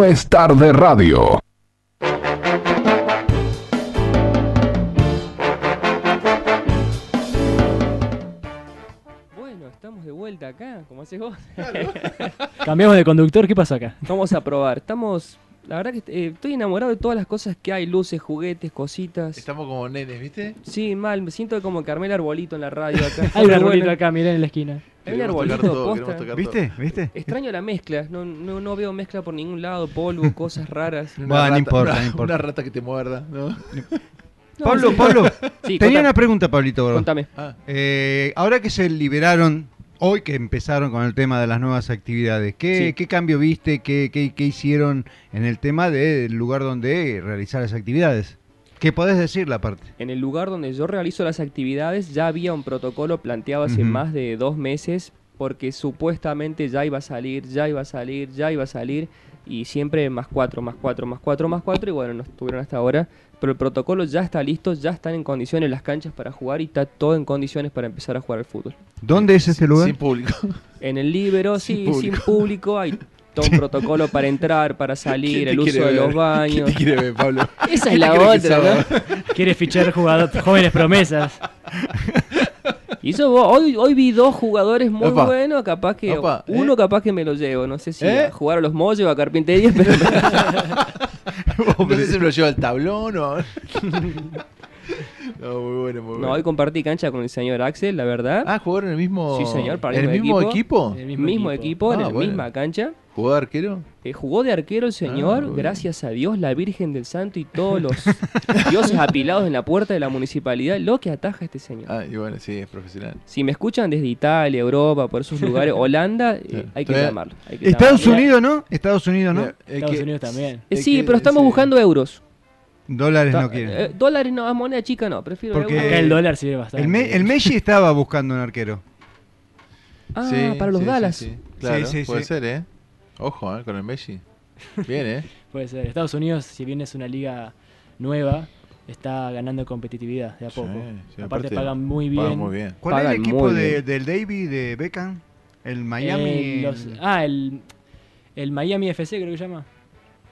S4: no es tarde radio.
S12: Bueno, estamos de vuelta acá, como haces vos.
S10: Cambiamos de conductor, ¿qué pasó acá?
S12: Vamos a probar. Estamos La verdad que eh, estoy enamorado de todas las cosas que hay, luces, juguetes, cositas.
S1: Estamos como nenes, ¿viste?
S12: Sí, mal, me siento como que armé el arbolito en la radio acá.
S10: Hay un arbolito
S12: bueno.
S10: acá, mirá en la esquina.
S12: Hay un arbolito, posta.
S2: ¿Viste? ¿Viste?
S12: Extraño la mezcla, no, no, no veo mezcla por ningún lado, polvo, cosas raras.
S1: Una
S2: Bueno, no
S1: rata-
S2: importa,
S1: una-
S2: no importa.
S1: Una rata que te muerda, ¿no?
S12: No,
S2: Pablo,
S12: sí.
S2: Pablo,
S12: Sí,
S2: tenía
S12: contame.
S2: una pregunta, Pablito. bro.
S12: Contame.
S1: Ah,
S2: Eh, ahora que se liberaron, hoy que empezaron con el tema de las nuevas actividades, ¿qué,
S12: Sí.
S2: qué cambio viste? ¿Qué, qué, qué hicieron en el tema del lugar donde realizar las actividades? ¿Qué podés decir la parte?
S12: En el lugar donde yo realizo las actividades ya había un protocolo planteado hace más de dos meses porque supuestamente ya iba a salir, ya iba a salir, ya iba a salir y siempre más cuatro, más cuatro, más cuatro, más cuatro y bueno, no estuvieron hasta ahora. Pero el protocolo ya está listo, ya están en condiciones las canchas para jugar y está todo en condiciones para empezar a jugar al fútbol.
S2: ¿Dónde es este lugar?
S1: Sin público.
S12: En el libero,
S1: Sin
S12: sí,
S1: público.
S12: sin público, hay todo un protocolo para entrar, para salir,
S1: ¿Quién te
S12: el uso de los baños.
S1: ¿Quién te quiere ver, Pablo?
S12: Esa es
S1: ¿Quién
S12: la otra? ¿no?
S10: Quiere fichar jugador, jóvenes promesas.
S12: Y eso hoy, hoy vi dos jugadores muy
S1: Opa.
S12: buenos, capaz que
S1: Opa, ¿eh?
S12: uno capaz que me lo llevo, no sé si
S1: ¿Eh?
S12: a jugar a los molles o a carpintería, pero
S1: No sé si me lo lleva al tablón o... no, muy bueno, muy bueno.
S12: no, hoy compartí cancha con el señor Axel, la verdad.
S1: Ah, ¿jugaron en el mismo...
S12: Sí, señor, para
S1: ¿En el mismo equipo?
S10: El
S12: mismo,
S10: mismo
S12: equipo, en
S1: Ah,
S12: la
S1: bueno.
S12: misma cancha.
S1: ¿Jugó de arquero?
S12: Eh, jugó de arquero el señor,
S1: Ah,
S12: gracias a Dios, la Virgen del Santo y todos los dioses apilados en la puerta de la municipalidad, lo que ataja este señor.
S1: Ah, y bueno, sí, es profesional.
S12: Si me escuchan desde Italia, Europa, por esos lugares, Holanda, eh,
S1: Claro.
S12: hay que
S1: Todavía-
S12: llamarlo. hay que
S2: Estados
S12: llamarlo.
S2: Unidos, ¿no? Estados Unidos, ¿no?
S10: Estados
S1: que-
S10: Unidos también.
S12: Eh, sí,
S1: que-
S12: pero estamos
S1: sí.
S12: buscando euros.
S2: Dólares
S12: Ta-
S2: no quieren.
S12: eh, dólares no, a moneda chica no, prefiero
S2: Porque-
S12: euros.
S10: Acá el dólar sirve bastante.
S2: El, Me- el Messi estaba buscando un arquero.
S12: Ah,
S1: Sí,
S12: para los
S1: sí, sí,
S12: Dallas.
S1: sí. Claro,
S2: Sí, sí,
S1: puede
S2: sí.
S1: ser, ¿eh? Ojo, ¿eh? Con el Messi. Bien, ¿eh?
S10: Puede ser. Estados Unidos, si bien es una liga nueva, está ganando competitividad de a
S1: Sí,
S10: poco.
S1: sí,
S10: aparte,
S1: aparte,
S10: pagan muy bien.
S1: Pagan muy bien.
S2: ¿Cuál es
S12: Pagan
S2: el equipo de- del David, de Beckham? El Miami.
S10: Eh, los- ah, el, el Miami FC creo que se llama.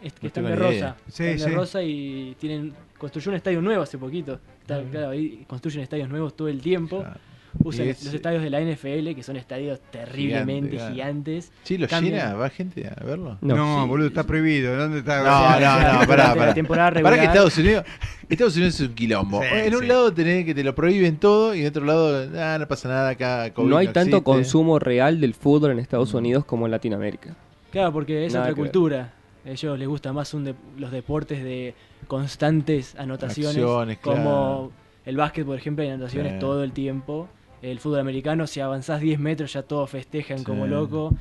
S10: Es, que
S1: No
S10: están de rosa.
S2: Sí,
S10: están de
S2: sí.
S10: rosa y tienen construyó un estadio nuevo hace poquito. Está- claro, ahí construyen estadios nuevos todo el tiempo.
S1: Claro.
S10: Usan
S1: es-
S10: los estadios de la NFL, que son estadios terriblemente gigantes.
S1: Sí, ¿lo
S10: Cambian-
S1: llena? ¿Va gente a verlo?
S2: No,
S12: No, sí.
S2: boludo, está prohibido. ¿Dónde está?
S1: No, no, no, pará, pará.
S10: temporada
S1: Pará
S10: regular.
S1: que Estados Unidos, Estados Unidos es un quilombo.
S2: Sí,
S1: en un
S2: sí.
S1: lado tenés que te lo prohíben todo y en otro lado, ah, no pasa nada acá. COVID
S12: No hay tanto consumo real del fútbol en Estados
S1: Mm.
S12: Unidos como en Latinoamérica.
S10: Claro, porque es
S12: Nada
S10: otra cultura. A ellos les gusta más un de- los deportes de constantes anotaciones,
S1: Acciones,
S10: como
S1: claro.
S10: el básquet, por ejemplo, hay anotaciones
S1: Sí.
S10: todo el tiempo. El fútbol americano, si avanzás 10 metros ya todos festejan como loco.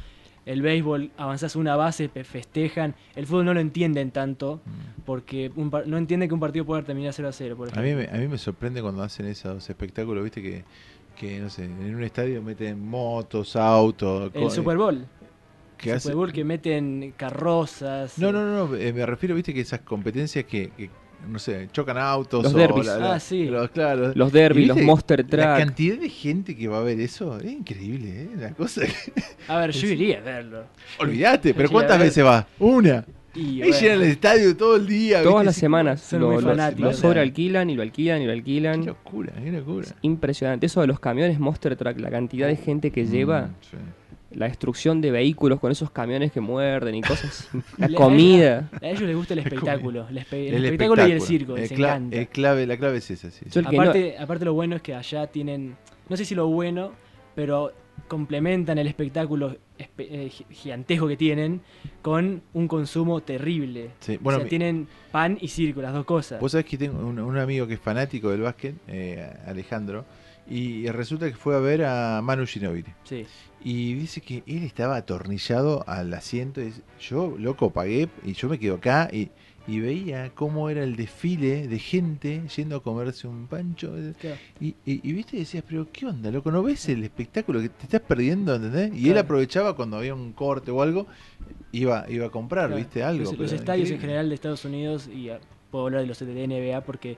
S10: El béisbol, avanzás una base, festejan. El fútbol no lo entienden tanto, porque un par- no entienden que un partido puede terminar 0 a 0, por
S1: A mí, me, a mí me sorprende cuando hacen esos espectáculos, viste, que, que no sé, en un estadio meten motos, autos.
S10: el
S1: co-
S10: Super Bowl.
S1: que
S10: el Super Bowl que meten carrozas.
S1: No, no, no, no, eh, me refiero, viste, que esas competencias que, que, no sé, chocan autos.
S12: Los
S1: o
S12: derbis.
S1: la- la-
S10: Ah, sí.
S1: Los, claro,
S12: Los derbis,
S1: ¿Y
S12: los Monster
S1: La
S12: Truck.
S1: cantidad de gente que va a ver eso es increíble, ¿eh? La cosa.
S10: A ver, yo iría a verlo.
S1: Olvídate, pero ¿cuántas veces va? Una.
S10: Y,
S1: Ahí llenan el estadio todo el día.
S12: Todas
S1: ¿viste?
S12: las semanas
S10: son
S12: lo,
S10: muy
S12: lo-
S10: fanáticos.
S12: lo sobrealquilan y lo alquilan y lo
S1: Qué
S12: alquilan.
S1: locura, qué locura.
S12: Impresionante. Eso de los camiones Monster Truck, la cantidad de gente que lleva,
S1: Mm, sí.
S12: La destrucción de vehículos con esos camiones que muerden y cosas. la comida.
S10: A ellos les gusta el espectáculo. El, espe- el
S1: El
S10: espectáculo y el circo.
S1: El
S10: encanta.
S1: el clave, la clave es esa, sí.
S12: No-
S10: Aparte, lo bueno es que allá tienen, no sé si lo bueno, pero complementan el espectáculo espe- eh, gi- gigantesco que tienen con un consumo terrible.
S1: Sí, bueno,
S10: o sea,
S1: mi-
S10: tienen pan y circo, las dos cosas.
S1: Vos sabés que tengo un, un amigo que es fanático del básquet, eh, Alejandro, y resulta que fue a ver a Manu Ginóbili.
S10: Sí.
S1: Y dice que él estaba atornillado al asiento. y dice, yo, loco, pagué y yo me quedo acá y, y veía cómo era el desfile de gente yendo a comerse un pancho.
S10: Claro.
S1: Y, y, y viste, y decías, pero ¿qué onda, loco? ¿No ves el espectáculo que te estás perdiendo, ¿entendés? Y él aprovechaba cuando había un corte o algo, iba, iba a comprar,
S10: Claro.
S1: ¿viste? Algo.
S10: Los, estadios en general de Estados Unidos, y ah, puedo hablar de los de NBA porque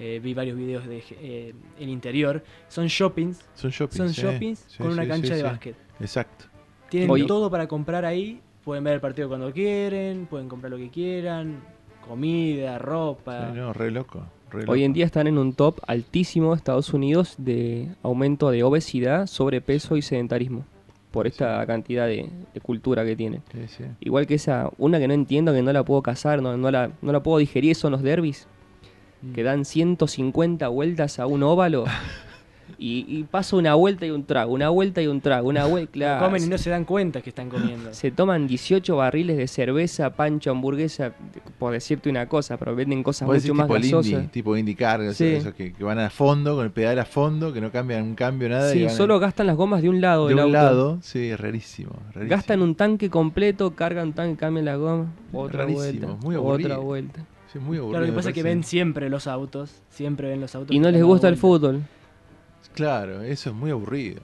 S10: eh, vi varios videos de eh, el interior, son shoppings,
S1: Son shoppings.
S10: son shoppings
S1: sí,
S10: con una
S1: sí,
S10: cancha
S1: sí,
S10: de
S1: sí.
S10: básquet.
S1: Exacto.
S10: Tienen todo para comprar ahí, pueden ver el partido cuando quieren, pueden comprar lo que quieran, comida, ropa.
S1: Sí, no, re loco. re
S12: Hoy en día están en un top altísimo de Estados Unidos de aumento de obesidad, sobrepeso y sedentarismo. por esta cantidad de, de cultura que tienen.
S1: Sí, sí.
S12: Igual que esa, una que no entiendo, que no la puedo cazar, no, no, la, no la puedo digerir, son los derbis,
S1: Mm.
S12: que dan 150 vueltas a un óvalo. Y, y pasa una vuelta y un trago, una vuelta y un trago, una vuelta. claro,
S10: Comen y no se dan cuenta que están comiendo.
S12: se toman 18 barriles de cerveza, pancho, hamburguesa, por decirte una cosa, pero venden cosas mucho
S1: decís
S12: más
S1: tipo
S12: gasosas.
S1: indie, tipo IndyCar, esos,
S12: Sí.
S1: esos que, que van a fondo, con el pedal a fondo, que no cambian un cambio, nada. y
S12: Sí,
S1: van
S12: solo gastan las gomas de un lado
S1: de
S12: del
S1: un
S12: auto.
S1: lado. Sí, es rarísimo. rarísimo.
S12: Gastan un tanque completo, cargan un tanque, cambian la goma, otra
S1: Rarísimo,
S12: vuelta,
S1: muy
S12: otra vuelta.
S1: Sí, muy aburrido.
S10: Claro, lo que pasa es que ven siempre los autos. Siempre ven los autos.
S12: Y no les gusta el fútbol.
S1: Claro, eso es muy aburrido.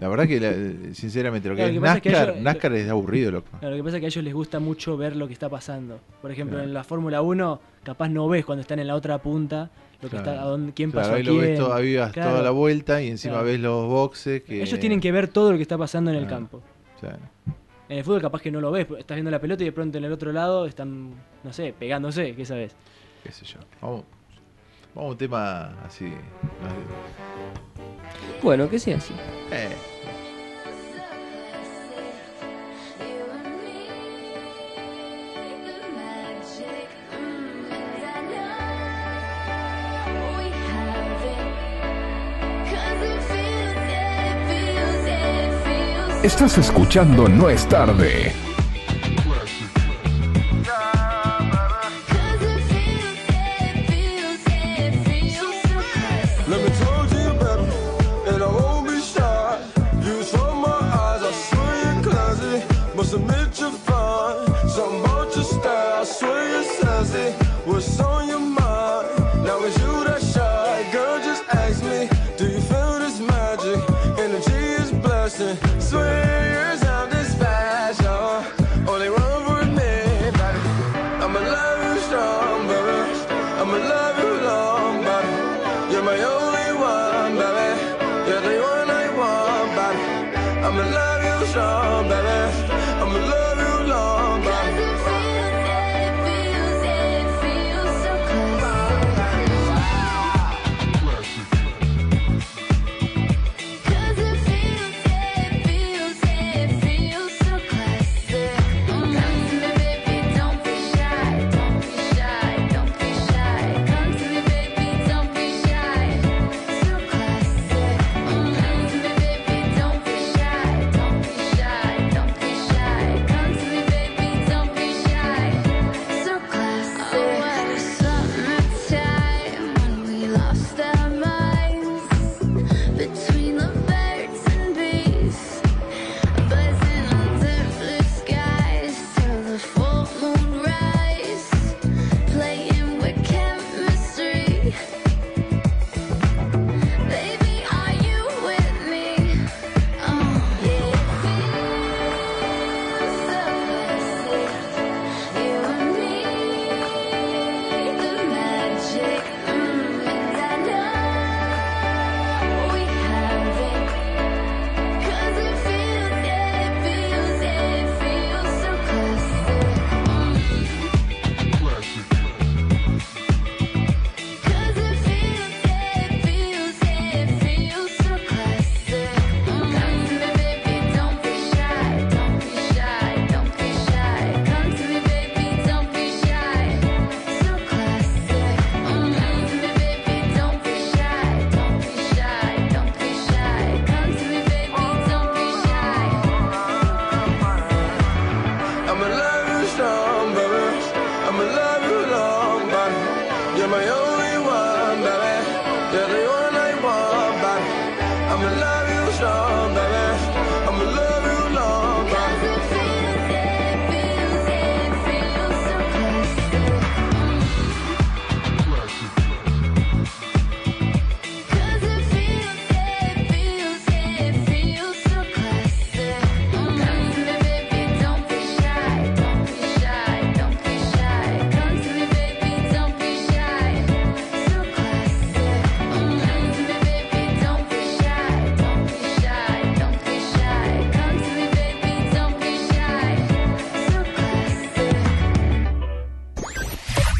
S1: La verdad que, la- sinceramente, lo que
S10: Claro,
S1: es
S10: lo que pasa es que
S1: NASCAR,
S10: ellos-
S1: NASCAR es aburrido, loco.
S10: Claro, lo que pasa es que a ellos les gusta mucho ver lo que está pasando. Por ejemplo,
S1: Claro.
S10: en la Fórmula 1, capaz no ves cuando están en la otra punta lo que
S1: Claro.
S10: está, a dónde, quién
S1: Claro,
S10: pasó
S1: ahí
S10: a
S1: lo
S10: quién.
S1: ves todo, ahí ves
S10: Claro.
S1: toda la vuelta y encima
S10: Claro.
S1: ves los boxes que...
S10: Ellos tienen que ver todo lo que está pasando en el campo.
S1: Claro.
S10: En el fútbol capaz que no lo ves, estás viendo la pelota y de pronto en el otro lado están, no sé, pegándose, ¿qué sabes?
S1: qué sé yo. Vamos, vamos a un tema así. no
S12: Bueno, que sea así.
S1: Eh,
S4: Estás escuchando No es tarde.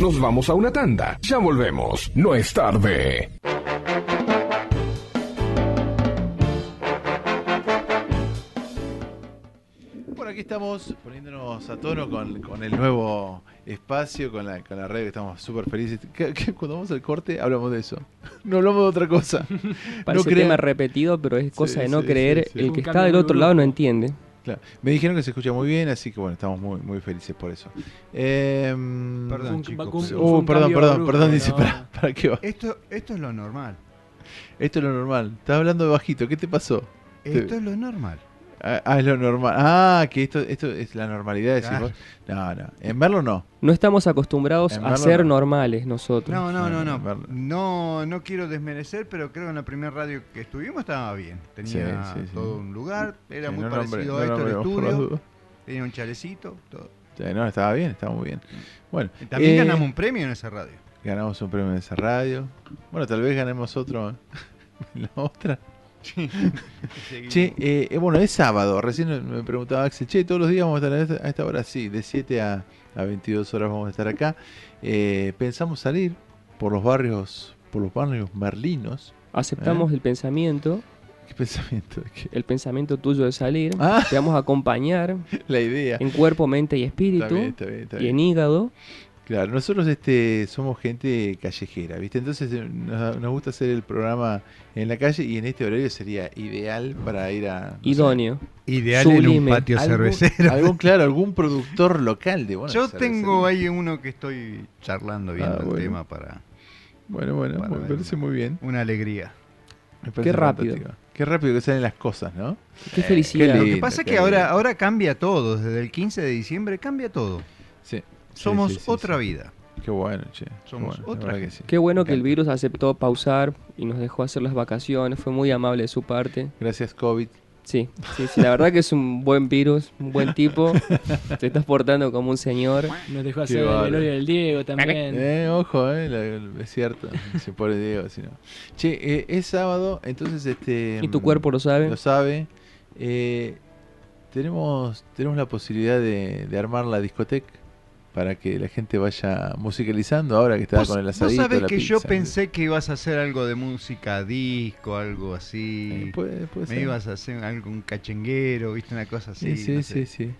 S4: Nos vamos a una tanda. Ya volvemos. No es tarde.
S1: aquí estamos poniéndonos a tono con, con el nuevo espacio, con la, con la red, que estamos súper felices. Cuando vamos al corte hablamos de eso. No hablamos de otra cosa.
S12: Parece
S1: crean-
S12: tema repetido, pero es cosa
S1: Sí,
S12: de no
S1: sí,
S12: creer.
S1: sí, sí.
S12: El que está del
S1: de
S12: otro lado no entiende.
S1: Claro. Me dijeron que se escucha muy bien, así que bueno, estamos muy, muy felices por eso. Em,
S2: Perdón,
S1: un-
S2: chicos,
S1: fue un-
S2: pero-
S1: uh,
S2: un
S1: perdón, perdón, perdón, dice,
S2: no.
S1: ¿para, para qué va?
S2: Esto, esto es lo normal.
S1: Esto es lo normal. Estás hablando de bajito, ¿qué te pasó?
S2: Esto
S1: Te-
S2: es lo normal.
S1: Ah, ah, es lo normal. Ah, que esto, esto es la normalidad, vos. No, no. En verlo no.
S12: No estamos acostumbrados a ser
S1: no.
S12: normales nosotros.
S2: No, no, no, no. No, no quiero desmerecer, pero creo que en la primera radio que estuvimos estaba bien. Tenía
S1: Sí, sí, sí.
S2: todo un lugar, era
S1: Sí,
S2: muy
S1: no
S2: parecido
S1: nombre-
S2: a
S1: no
S2: esto el estudio. Tenía un chalecito, todo.
S1: Sí, no, estaba bien, estaba muy bien. Bueno,
S2: También
S1: eh,
S2: ganamos un premio en esa radio.
S1: Ganamos un premio en esa radio. Bueno, tal vez ganemos otro en la otra. Che, eh, eh, bueno, es sábado. Recién me preguntaba Axel, che, todos los días vamos a estar a esta, a esta hora. Sí, de 7 a, a 22 horas vamos a estar acá. Eh, pensamos salir por los barrios, por los barrios merlinos.
S12: Aceptamos
S1: ¿Eh?
S12: el pensamiento.
S1: ¿Qué pensamiento?
S12: El pensamiento tuyo de salir.
S1: Ah.
S12: Te vamos a acompañar.
S1: La idea.
S12: En cuerpo, mente y espíritu.
S1: Está bien, está bien, está
S12: y
S1: bien.
S12: en hígado.
S1: Claro, nosotros este somos gente callejera, ¿viste? Entonces eh, nos, nos gusta hacer el programa en la calle y en este horario sería ideal para ir a... no sé,
S12: Idóneo.
S2: Ideal en un patio
S1: algún-
S2: cervecero.
S1: Algún, claro, algún productor local de buena
S2: Yo tengo ahí uno que estoy charlando viendo
S1: Ah,
S2: el tema para.
S1: Bueno, bueno,
S2: para
S1: me
S2: ver
S1: parece muy bien.
S2: Una alegría.
S12: Qué rápido.
S1: fantástico. Qué rápido que salen las cosas, ¿no?
S12: Qué
S1: Eh,
S12: felicidad.
S2: Lo que pasa es que ahora, ahora cambia todo. Desde el 15 de diciembre cambia todo.
S1: Sí.
S2: Somos
S1: sí, sí,
S2: otra
S1: sí.
S2: vida.
S1: Qué bueno, che. Qué
S2: Somos
S1: bueno,
S2: otra
S1: que sí.
S12: Qué bueno que el virus aceptó pausar y nos dejó hacer las vacaciones. Fue muy amable de su parte.
S1: Gracias, COVID.
S12: Sí, sí, sí. La verdad que es un buen virus, un buen tipo. Te estás portando como un señor.
S10: Nos dejó hacer el
S1: bárbaro.
S10: velorio del Diego también.
S1: Eh, ojo, eh, la- es cierto. Se pone Diego, si no. Che, eh, es sábado, entonces este.
S12: ¿Y tu cuerpo lo sabe?
S1: Lo sabe. Eh, tenemos, tenemos la posibilidad de, de armar la discoteca para que la gente vaya musicalizando ahora que está
S2: Vos,
S1: con el
S2: vos
S1: asadito.
S2: sabés
S1: la
S2: que yo
S1: pizza.
S2: pensé que ibas a hacer algo de música disco, algo así.
S1: Eh, puede- puede
S2: Me
S1: ser.
S2: ibas a hacer algún cachenguero, viste, una cosa así.
S1: Sí, sí,
S2: no
S1: sí,
S2: sé.
S1: sí.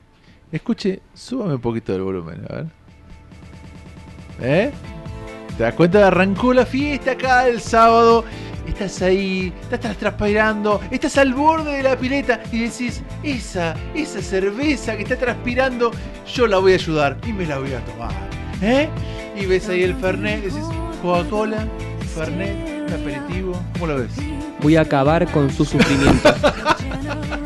S1: Escuche, súbame un poquito del volumen, a ver. ¿Eh? ¿Te das cuenta? Arrancó la fiesta acá el sábado. Estás ahí, estás transpirando, estás al borde de la pileta y decís, esa, esa cerveza que está transpirando, yo la voy a ayudar y me la voy a tomar. ¿Eh? Y ves ahí el Fernet, decís, Coca-Cola, Fernet, un aperitivo, ¿cómo lo ves?
S12: Voy a acabar con su sufrimiento.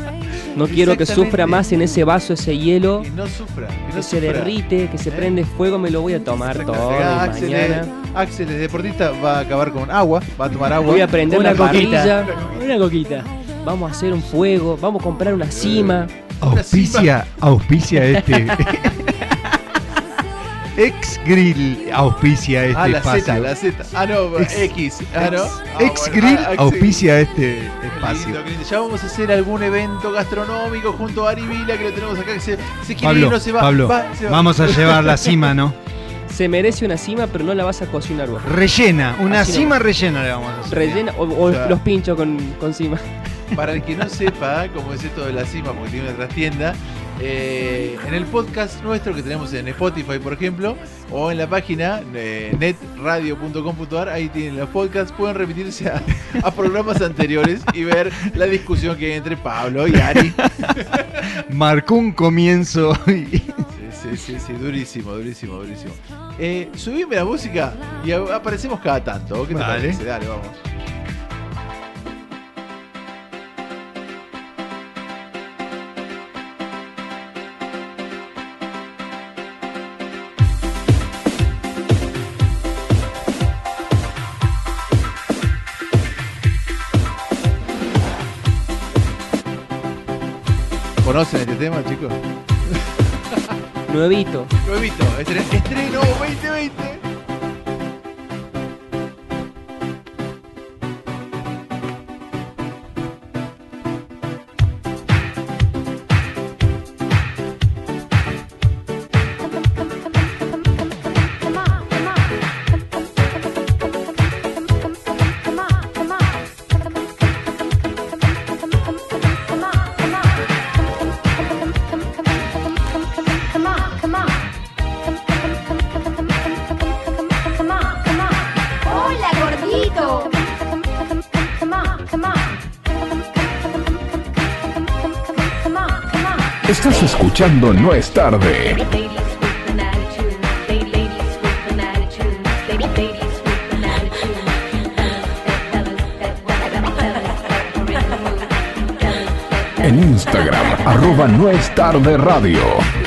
S12: No quiero que sufra más en ese vaso ese hielo.
S1: Que no sufra, que,
S12: se derrite, que se
S1: ¿Eh?
S12: prende fuego, me lo voy a tomar todo y
S1: Axel,
S12: mañana.
S1: Axel es deportista, va a acabar con agua, va a tomar agua.
S12: Voy a prender
S10: Una
S12: la
S10: coquita. Una coquita.
S12: Vamos a hacer un fuego. Vamos a comprar una cima.
S2: Auspicia, auspicia este. Ex Grill auspicia este
S1: ah, la
S2: espacio.
S1: Z, la Z. Ah, no,
S2: Ex-
S1: X. Ah, no.
S2: Ex,
S1: Ah,
S2: Ex
S1: bueno,
S2: Grill
S1: ah,
S2: auspicia este espacio.
S1: lindo, qué lindo. Ya vamos a hacer algún evento gastronómico junto a Ari Vila, que lo tenemos acá, que se, se quiere ir,
S2: Pablo,
S1: no se va.
S2: Pablo,
S1: va, se va.
S2: vamos a llevar la cima, ¿no?
S12: Se merece una cima, pero no la vas a cocinar vos.
S2: Rellena, una
S12: Así
S2: cima rellena le vamos a hacer.
S12: Rellena o, los pincho con, con cima.
S1: Para el que no sepa cómo es esto de la cima, porque tiene una trastienda, eh, en el podcast nuestro que tenemos en Spotify, por ejemplo, o en la página eh, netradio.com.ar, ahí tienen los podcasts, pueden remitirse a, a programas anteriores y ver la discusión que hay entre Pablo y Ari.
S2: Marcó un comienzo. y-
S1: Sí, sí, sí, sí, durísimo, durísimo, durísimo. Eh, subime la música y aparecemos cada tanto. ¿Qué te
S2: Vale.
S1: parece? Dale, vamos. ¿Conocen este tema, chicos?
S12: Nuevito.
S1: Nuevito, estre- estreno 2020.
S14: No es tarde. En Instagram, arroba No es tarde radio.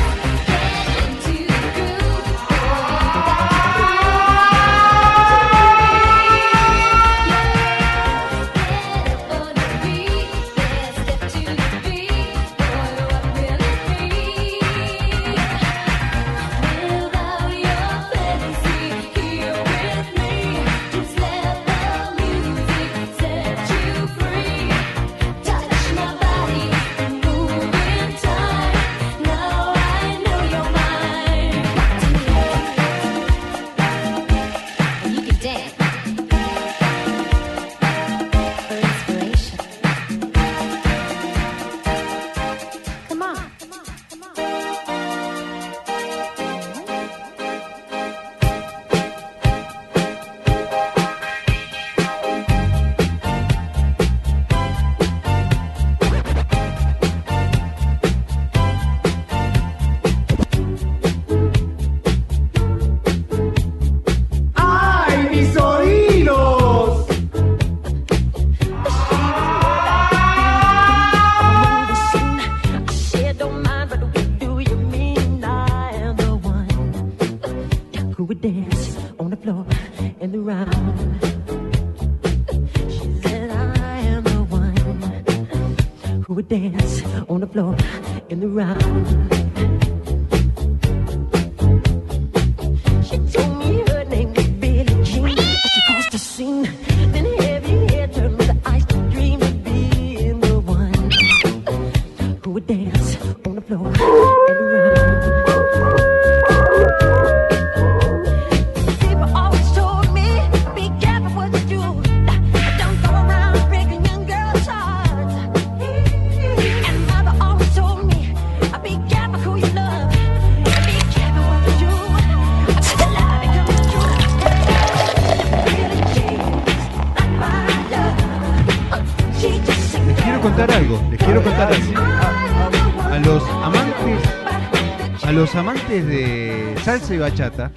S2: De salsa y bachata,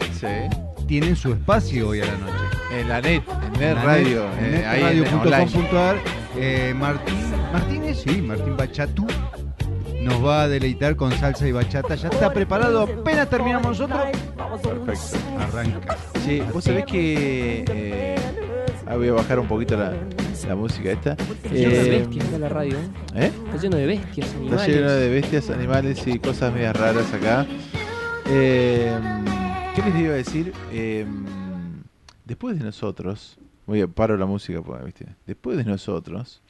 S2: tienen su espacio hoy a la noche.
S1: En la net, en net
S2: En la
S1: radio,
S2: en
S1: eh,
S2: netradio.com.ar, eh, Martín Martínez, sí, Martín Bachatu nos va a deleitar con salsa y bachata. Ya está preparado, apenas terminamos nosotros.
S1: Perfecto.
S2: Arranca.
S1: Sí, vos sabés que. eh, ah, voy a bajar un poquito la, la música esta.
S12: Está lleno de
S1: Eh,
S12: bestias acá la radio.
S1: ¿Eh?
S12: Está lleno de bestias,
S1: Está
S12: animales.
S1: lleno de bestias, animales y cosas medias raras acá. Eh, ¿Qué les iba a decir? Eh, después de nosotros, voy a paro la música, porque, ¿viste? Después de nosotros,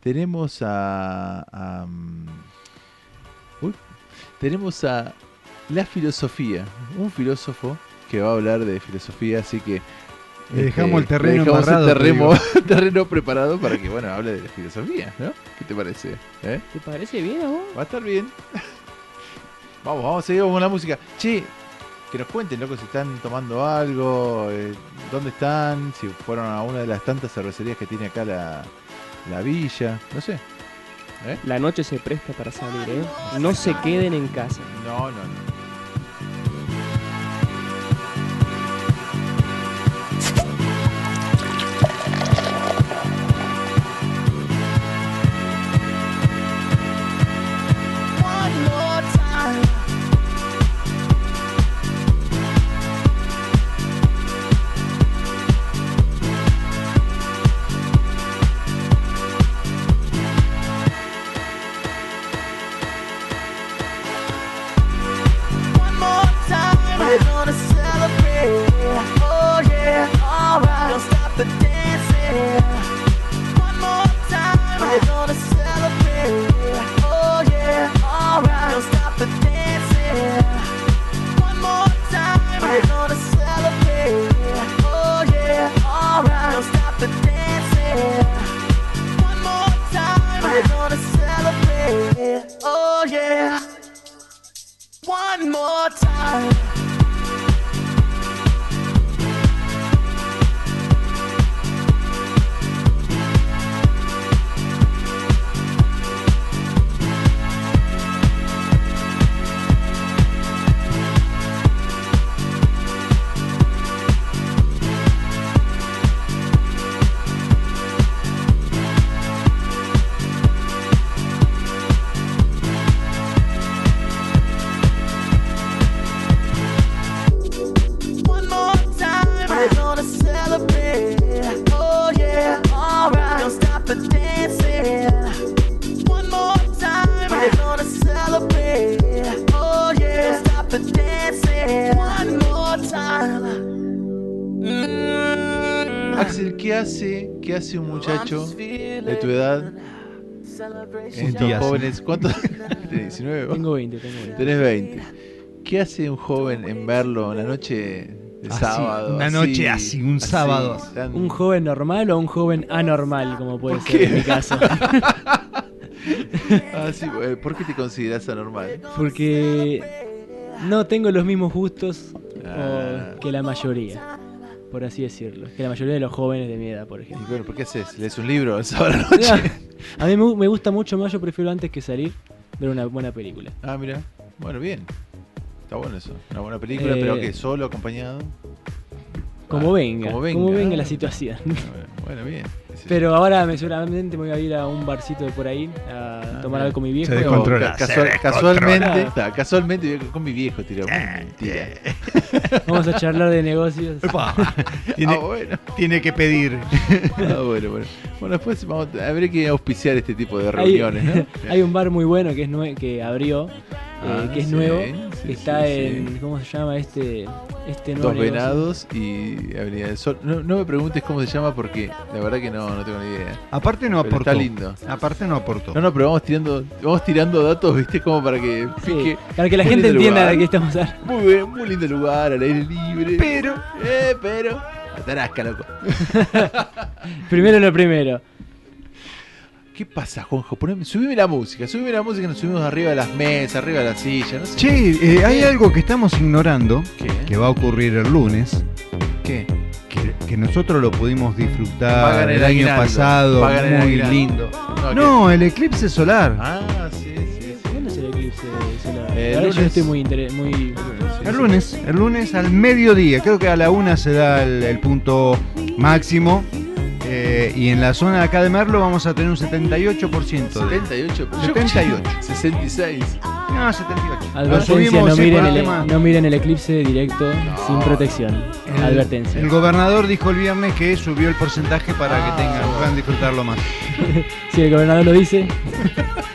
S1: tenemos a. a, mm, uy, tenemos a la filosofía, un filósofo que va a hablar de filosofía, así que.
S2: Le dejamos el terreno
S1: le dejamos
S2: embarrado,
S1: el terreno preparado para que bueno hable de la filosofía, ¿no? ¿Qué te parece? ¿Eh?
S12: ¿Te parece bien a vos?
S1: Va a estar bien. Vamos, vamos a seguir con la música. Che, que nos cuenten, loco, si están tomando algo, eh, dónde están, si fueron a una de las tantas cervecerías que tiene acá la, la villa, no sé. ¿Eh?
S12: La noche se presta para salir, ¿eh? No se queden en casa.
S1: No, no, no.
S15: One more time.
S1: ¿Qué hace, qué hace un muchacho de tu edad? En estos jóvenes, ¿cuántos? ¿Tenés 19? vos?
S10: Tengo 20, tengo 20.
S1: Tenés 20. ¿Qué hace un joven en verlo en la noche de
S2: Así,
S1: sábado?
S2: una noche así, un sábado.
S1: tan-
S10: ¿Un joven normal o un joven anormal, como puede
S1: ¿Por
S10: ser
S1: qué?
S10: en mi caso?
S1: Ah, sí, ¿Por qué te consideras anormal?
S10: Porque no tengo los mismos gustos
S1: Ah.
S10: que la mayoría, por así decirlo. Que la mayoría de los jóvenes de mi edad, por ejemplo.
S1: bueno, ¿por qué haces? ¿Lees un libro el sábado a la noche?
S10: A mí me, gu- me gusta mucho más, yo prefiero antes que salir ver una buena película.
S1: Ah, mira. Bueno, bien. Está bueno eso. Una buena película,
S10: Eh,
S1: pero que solo, acompañado.
S10: Como
S1: Ah,
S10: venga,
S1: como
S10: como
S1: venga.
S10: venga,
S1: Ah.
S10: la situación.
S1: Bueno, bueno,
S10: Pero ahora me seguramente me voy a ir a un barcito de por ahí a tomar algo con mi viejo.
S2: Se descontrola. Se
S1: casualmente, está, casualmente voy con mi viejo, tiró. Mentira.
S10: Vamos a charlar de negocios.
S2: Tiene,
S1: Ah, bueno.
S2: tiene que pedir.
S1: Ah, bueno, bueno. Bueno, después vamos a, habrá que auspiciar este tipo de
S10: Hay,
S1: reuniones, ¿no?
S10: hay un bar muy bueno que es que abrió,
S1: Ah,
S10: eh, que es
S1: sí,
S10: nuevo,
S1: sí,
S10: que está
S1: sí,
S10: en
S1: sí.
S10: ¿cómo se llama este este nuevo
S1: Dos
S10: negocio?
S1: Venados y Avenida del Sol. No, no me preguntes cómo se llama porque la verdad que no, no tengo ni idea.
S2: Aparte no
S1: Pero
S2: aportó.
S1: Está lindo.
S2: Aparte no aportó.
S1: No, no, pero vamos tirando, vamos tirando datos, ¿viste? Como para que pique.
S10: para que la
S1: Muy
S10: gente entienda
S1: lugar.
S10: de qué estamos hablando.
S1: Muy bien, muy lindo lugar, al aire libre.
S2: Pero,
S1: eh, pero. La tarasca, loco.
S10: Primero lo primero.
S1: ¿Qué pasa, Juanjo? Poneme, subime la música, subime la música, nos subimos arriba de las mesas, arriba de las sillas, no sé.
S2: Che, eh, hay algo que estamos ignorando
S1: ¿Qué?
S2: que va a ocurrir el lunes.
S1: ¿Qué?
S2: Que, que nosotros lo pudimos disfrutar
S1: el
S2: el, año
S1: aguinaldo.
S2: pasado,
S1: Pagan
S2: muy lindo.
S1: No,
S2: No, el eclipse solar.
S1: Ah, sí, sí, sí.
S10: ¿Cuándo es el eclipse solar?
S1: Eh,
S10: yo
S1: lunes.
S10: estoy muy inter- muy
S2: El lunes, el lunes al mediodía, creo que a la una se da el, el punto máximo. Eh, y en la zona de acá de Merlo vamos a tener un 78%. de-
S1: 78,
S2: 78.
S1: 66.
S2: No, 78. Lo
S10: Advertencia,
S2: subimos
S10: no miren,
S2: el tema-
S10: no miren el eclipse directo sin protección.
S2: El-
S10: Advertencia.
S2: El gobernador dijo el viernes que subió el porcentaje para
S1: Ah,
S2: que tengan,
S1: bueno.
S2: puedan disfrutarlo más.
S10: si el gobernador lo dice,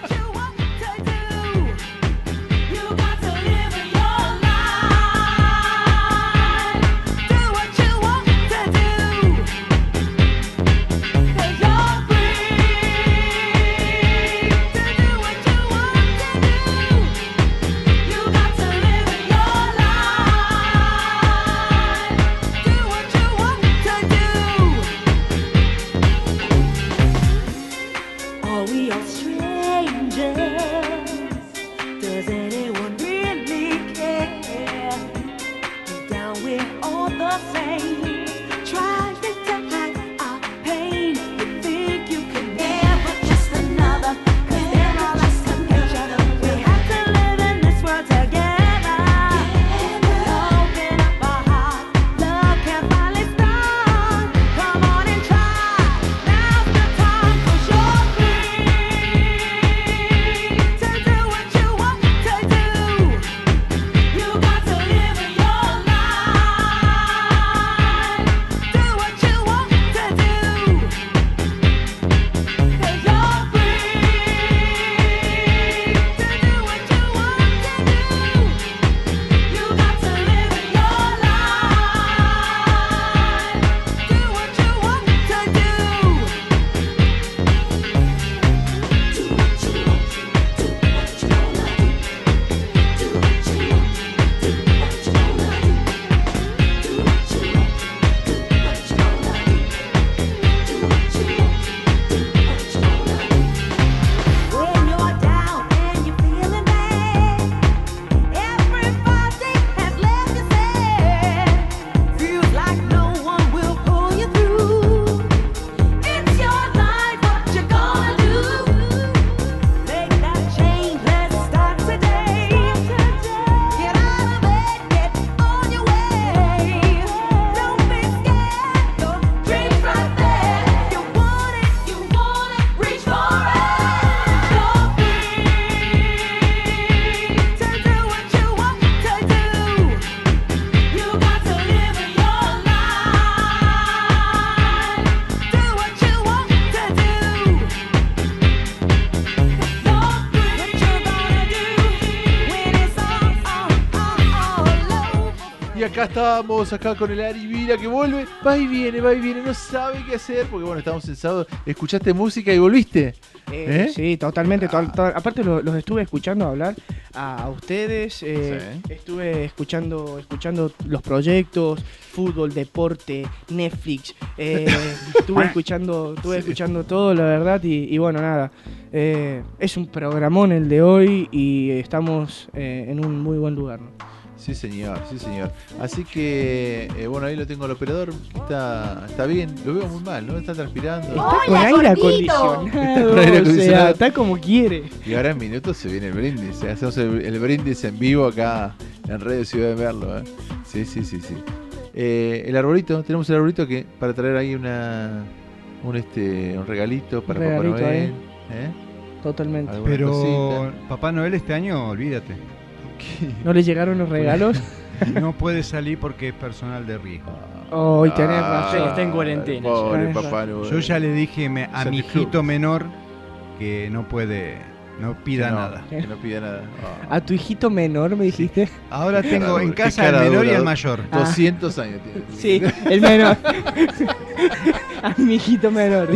S1: acá estamos, acá con el Ari, mira que vuelve, va y viene, va y viene, no sabe qué hacer, porque bueno, estamos en sábado, escuchaste música y volviste.
S5: Eh,
S1: ¿Eh?
S5: Sí, totalmente. to- to- aparte lo- los estuve escuchando hablar a, a ustedes. eh, Estuve escuchando, escuchando los proyectos, fútbol, deporte, Netflix. eh, estuve escuchando, estuve escuchando todo, la verdad. Y, y bueno, nada. eh, es un programón el de hoy y estamos en un muy buen lugar. ¿no?
S1: Sí, señor, sí, señor. Así que, eh, bueno, ahí lo tengo al operador, está, está bien, lo veo muy mal, ¿no? Está transpirando.
S5: Está con aire acondicionado.
S1: Está con aire
S5: o sea, está como quiere.
S1: Y ahora en minutos se viene el brindis. ¿eh? Hacemos el, el brindis en vivo acá en Radio Ciudad de Merlo. ¿eh? Sí, sí, sí, sí. Eh, el arbolito, tenemos el arbolito que para traer ahí una un este un regalito para
S5: regalito
S1: Papá Noel. ¿eh?
S5: Totalmente.
S1: Alguna
S2: Pero
S1: cosita.
S2: Papá Noel este año, olvídate.
S5: ¿No le llegaron los regalos?
S2: No puede salir porque es personal de riesgo.
S5: Hoy tenés
S1: Ah,
S5: razón.
S10: Está en cuarentena.
S1: Pobre
S5: Tenés
S1: Papá
S5: razón.
S1: Noel.
S2: Yo ya le dije me- a mi hijito menor que no puede, no pida
S1: Que no,
S2: nada.
S1: Que no pida nada. Ah.
S5: A tu hijito menor me dijiste.
S2: Ahora tengo en casa el menor y el mayor.
S5: Ah.
S1: 200 años tiene.
S5: Sí, el menor. a mi hijito menor.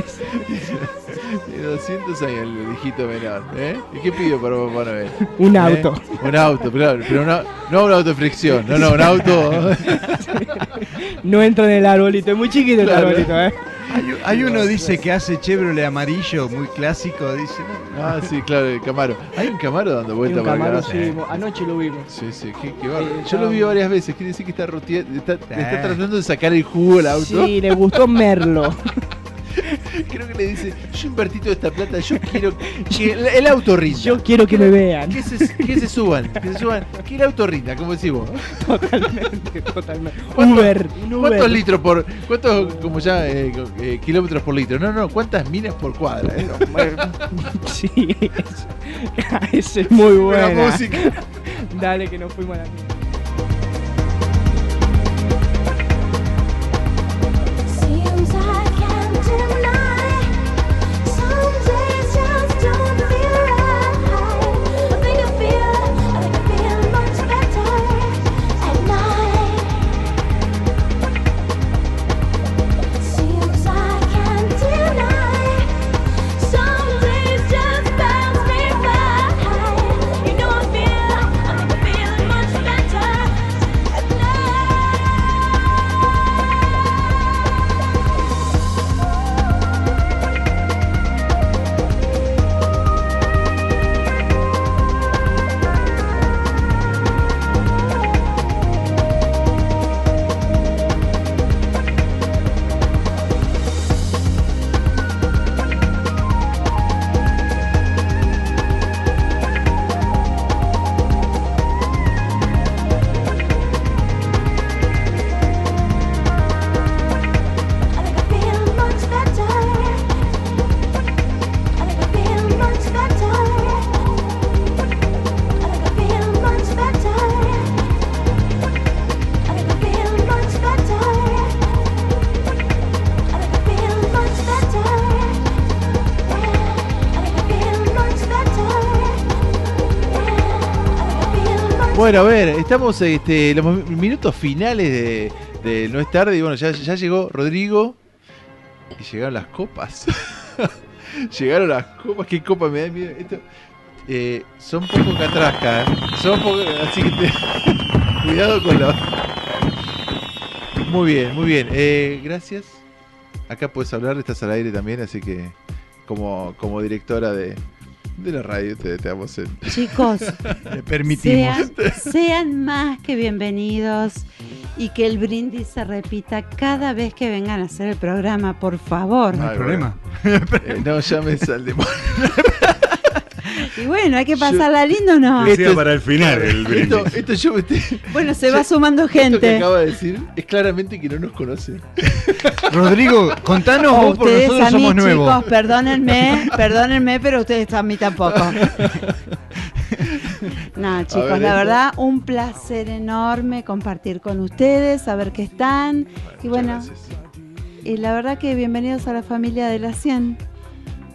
S5: Dice.
S1: Tiene 200 años el hijito menor. ¿eh? ¿Y qué pidió para Papá Noel?
S5: Un
S1: ¿Eh?
S5: auto.
S1: Un auto, claro. Pero no, no un auto de fricción. No, no, un auto.
S5: No entra en el arbolito, es muy chiquito el arbolito, ¿eh?
S2: Hay, hay uno dice que hace Chevrolet amarillo, muy clásico, dice. ¿no?
S1: Ah, sí, claro, el Camaro. Hay un Camaro dando vuelta
S5: un Camaro,
S1: acá.
S5: sí, anoche lo vimos.
S1: Sí, sí, qué, qué.
S5: Eh,
S1: Yo lo vi varias veces. Quiere decir que está, rotea- está, está tratando de sacar el jugo al auto.
S5: Sí, le gustó Merlo.
S1: Creo que le dice: Yo invertí toda esta plata. Yo quiero que el, el auto rinda.
S5: Yo quiero que me vean.
S1: Que se, que se suban, que se suban, que el auto rinda, como decís vos.
S5: Totalmente, totalmente.
S1: ¿Cuántos-
S5: Uber.
S1: ¿Cuántos litros por, cuántos, como ya, eh, eh, kilómetros por litro? No, no, ¿cuántas minas por cuadra? eh?
S5: Sí, es- ese es muy
S1: música.
S5: Dale que nos fuimos a la mierda.
S1: Bueno, a ver, estamos este, los minutos finales de, No es tarde y bueno, ya, llegó Rodrigo y llegaron las copas. llegaron las copas, qué copa me da miedo. Esto, eh, son poco catrascas, ¿eh? son poco, así que cuidado con la... Muy bien, muy bien, eh, gracias. Acá puedes hablar, estás al aire también, así que como, como directora de, de la radio te, te damos el...
S16: Chicos,
S1: Le permitimos.
S16: Sean, sean más que bienvenidos y que el brindis se repita cada vez que vengan a hacer el programa, por favor.
S2: No hay
S1: Ay,
S2: problema.
S1: Eh, no llames al demonio.
S16: Y bueno, hay que pasarla lindo, ¿no?
S2: Sea para el final el.
S1: Esto, esto yo
S16: Bueno, se va sumando
S1: Esto que
S16: gente.
S1: acaba de decir es claramente que no nos conoce.
S2: Rodrigo, contanos
S16: O
S2: vos porque nosotros
S16: a mí,
S2: somos nuevos.
S16: chicos, perdónenme, perdónenme, pero ustedes a mí tampoco. No, chicos,
S1: ver,
S16: la
S1: esto.
S16: verdad, un placer enorme compartir con ustedes, saber que están. Y bueno, y la verdad que bienvenidos a la familia de la 100.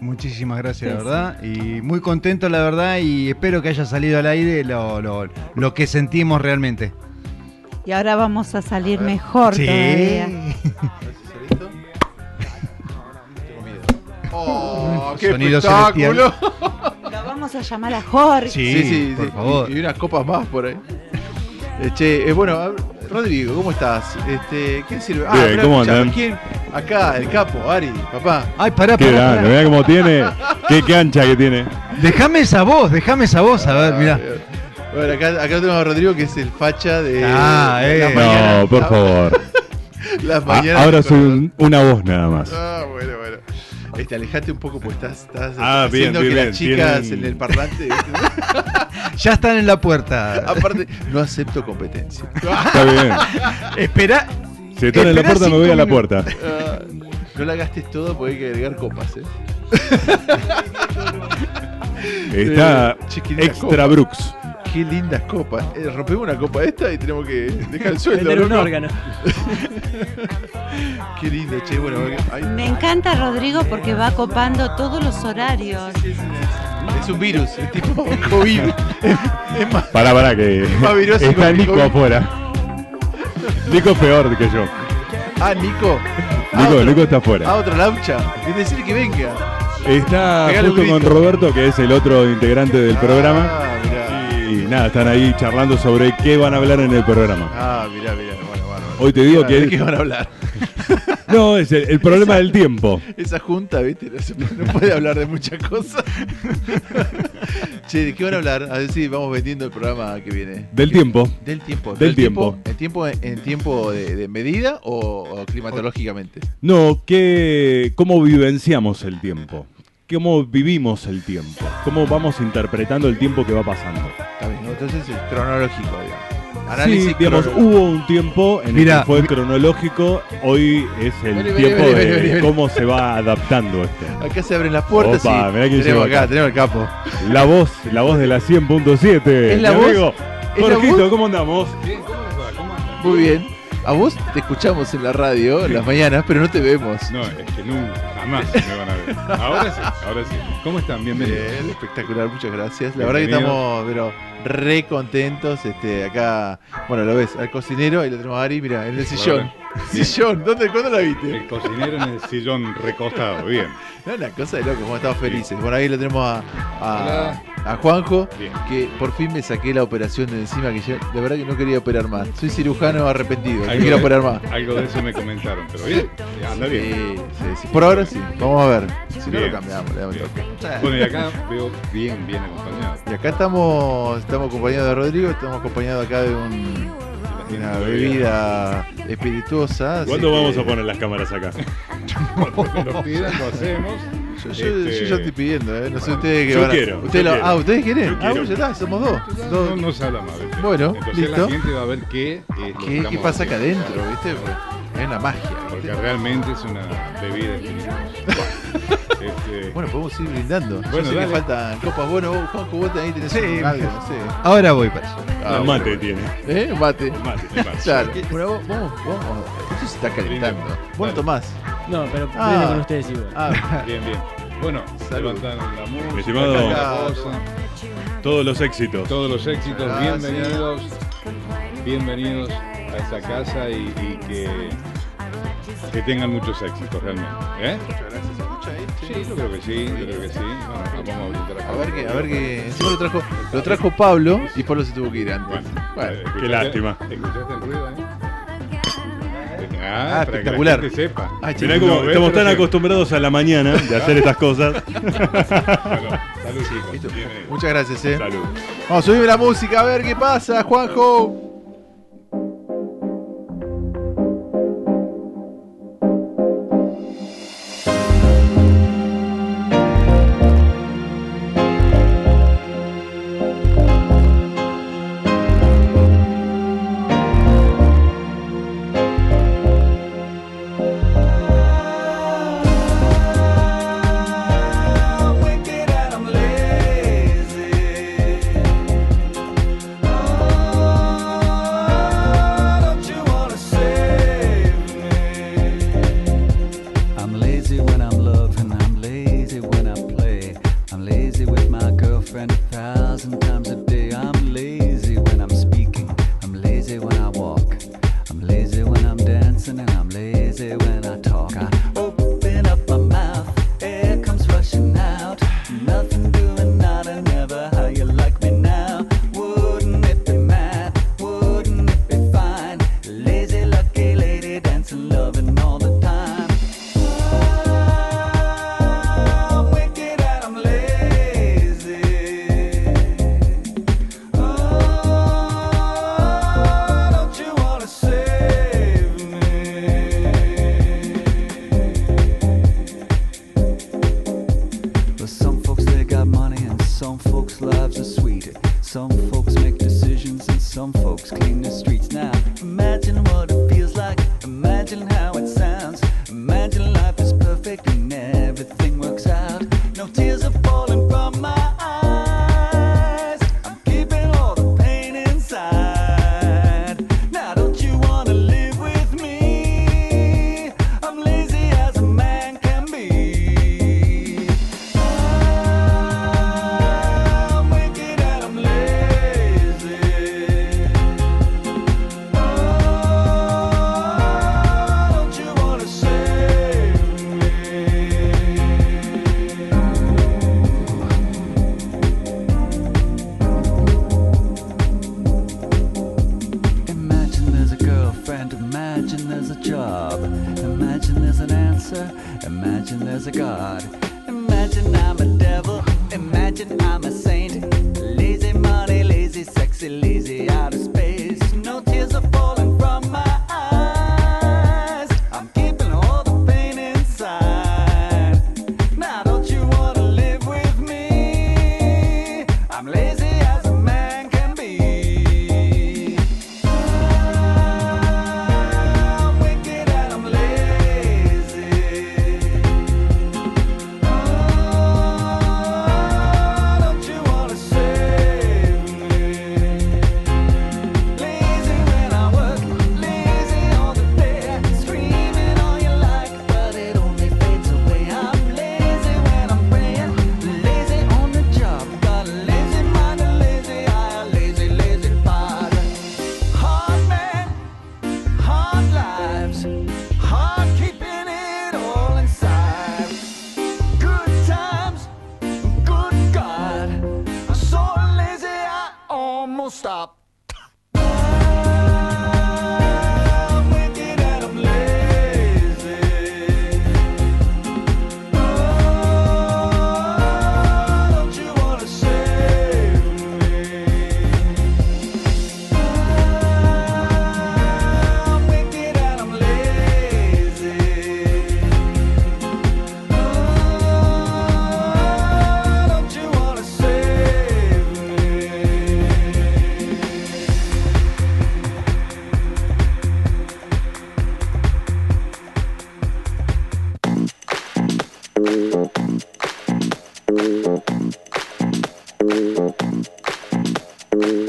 S2: Muchísimas gracias,
S16: Sí,
S2: la verdad. Y muy contento, la verdad. Y espero que haya salido al aire lo, lo- lo que sentimos realmente.
S16: Y ahora vamos a salir mejor
S2: Sí.
S16: todavía.
S1: ¡Oh, qué
S2: sonido
S1: espectáculo!
S16: Lo vamos a llamar a Jorge.
S1: Sí, sí,
S2: por
S1: sí.
S2: favor.
S1: Y, y unas copas más por ahí. Eh, che, eh, bueno, a Rodrigo, ¿cómo estás? Este, ¿Quién sirve?
S17: Bien,
S1: espera,
S17: ¿cómo andan?
S1: ¿Quién? Acá, el capo, Ari, papá.
S2: Ay, pará,
S17: Qué
S2: pará,
S17: grande,
S2: pará.
S17: mirá cómo tiene. Qué cancha que tiene.
S2: Déjame esa voz, déjame esa voz, a ver, mirá.
S1: Bueno, acá, acá tenemos a Rodrigo que es el facha de
S2: Ah,
S1: de
S2: eh.
S17: No, por favor.
S1: Las mañanas.
S17: ahora soy un- una voz nada más.
S1: Ah, bueno, bueno. Este, alejate un poco porque estás, estás
S17: Ah, bien,
S1: haciendo
S17: bien,
S1: que
S17: bien,
S1: las chicas
S17: tienen-
S1: en el parlante.
S2: Ya están en la puerta.
S1: Aparte, no acepto competencia.
S17: Está bien.
S2: Espera.
S17: Si están en la puerta, me voy a la puerta.
S1: No la gastes todo porque hay que agregar copas, ¿eh?
S17: Está
S1: che, qué lindas
S17: Extra
S1: copas.
S17: Brooks.
S1: Qué lindas copas. Eh, rompemos una copa esta y tenemos que dejar el sueldo.
S10: Vender un órgano.
S1: Qué lindo, che. Bueno, ay,
S16: Me encanta Rodrigo porque va copando todos los horarios.
S1: es un virus, es tipo COVID. Es, es más,
S17: Pará, pará, que
S1: Más virósico
S17: está Nico afuera. Nico es peor que yo.
S1: Ah, Nico. Ah,
S17: Nico,
S1: otro-
S17: Nico está afuera.
S1: Ah, otra laucha. Es decir, que venga.
S17: Está
S1: Pegale un
S17: junto con. Roberto, que es el otro integrante del programa.
S1: Ah, mirá.
S17: Y nada, están ahí charlando sobre qué van a hablar en el programa.
S1: Ah, mirá, mirá. Bueno, bárbaro.
S17: Hoy te digo
S1: ¿De
S17: que-
S1: qué van a hablar?
S17: No, es el, el problema del tiempo.
S1: Esa junta, ¿viste? No, se puede, no puede hablar de muchas cosas. che, ¿de qué van a hablar? A ver si vamos vendiendo el programa que viene.
S17: Del tiempo.
S1: Del tiempo.
S17: Del tiempo.
S1: ¿En tiempo, en tiempo de, de medida o, o climatológicamente?
S17: No, ¿qué, ¿cómo vivenciamos el tiempo? ¿Cómo vivimos el tiempo? ¿Cómo vamos interpretando el tiempo que va pasando?
S1: Está bien, ¿no? entonces es cronológico. Análisis
S17: sí, digamos, hubo un tiempo en
S2: Mira,
S17: el que fue cronológico, hoy es el
S1: Vení,
S17: tiempo
S1: vení,
S17: de
S1: vení,
S17: cómo se va adaptando esto.
S1: Acá se abren las puertas
S17: Opa,
S1: y
S17: mirá quién
S1: tenemos acá,
S17: acá.
S1: tenemos el capo.
S17: La voz, la voz de la 100.7.
S1: ¿Es la
S17: mi
S1: voz?
S17: amigo.
S1: ¿Es la
S17: Jorgito,
S1: voz?
S17: ¿cómo andamos?
S1: Muy bien. A vos te escuchamos en la radio en las mañanas, pero no te vemos.
S18: No, es que nunca, jamás me van a ver. Ahora sí, ahora sí. ¿Cómo están? Bienvenidos.
S1: Bien, espectacular, muchas gracias. La verdad que estamos pero, re contentos. Este, acá, bueno, lo ves, al cocinero, ahí lo tenemos a Ari, mira, en el sillón.
S18: Bien.
S1: Sillón, ¿dónde, ¿cuándo la viste?
S18: El cocinero en el sillón recostado, bien.
S1: No, una cosa de loco, como estamos felices. Por ahí lo tenemos a. a Juanjo,
S18: Bien.
S1: que por fin me saqué la operación de encima, que yo de verdad que no quería operar más. Soy cirujano arrepentido, no quiero
S18: de-
S1: operar más.
S18: Algo de eso me comentaron, pero bien, anda bien.
S1: Sí, sí, sí. Por ahora sí, vamos a ver. Si no lo cambiamos, le damos
S18: Bien.
S1: toque.
S18: Bueno, y acá veo bien, bien acompañado.
S1: Y acá estamos, estamos acompañados de Rodrigo, estamos acompañados acá de un, de una bebida espirituosa.
S17: ¿Cuándo
S1: que-
S17: vamos a poner las cámaras acá?
S18: Cuando me lo pidan, lo hacemos.
S1: Yo, yo,
S18: Este,
S1: yo ya estoy pidiendo, ¿eh? No sé ustedes
S17: Yo
S1: van a-
S17: quiero,
S1: ustedes
S17: yo
S1: lo-
S17: quiero.
S1: Ah, ¿ustedes quieren?
S17: Yo
S1: Ah, bueno, ya está, somos dos.
S18: Ya
S1: Dos.
S18: No, no se habla más. ¿viste?
S1: Bueno,
S18: Entonces
S1: listo.
S18: la gente va a ver qué que
S1: ¿Qué, qué pasa acá adentro, viste? Porque Es una magia.
S18: Porque realmente es una bebida. Este,
S1: Bueno, podemos ir brindando. Yo
S18: Bueno,
S1: sé que faltan copas. Bueno, vos, Juanjo, vos ahí tenés
S2: Sí.
S1: un- algo, no sé.
S2: Ahora voy para eso.
S1: Ah,
S17: Un
S1: bueno,
S17: mate
S1: bueno.
S17: tiene.
S1: ¿Eh? Mate.
S17: Mate.
S1: Claro. Bueno, vos, vos, vos, esto se está calentando. Vos no
S18: Dale.
S1: tomás.
S10: No, pero
S1: Ah.
S10: viene con ustedes igual.
S1: Ah,
S18: bien, bien. Bueno,
S1: Salud.
S18: levantaron la música,
S17: Mi estimado-
S18: la cosa,
S17: Todos los éxitos.
S18: todos los éxitos,
S1: Gracias.
S18: bienvenidos, bienvenidos a esta casa y, y que, que tengan muchos éxitos realmente. ¿eh?
S1: muchas gracias. ¿Se escucha ahí? che?
S18: Sí, yo creo que sí, yo creo que sí. Bueno, vamos a.
S1: A ver que, a ver que. Encima lo trajo, lo trajo Pablo y Pablo se tuvo que ir antes.
S18: Bueno,
S1: Bueno,
S18: eh, ¿escuchaste-
S17: qué lástima.
S18: ¿Escuchaste el ruido? Eh?
S1: Ah,
S18: para que la
S1: espectacular.
S18: gente sepa.
S1: Ah,
S17: Mirá cómo
S18: ves,
S17: estamos tan acostumbrados a la mañana de hacer estas cosas.
S18: Bueno, salud, chicos.
S1: Muchas gracias, eh.
S17: Salud.
S1: Vamos, subime la música a ver qué pasa, Juanjo. Mm-hmm.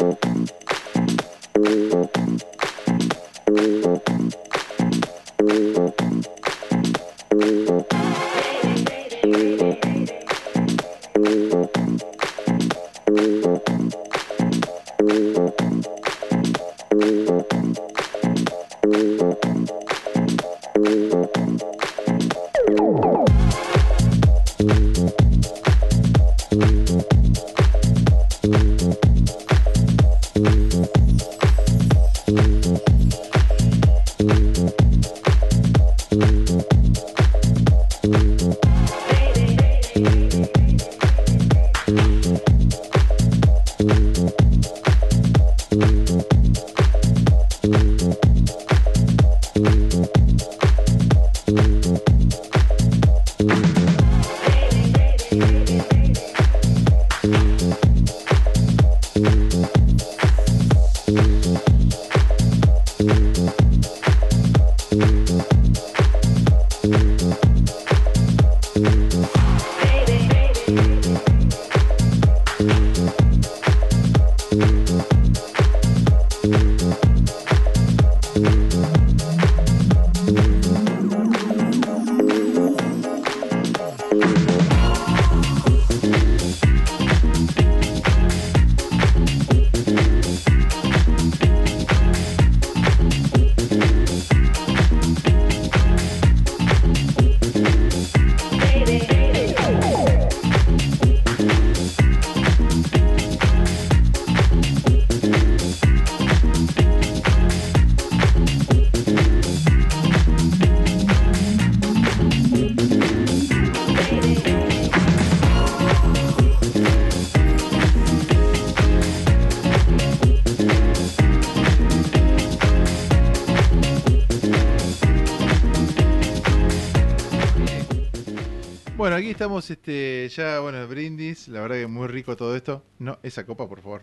S1: Estamos este, ya, bueno, brindis. La verdad que muy rico todo esto. No, esa copa, por favor.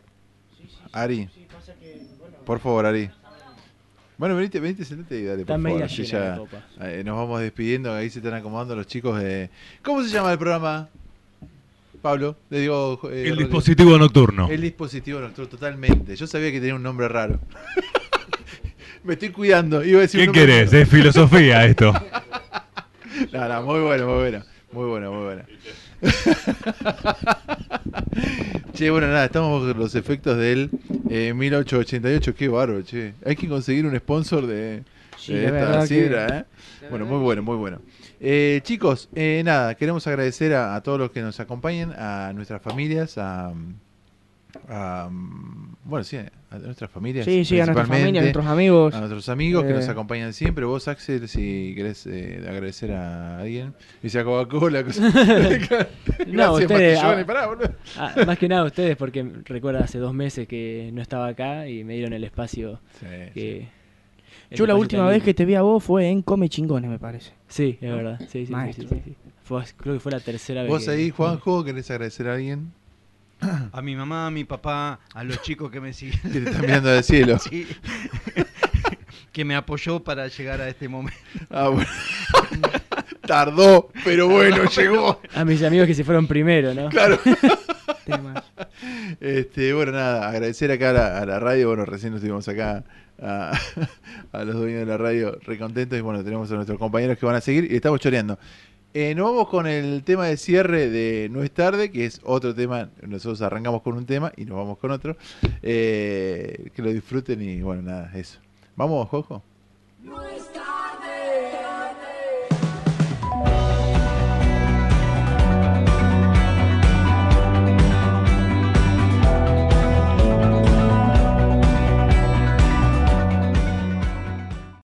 S1: Ari. Por favor, Ari. Bueno, venite, venite, sentate y dale,
S10: Está
S1: por
S10: media
S1: favor. así ya, eh, nos vamos despidiendo. Ahí se están acomodando los chicos de... ¿Cómo se llama el programa? Pablo, le digo... eh,
S17: El dispositivo nocturno.
S1: El dispositivo nocturno, totalmente. Yo sabía que tenía un nombre raro. Me estoy cuidando. Iba a decir
S17: ¿Qué
S1: un nombre
S17: querés?
S1: raro.
S17: Es filosofía esto.
S1: No, no, muy bueno, muy bueno. Muy bueno, muy bueno. che, bueno, nada, estamos con los efectos del eh, 1888. Qué bárbaro, che. Hay que conseguir un sponsor de,
S5: Sí,
S1: de
S5: de
S1: esta
S5: que-
S1: sidra, ¿eh? Bueno, muy bueno, muy bueno. Eh, chicos, eh, nada, queremos agradecer a, a todos los que nos acompañan, a nuestras familias, a. a, bueno, sí, a nuestras familias.
S5: Sí, sí, a nuestra familia, a nuestros amigos.
S1: A nuestros amigos que
S5: Eh.
S1: nos acompañan siempre. Vos, Axel, si querés eh, agradecer a alguien. Dice a Coca-Cola.
S10: No, ustedes.
S1: Pará,
S10: ah, más que nada ustedes, porque recuerdo hace dos meses que no estaba acá y me dieron el espacio. que, el
S5: Yo la última vez que te vi a vos fue en Come Chingones, me parece.
S10: Sí, es verdad. Sí, sí, sí,
S5: Maestro.
S10: sí, sí, sí. Fue- creo que fue la tercera vez.
S1: Vos
S10: que-
S1: ahí, Juanjo, ¿querés agradecer a alguien?
S2: A mi mamá, a mi papá, a los chicos que me siguen.
S1: Que te están mirando del cielo.
S2: Sí. que me apoyó para llegar a este momento.
S1: Ah, bueno. Tardó, pero bueno,
S2: Tardó, pero-
S1: llegó.
S10: A mis amigos que se fueron primero, ¿no?
S1: Claro. Este, bueno, nada, agradecer acá a la, a la radio. Bueno, recién nos estuvimos acá a, a los dueños de la radio recontentos. Y bueno, tenemos a nuestros compañeros que van a seguir y estamos choreando. Eh, nos vamos con el tema de cierre de No es tarde, que es otro tema. Nosotros arrancamos con un tema y nos vamos con otro. Eh, que lo disfruten y bueno, nada, eso. Vamos, Jojo.